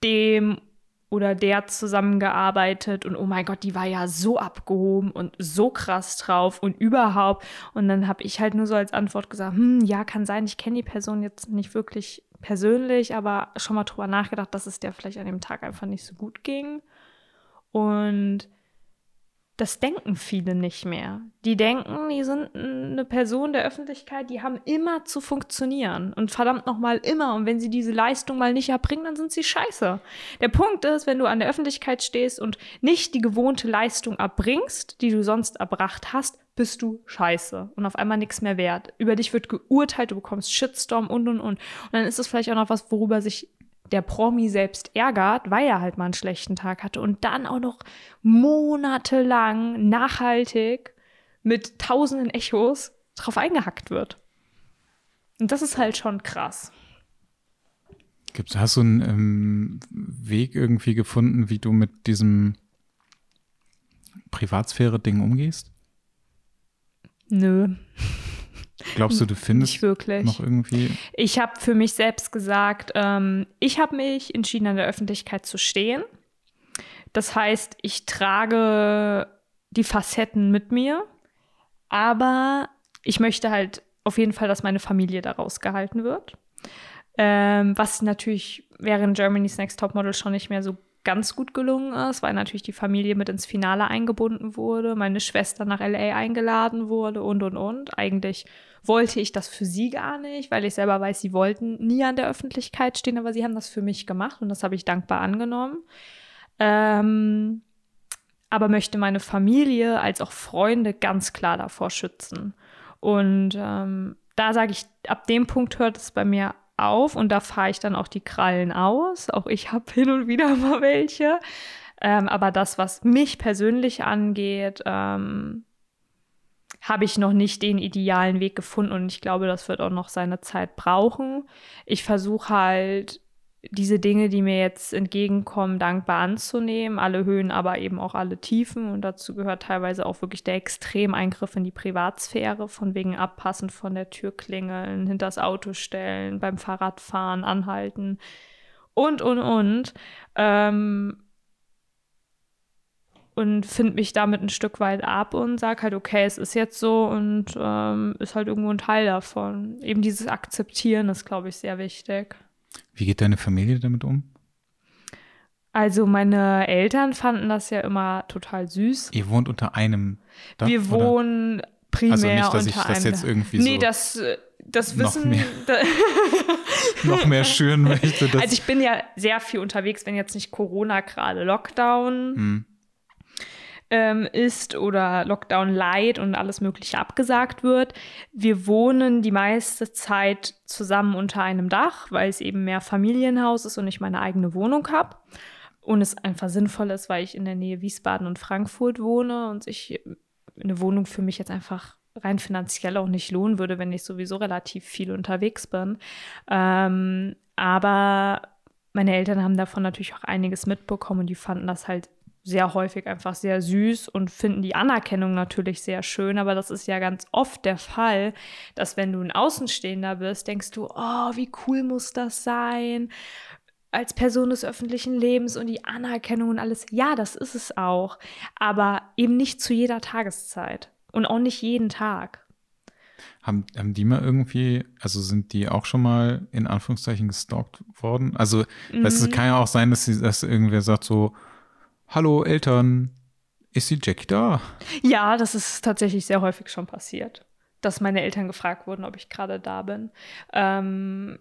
Speaker 2: dem oder der zusammengearbeitet und oh mein Gott, die war ja so abgehoben und so krass drauf und überhaupt. Und dann habe ich halt nur so als Antwort gesagt, hm, ja, kann sein, ich kenne die Person jetzt nicht wirklich persönlich, aber schon mal drüber nachgedacht, dass es der vielleicht an dem Tag einfach nicht so gut ging. Und das denken viele nicht mehr. Die denken, die sind eine Person der Öffentlichkeit, die haben immer zu funktionieren. Und verdammt nochmal immer. Und wenn sie diese Leistung mal nicht erbringen, dann sind sie scheiße. Der Punkt ist, wenn du an der Öffentlichkeit stehst und nicht die gewohnte Leistung erbringst, die du sonst erbracht hast, bist du scheiße und auf einmal nichts mehr wert. Über dich wird geurteilt, du bekommst Shitstorm und und und. Und dann ist es vielleicht auch noch was, worüber sich der Promi selbst ärgert, weil er halt mal einen schlechten Tag hatte und dann auch noch monatelang nachhaltig mit tausenden Echos drauf eingehackt wird. Und das ist halt schon krass.
Speaker 1: Gibt's, hast du einen ähm, Weg irgendwie gefunden, wie du mit diesem Privatsphäre-Ding umgehst?
Speaker 2: Nö,
Speaker 1: Glaubst du, du
Speaker 2: nicht
Speaker 1: findest
Speaker 2: wirklich.
Speaker 1: noch irgendwie?
Speaker 2: Ich habe für mich selbst gesagt, ähm, ich habe mich entschieden, an der Öffentlichkeit zu stehen. Das heißt, ich trage die Facetten mit mir, aber ich möchte halt auf jeden Fall, dass meine Familie daraus gehalten wird. Ähm, was natürlich während Germany's Next Topmodel schon nicht mehr so ganz gut gelungen ist, weil natürlich die Familie mit ins Finale eingebunden wurde, meine Schwester nach LA eingeladen wurde und und und. Eigentlich wollte ich das für sie gar nicht, weil ich selber weiß, sie wollten nie an der Öffentlichkeit stehen, aber sie haben das für mich gemacht und das habe ich dankbar angenommen. Ähm, aber möchte meine Familie als auch Freunde ganz klar davor schützen. Und ähm, da sage ich, ab dem Punkt hört es bei mir auf und da fahre ich dann auch die Krallen aus. Auch ich habe hin und wieder mal welche. Ähm, aber das, was mich persönlich angeht, ähm, habe ich noch nicht den idealen Weg gefunden und ich glaube, das wird auch noch seine Zeit brauchen. Ich versuche halt diese Dinge, die mir jetzt entgegenkommen, dankbar anzunehmen, alle Höhen, aber eben auch alle Tiefen. Und dazu gehört teilweise auch wirklich der Extremeingriff in die Privatsphäre, von wegen abpassen von der Tür klingeln, hinters Auto stellen, beim Fahrradfahren anhalten und, und, und. Ähm, und finde mich damit ein Stück weit ab und sage halt, okay, es ist jetzt so und ähm, ist halt irgendwo ein Teil davon. Eben dieses Akzeptieren ist, glaube ich, sehr wichtig.
Speaker 1: Wie geht deine Familie damit um?
Speaker 2: Also meine Eltern fanden das ja immer total süß.
Speaker 1: Ihr wohnt unter einem Dach,
Speaker 2: Wir
Speaker 1: oder?
Speaker 2: wohnen primär
Speaker 1: Also nicht, dass ich das
Speaker 2: einem
Speaker 1: jetzt irgendwie
Speaker 2: Nee,
Speaker 1: so
Speaker 2: das, das
Speaker 1: noch
Speaker 2: Wissen.
Speaker 1: mehr
Speaker 2: Da,
Speaker 1: noch mehr schüren möchte.
Speaker 2: Also ich bin ja sehr viel unterwegs, wenn jetzt nicht Corona gerade Lockdown
Speaker 1: Hm.
Speaker 2: Ähm, ist oder Lockdown Light und alles Mögliche abgesagt wird. Wir wohnen die meiste Zeit zusammen unter einem Dach, weil es eben mehr Familienhaus ist und ich meine eigene Wohnung habe. Und es einfach sinnvoll ist, weil ich in der Nähe Wiesbaden und Frankfurt wohne und sich eine Wohnung für mich jetzt einfach rein finanziell auch nicht lohnen würde, wenn ich sowieso relativ viel unterwegs bin. Ähm, aber meine Eltern haben davon natürlich auch einiges mitbekommen und die fanden das halt sehr häufig einfach sehr süß und finden die Anerkennung natürlich sehr schön. Aber das ist ja ganz oft der Fall, dass wenn du ein Außenstehender bist, denkst du, oh, wie cool muss das sein? Als Person des öffentlichen Lebens und die Anerkennung und alles. Ja, das ist es auch. Aber eben nicht zu jeder Tageszeit und auch nicht jeden Tag.
Speaker 1: Haben, haben die mal irgendwie, also sind die auch schon mal in Anführungszeichen gestalkt worden? Also, weißt
Speaker 2: Mhm.
Speaker 1: kann ja auch sein, dass, sie, dass irgendwer sagt so, hallo Eltern, ist die Jackie da?
Speaker 2: Ja, das ist tatsächlich sehr häufig schon passiert, dass meine Eltern gefragt wurden, ob ich gerade da bin. Ähm,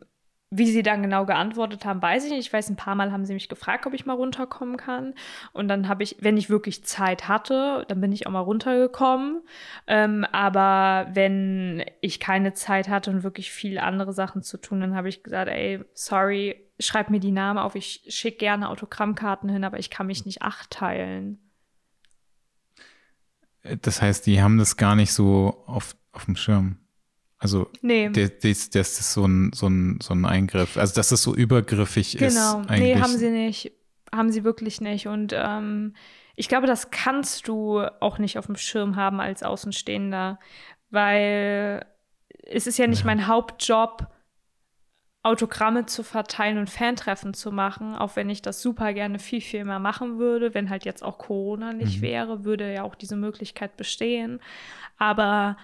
Speaker 2: wie sie dann genau geantwortet haben, weiß ich nicht. Ich weiß, ein paar Mal haben sie mich gefragt, ob ich mal runterkommen kann. Und dann habe ich, wenn ich wirklich Zeit hatte, dann bin ich auch mal runtergekommen. Ähm, aber wenn ich keine Zeit hatte und wirklich viele andere Sachen zu tun, dann habe ich gesagt, ey, sorry, schreib mir die Namen auf. Ich schicke gerne Autogrammkarten hin, aber ich kann mich nicht acht teilen.
Speaker 1: Das heißt, die haben das gar nicht so auf, auf dem Schirm. Also
Speaker 2: Nee.
Speaker 1: das, das, das ist so ein, so, ein, so ein Eingriff. Also dass es so übergriffig
Speaker 2: Genau,
Speaker 1: ist eigentlich.
Speaker 2: nee, haben sie nicht. Haben sie wirklich nicht. Und ähm, ich glaube, das kannst du auch nicht auf dem Schirm haben als Außenstehender, weil es ist ja nicht
Speaker 1: Ja.
Speaker 2: mein Hauptjob, Autogramme zu verteilen und Fantreffen zu machen, auch wenn ich das super gerne viel, viel mehr machen würde. Wenn halt jetzt auch Corona nicht
Speaker 1: Mhm.
Speaker 2: wäre, würde ja auch diese Möglichkeit bestehen. Aber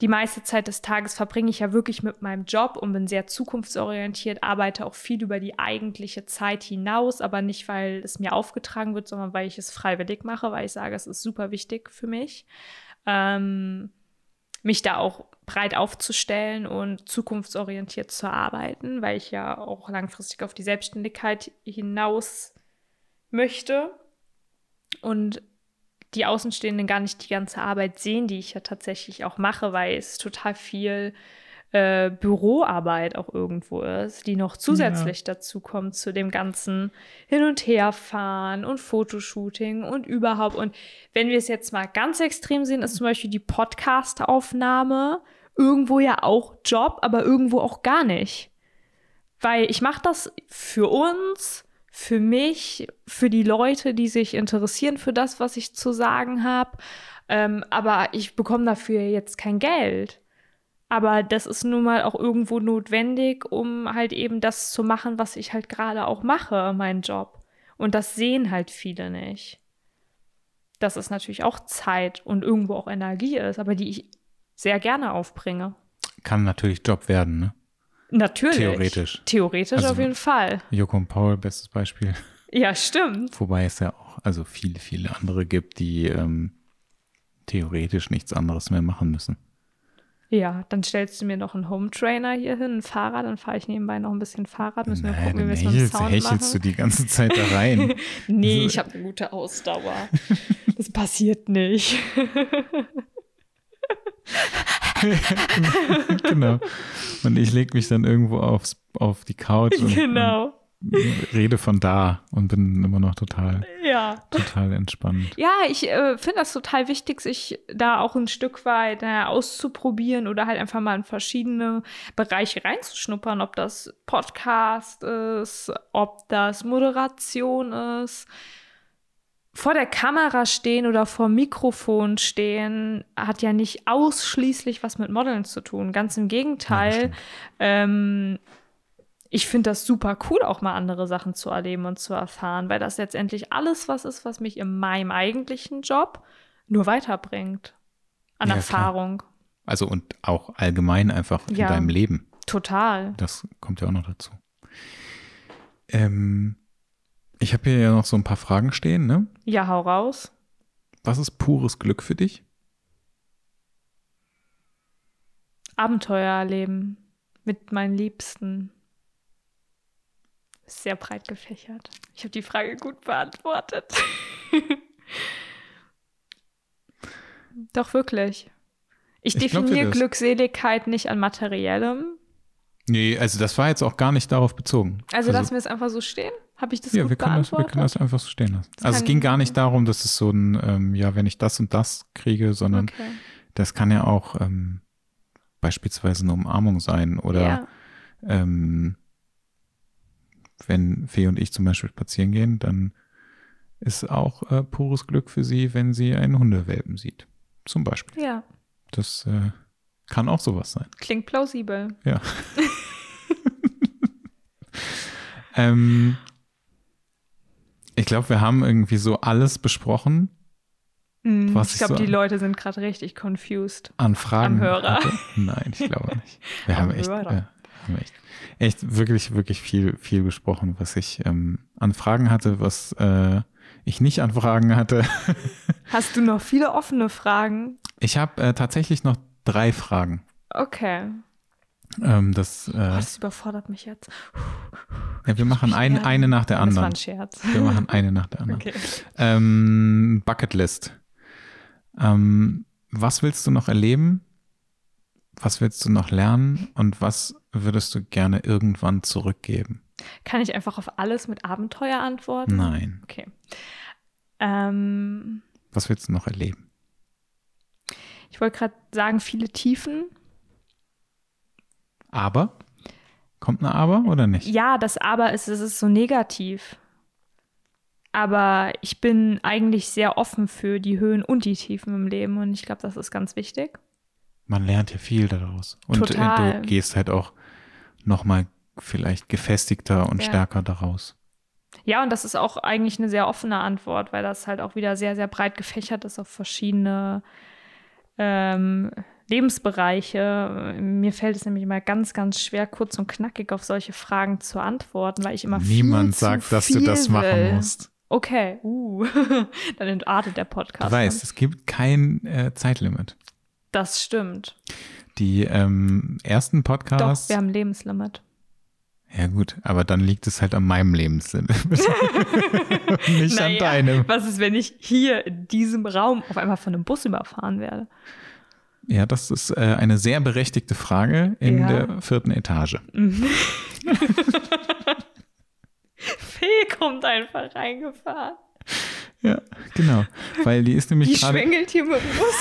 Speaker 2: die meiste Zeit des Tages verbringe ich ja wirklich mit meinem Job und bin sehr zukunftsorientiert, arbeite auch viel über die eigentliche Zeit hinaus, aber nicht, weil es mir aufgetragen wird, sondern weil ich es freiwillig mache, weil ich sage, es ist super wichtig für mich, ähm, mich da auch breit aufzustellen und zukunftsorientiert zu arbeiten, weil ich ja auch langfristig auf die Selbstständigkeit hinaus möchte. Und die Außenstehenden gar nicht die ganze Arbeit sehen, die ich ja tatsächlich auch mache, weil es total viel äh, Büroarbeit auch irgendwo ist, die noch zusätzlich dazu kommt zu dem ganzen Hin- und Herfahren und Fotoshooting und überhaupt. Und wenn wir es jetzt mal ganz extrem sehen, ist zum Beispiel die Podcast-Aufnahme irgendwo ja auch Job, aber irgendwo auch gar nicht. Weil ich mache das für uns, für mich, für die Leute, die sich interessieren für das, was ich zu sagen habe. Ähm, aber ich bekomme dafür jetzt kein Geld. Aber das ist nun mal auch irgendwo notwendig, um halt eben das zu machen, was ich halt gerade auch mache, meinen Job. Und das sehen halt viele nicht. Dass es natürlich auch Zeit und irgendwo auch Energie ist, aber die ich sehr gerne aufbringe.
Speaker 1: Kann natürlich Job werden, ne?
Speaker 2: Natürlich.
Speaker 1: Theoretisch.
Speaker 2: Theoretisch
Speaker 1: Also-
Speaker 2: auf jeden Fall.
Speaker 1: Joko und Paul, bestes Beispiel.
Speaker 2: Ja, stimmt.
Speaker 1: Wobei es ja auch also viele, viele andere gibt, die ähm, theoretisch nichts anderes mehr machen müssen.
Speaker 2: Ja, dann stellst du mir noch einen Home Trainer hier hin, ein Fahrrad, dann fahre ich nebenbei noch ein bisschen Fahrrad. Müssen wir gucken, wie wir es mit dem Sound
Speaker 1: du die ganze Zeit da rein.
Speaker 2: Nee,
Speaker 1: Also-
Speaker 2: ich habe eine gute Ausdauer. Das passiert nicht.
Speaker 1: genau. Und ich lege mich dann irgendwo aufs, auf die Couch und,
Speaker 2: genau.
Speaker 1: und rede von da und bin immer noch total,
Speaker 2: Ja.
Speaker 1: total entspannt.
Speaker 2: Ja, ich äh, finde das total wichtig, sich da auch ein Stück weit äh, auszuprobieren oder halt einfach mal in verschiedene Bereiche reinzuschnuppern, ob das Podcast ist, ob das Moderation ist. Vor der Kamera stehen oder vor dem Mikrofon stehen hat ja nicht ausschließlich was mit Modeln zu tun. Ganz im
Speaker 1: Ja,
Speaker 2: Gegenteil.
Speaker 1: stimmt.
Speaker 2: Ich finde das super cool, auch mal andere Sachen zu erleben und zu erfahren, weil das letztendlich alles was ist, was mich in meinem eigentlichen Job nur weiterbringt. An
Speaker 1: Ja, klar.
Speaker 2: Erfahrung.
Speaker 1: Also und auch allgemein einfach in
Speaker 2: Ja.
Speaker 1: deinem Leben.
Speaker 2: Total.
Speaker 1: Das kommt ja auch noch dazu. Ähm, ich habe hier ja noch so ein paar Fragen stehen, ne?
Speaker 2: Ja, hau raus.
Speaker 1: Was ist pures Glück für dich?
Speaker 2: Abenteuer erleben mit meinen Liebsten. Sehr breit gefächert. Ich habe die Frage gut beantwortet. Doch wirklich. Ich
Speaker 1: Ich
Speaker 2: definiere. Glückseligkeit nicht an materiellem.
Speaker 1: Nee, also das war jetzt auch gar nicht darauf bezogen.
Speaker 2: Also, lassen wir es einfach so stehen? Habe ich das
Speaker 1: ja,
Speaker 2: gut
Speaker 1: wir können, das, wir
Speaker 2: beantwortet?
Speaker 1: können das einfach so stehen lassen.
Speaker 2: Das
Speaker 1: Also es ging gar nicht darum, dass es so ein, ähm, ja, wenn ich das und das kriege, sondern
Speaker 2: okay.
Speaker 1: das kann ja auch ähm, beispielsweise eine Umarmung sein oder
Speaker 2: ja.
Speaker 1: ähm, wenn Fee und ich zum Beispiel spazieren gehen, dann ist auch äh, pures Glück für sie, wenn sie einen Hundewelpen sieht. Zum Beispiel.
Speaker 2: ja,
Speaker 1: Das äh, kann auch sowas sein.
Speaker 2: klingt plausibel.
Speaker 1: Ja. ähm, ich glaube, wir haben irgendwie so alles besprochen
Speaker 2: Hm,
Speaker 1: Was
Speaker 2: ich glaube,
Speaker 1: so-
Speaker 2: die Leute sind gerade richtig confused.
Speaker 1: an Fragen.
Speaker 2: Am Hörer.
Speaker 1: hatte. Nein, ich glaube nicht. Wir haben echt,
Speaker 2: Hörer.
Speaker 1: Haben echt, echt wirklich, wirklich viel, viel besprochen, was ich ähm, an Fragen hatte, was äh, ich nicht an Fragen hatte.
Speaker 2: Hast du noch viele offene Fragen?
Speaker 1: Ich habe äh, tatsächlich noch drei Fragen.
Speaker 2: Okay.
Speaker 1: Ähm, das, äh,
Speaker 2: Oh, das überfordert mich jetzt.
Speaker 1: ja, wir machen ein, eine nach der
Speaker 2: Das war
Speaker 1: anderen.
Speaker 2: ein Scherz.
Speaker 1: Wir machen eine nach der anderen.
Speaker 2: Okay.
Speaker 1: Ähm, Bucketlist. Ähm, was willst du noch erleben? Was willst du noch lernen? Und was würdest du gerne irgendwann zurückgeben?
Speaker 2: Kann ich einfach auf alles mit Abenteuer antworten?
Speaker 1: Nein.
Speaker 2: Okay. Ähm,
Speaker 1: Was willst du noch erleben?
Speaker 2: ich wollte gerade sagen, viele Tiefen.
Speaker 1: Aber? Kommt eine Aber oder nicht?
Speaker 2: Ja, das Aber ist, es ist so negativ. Aber ich bin eigentlich sehr offen für die Höhen und die Tiefen im Leben und ich glaube, das ist ganz wichtig.
Speaker 1: Man lernt ja viel daraus. Und äh,
Speaker 2: Total.
Speaker 1: du gehst halt auch nochmal vielleicht gefestigter und
Speaker 2: Ja.
Speaker 1: stärker daraus.
Speaker 2: Ja, und das ist auch eigentlich eine sehr offene Antwort, weil das halt auch wieder sehr, sehr breit gefächert ist auf verschiedene ähm, Lebensbereiche. Mir fällt es nämlich immer ganz, ganz schwer, kurz und knackig auf solche Fragen zu antworten, weil ich immer
Speaker 1: Niemand
Speaker 2: viel zu
Speaker 1: sagt, dass du
Speaker 2: viel
Speaker 1: das machen
Speaker 2: will.
Speaker 1: musst.
Speaker 2: Okay, uh. dann entartet der Podcast.
Speaker 1: Du weißt, es gibt kein äh, Zeitlimit.
Speaker 2: Das stimmt.
Speaker 1: Die ähm, ersten
Speaker 2: Doch,
Speaker 1: Podcasts.
Speaker 2: wir haben Lebenslimit.
Speaker 1: ja, gut, aber dann liegt es halt an meinem Lebenslimit. Nicht an
Speaker 2: Naja,
Speaker 1: deinem.
Speaker 2: Was ist, wenn ich hier in diesem Raum auf einmal von einem Bus überfahren werde?
Speaker 1: Ja, das ist äh, eine sehr berechtigte Frage in
Speaker 2: Ja.
Speaker 1: der vierten Etage.
Speaker 2: Fee kommt einfach reingefahren.
Speaker 1: Ja, genau. Weil die ist
Speaker 2: Die
Speaker 1: nämlich gerade.
Speaker 2: schwängelt hier mit dem Bus.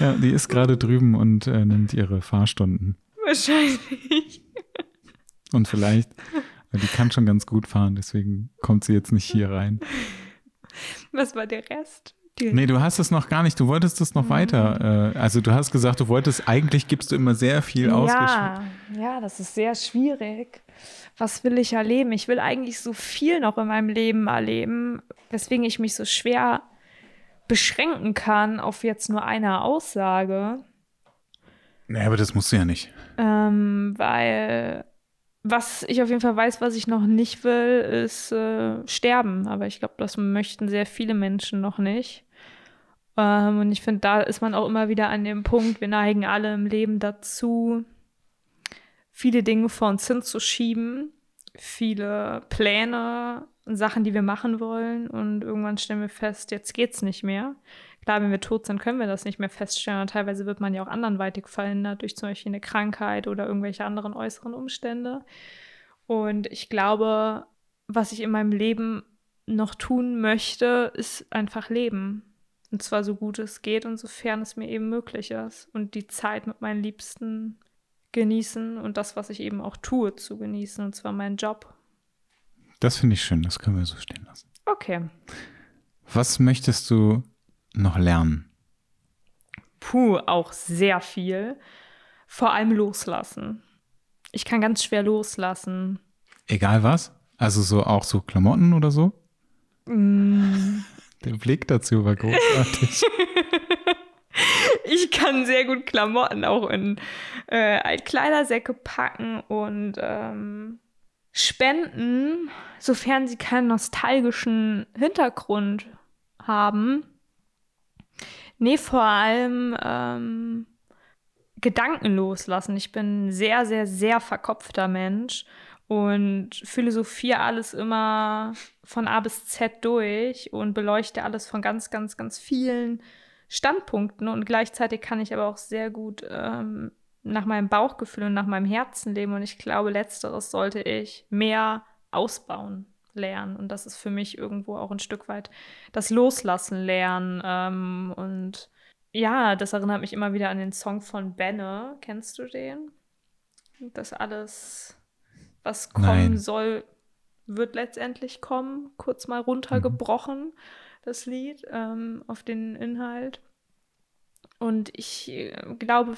Speaker 1: Ja, die ist gerade drüben und äh, nimmt ihre Fahrstunden.
Speaker 2: Wahrscheinlich.
Speaker 1: Und vielleicht, weil die kann schon ganz gut fahren, deswegen kommt sie jetzt nicht hier rein.
Speaker 2: Was war der Rest? Die
Speaker 1: Nee, du hast es noch gar nicht, du wolltest es
Speaker 2: Mhm.
Speaker 1: noch weiter. Äh, also du hast gesagt, du wolltest, eigentlich gibst du immer sehr viel ausgeschrieben.
Speaker 2: ja, ja, das ist sehr schwierig. Was will ich erleben? Ich will eigentlich so viel noch in meinem Leben erleben, weswegen ich mich so schwer beschränken kann auf jetzt nur eine Aussage.
Speaker 1: Nee, aber das musst du ja nicht.
Speaker 2: Ähm, weil was ich auf jeden Fall weiß, was ich noch nicht will, ist äh, sterben. Aber ich glaube, das möchten sehr viele Menschen noch nicht. Ähm, und ich finde, da ist man auch immer wieder an dem Punkt, wir neigen alle im Leben dazu, viele Dinge vor uns hinzuschieben, viele Pläne und Sachen, die wir machen wollen. Und irgendwann stellen wir fest, jetzt geht's nicht mehr. Klar, wenn wir tot sind, können wir das nicht mehr feststellen. Und teilweise wird man ja auch anderweitig verhindert durch zum Beispiel eine Krankheit oder irgendwelche anderen äußeren Umstände. Und ich glaube, was ich in meinem Leben noch tun möchte, ist einfach leben. Und zwar so gut es geht und sofern es mir eben möglich ist. Und die Zeit mit meinen Liebsten genießen und das, was ich eben auch tue, zu genießen. Und zwar meinen Job.
Speaker 1: Das finde ich schön, das können wir so stehen lassen.
Speaker 2: Okay.
Speaker 1: Was möchtest du noch lernen?
Speaker 2: Puh, auch sehr viel. Vor allem loslassen. Ich kann ganz schwer loslassen.
Speaker 1: Egal was? Also so auch so Klamotten oder so?
Speaker 2: Mm,
Speaker 1: Der Blick dazu war großartig.
Speaker 2: Ich kann sehr gut Klamotten auch in äh, Altkleidersäcke packen und ähm, spenden, sofern sie keinen nostalgischen Hintergrund haben. Nee, vor allem ähm, Gedanken loslassen. Ich bin ein sehr, sehr, sehr verkopfter Mensch und philosophiere alles immer von A bis Z durch und beleuchte alles von ganz, ganz, ganz vielen Standpunkten und gleichzeitig kann ich aber auch sehr gut ähm, nach meinem Bauchgefühl und nach meinem Herzen leben und ich glaube, letzteres sollte ich mehr ausbauen lernen und das ist für mich irgendwo auch ein Stück weit das Loslassen lernen ähm, und ja, das erinnert mich immer wieder an den Song von Benne. Kennst du den? Das alles, was kommen
Speaker 1: Nein.
Speaker 2: soll, wird letztendlich kommen. Kurz mal runtergebrochen, das Lied, ähm, auf den Inhalt. Und ich äh, glaube,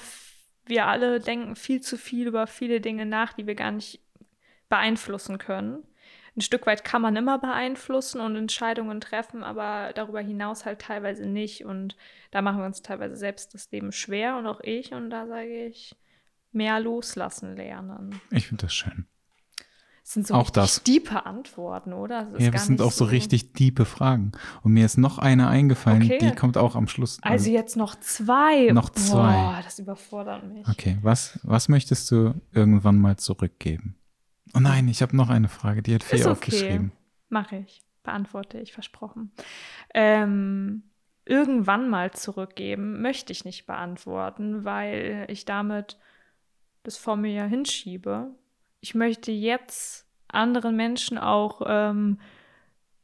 Speaker 2: wir alle denken viel zu viel über viele Dinge nach, die wir gar nicht beeinflussen können. Ein Stück weit kann man immer beeinflussen und Entscheidungen treffen, aber darüber hinaus halt teilweise nicht. Und da machen wir uns teilweise selbst das Leben schwer und auch ich. Und da sage ich, mehr loslassen lernen.
Speaker 1: Ich finde das schön.
Speaker 2: Das sind so
Speaker 1: Auch
Speaker 2: richtig
Speaker 1: das.
Speaker 2: diepe Antworten, oder? Das
Speaker 1: Ja, das sind auch so richtig diepe Fragen. Und mir ist noch eine eingefallen,
Speaker 2: Okay.
Speaker 1: die kommt auch am Schluss.
Speaker 2: Also jetzt noch zwei.
Speaker 1: Noch zwei.
Speaker 2: Boah, das überfordert mich.
Speaker 1: Okay, was, was möchtest du irgendwann mal zurückgeben? Oh nein, ich habe noch eine Frage, die hat Fee
Speaker 2: okay.
Speaker 1: aufgeschrieben.
Speaker 2: Mache ich. Beantworte ich, versprochen. Ähm, irgendwann mal zurückgeben möchte ich nicht beantworten, weil ich damit das vor mir hinschiebe. Ich möchte jetzt anderen Menschen auch ähm,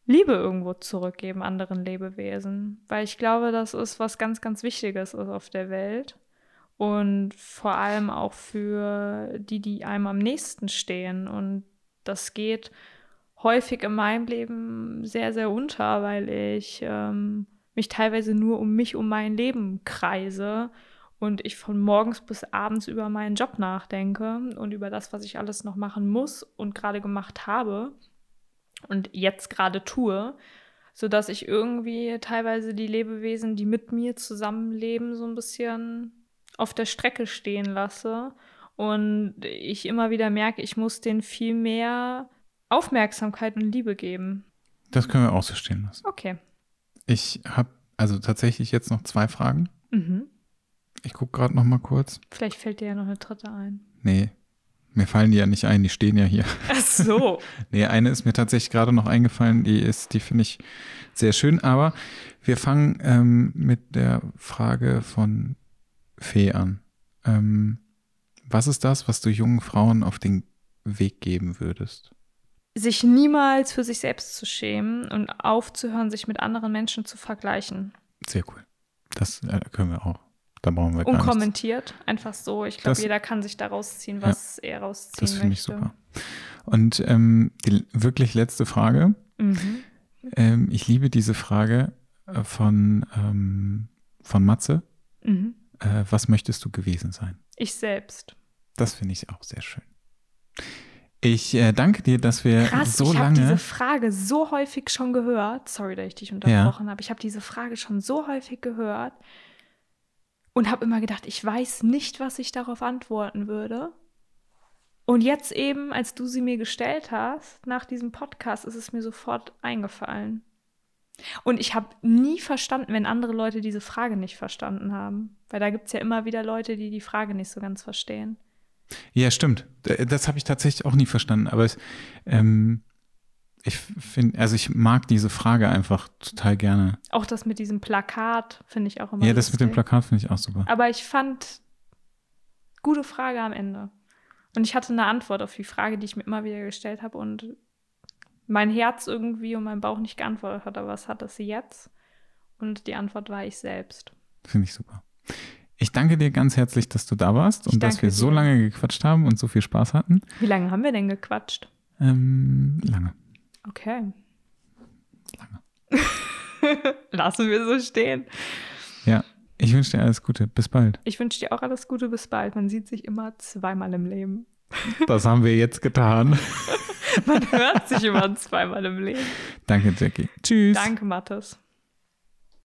Speaker 2: Liebe irgendwo zurückgeben, anderen Lebewesen, weil ich glaube, das ist was ganz, ganz Wichtiges ist auf der Welt. Und vor allem auch für die, die einem am nächsten stehen. Und das geht häufig in meinem Leben sehr, sehr unter, weil ich ähm, mich teilweise nur um mich, um mein Leben kreise und ich von morgens bis abends über meinen Job nachdenke und über das, was ich alles noch machen muss und gerade gemacht habe und jetzt gerade tue, sodass ich irgendwie teilweise die Lebewesen, die mit mir zusammenleben, so ein bisschen auf der Strecke stehen lasse und ich immer wieder merke, ich muss denen viel mehr Aufmerksamkeit und Liebe geben.
Speaker 1: Das können wir auch so stehen lassen.
Speaker 2: Okay.
Speaker 1: Ich habe also tatsächlich jetzt noch zwei Fragen.
Speaker 2: Mhm.
Speaker 1: Ich gucke gerade noch mal kurz.
Speaker 2: Vielleicht fällt dir ja noch eine dritte ein.
Speaker 1: Nee, mir fallen die ja nicht ein, die stehen ja hier.
Speaker 2: Ach so.
Speaker 1: Nee, eine ist mir tatsächlich gerade noch eingefallen, die ist, die finde ich sehr schön, aber wir fangen ähm, mit der Frage von Fee an. Ähm, was ist das, was du jungen Frauen auf den Weg geben würdest?
Speaker 2: sich niemals für sich selbst zu schämen und aufzuhören, sich mit anderen Menschen zu vergleichen.
Speaker 1: Sehr cool. Das äh, können wir auch. Da brauchen wir.
Speaker 2: Unkommentiert, einfach so. Ich glaube, jeder kann sich da rausziehen, was er rausziehen
Speaker 1: Das finde ich
Speaker 2: möchte.
Speaker 1: super. Und ähm, die wirklich letzte Frage.
Speaker 2: Mhm.
Speaker 1: Ähm, ich liebe diese Frage äh, von, ähm, von Matze.
Speaker 2: Mhm.
Speaker 1: Äh, was möchtest du gewesen sein?
Speaker 2: Ich selbst.
Speaker 1: Das finde ich auch sehr schön. Ich äh, danke dir, dass wir
Speaker 2: Krass,
Speaker 1: so
Speaker 2: ich habe
Speaker 1: lange.
Speaker 2: diese Frage so häufig schon gehört. Sorry, dass ich dich unterbrochen habe. Ich habe diese Frage schon so häufig gehört und habe immer gedacht, ich weiß nicht, was ich darauf antworten würde. Und jetzt eben, als du sie mir gestellt hast, nach diesem Podcast, ist es mir sofort eingefallen. Und ich habe nie verstanden, wenn andere Leute diese Frage nicht verstanden haben. Weil da gibt es ja immer wieder Leute, die die Frage nicht so ganz verstehen.
Speaker 1: Ja, stimmt. D- Das habe ich tatsächlich auch nie verstanden. Aber es, ähm, ich finde, also ich mag diese Frage einfach total gerne.
Speaker 2: Auch das mit diesem Plakat finde ich auch immer
Speaker 1: Ja, das mit dem. Plakat finde ich auch super.
Speaker 2: Aber ich fand gute Frage am Ende. Und ich hatte eine Antwort auf die Frage, die ich mir immer wieder gestellt habe und mein Herz irgendwie und mein Bauch nicht geantwortet hat, aber was hat das jetzt? Und die Antwort war ich selbst.
Speaker 1: Finde ich super. Ich danke dir ganz herzlich, dass du da warst
Speaker 2: Ich
Speaker 1: und dass wir so
Speaker 2: dir.
Speaker 1: lange gequatscht haben und so viel Spaß hatten.
Speaker 2: Wie lange haben wir denn gequatscht?
Speaker 1: Ähm, lange.
Speaker 2: Okay. Lassen wir so stehen.
Speaker 1: Ja, ich wünsche dir alles Gute. Bis bald.
Speaker 2: Ich wünsche dir auch alles Gute, bis bald. Man sieht sich immer zweimal im Leben.
Speaker 1: Das haben wir jetzt getan.
Speaker 2: Man hört sich immer zweimal im Leben.
Speaker 1: Danke, Jackie. Tschüss.
Speaker 2: Danke, Mathis.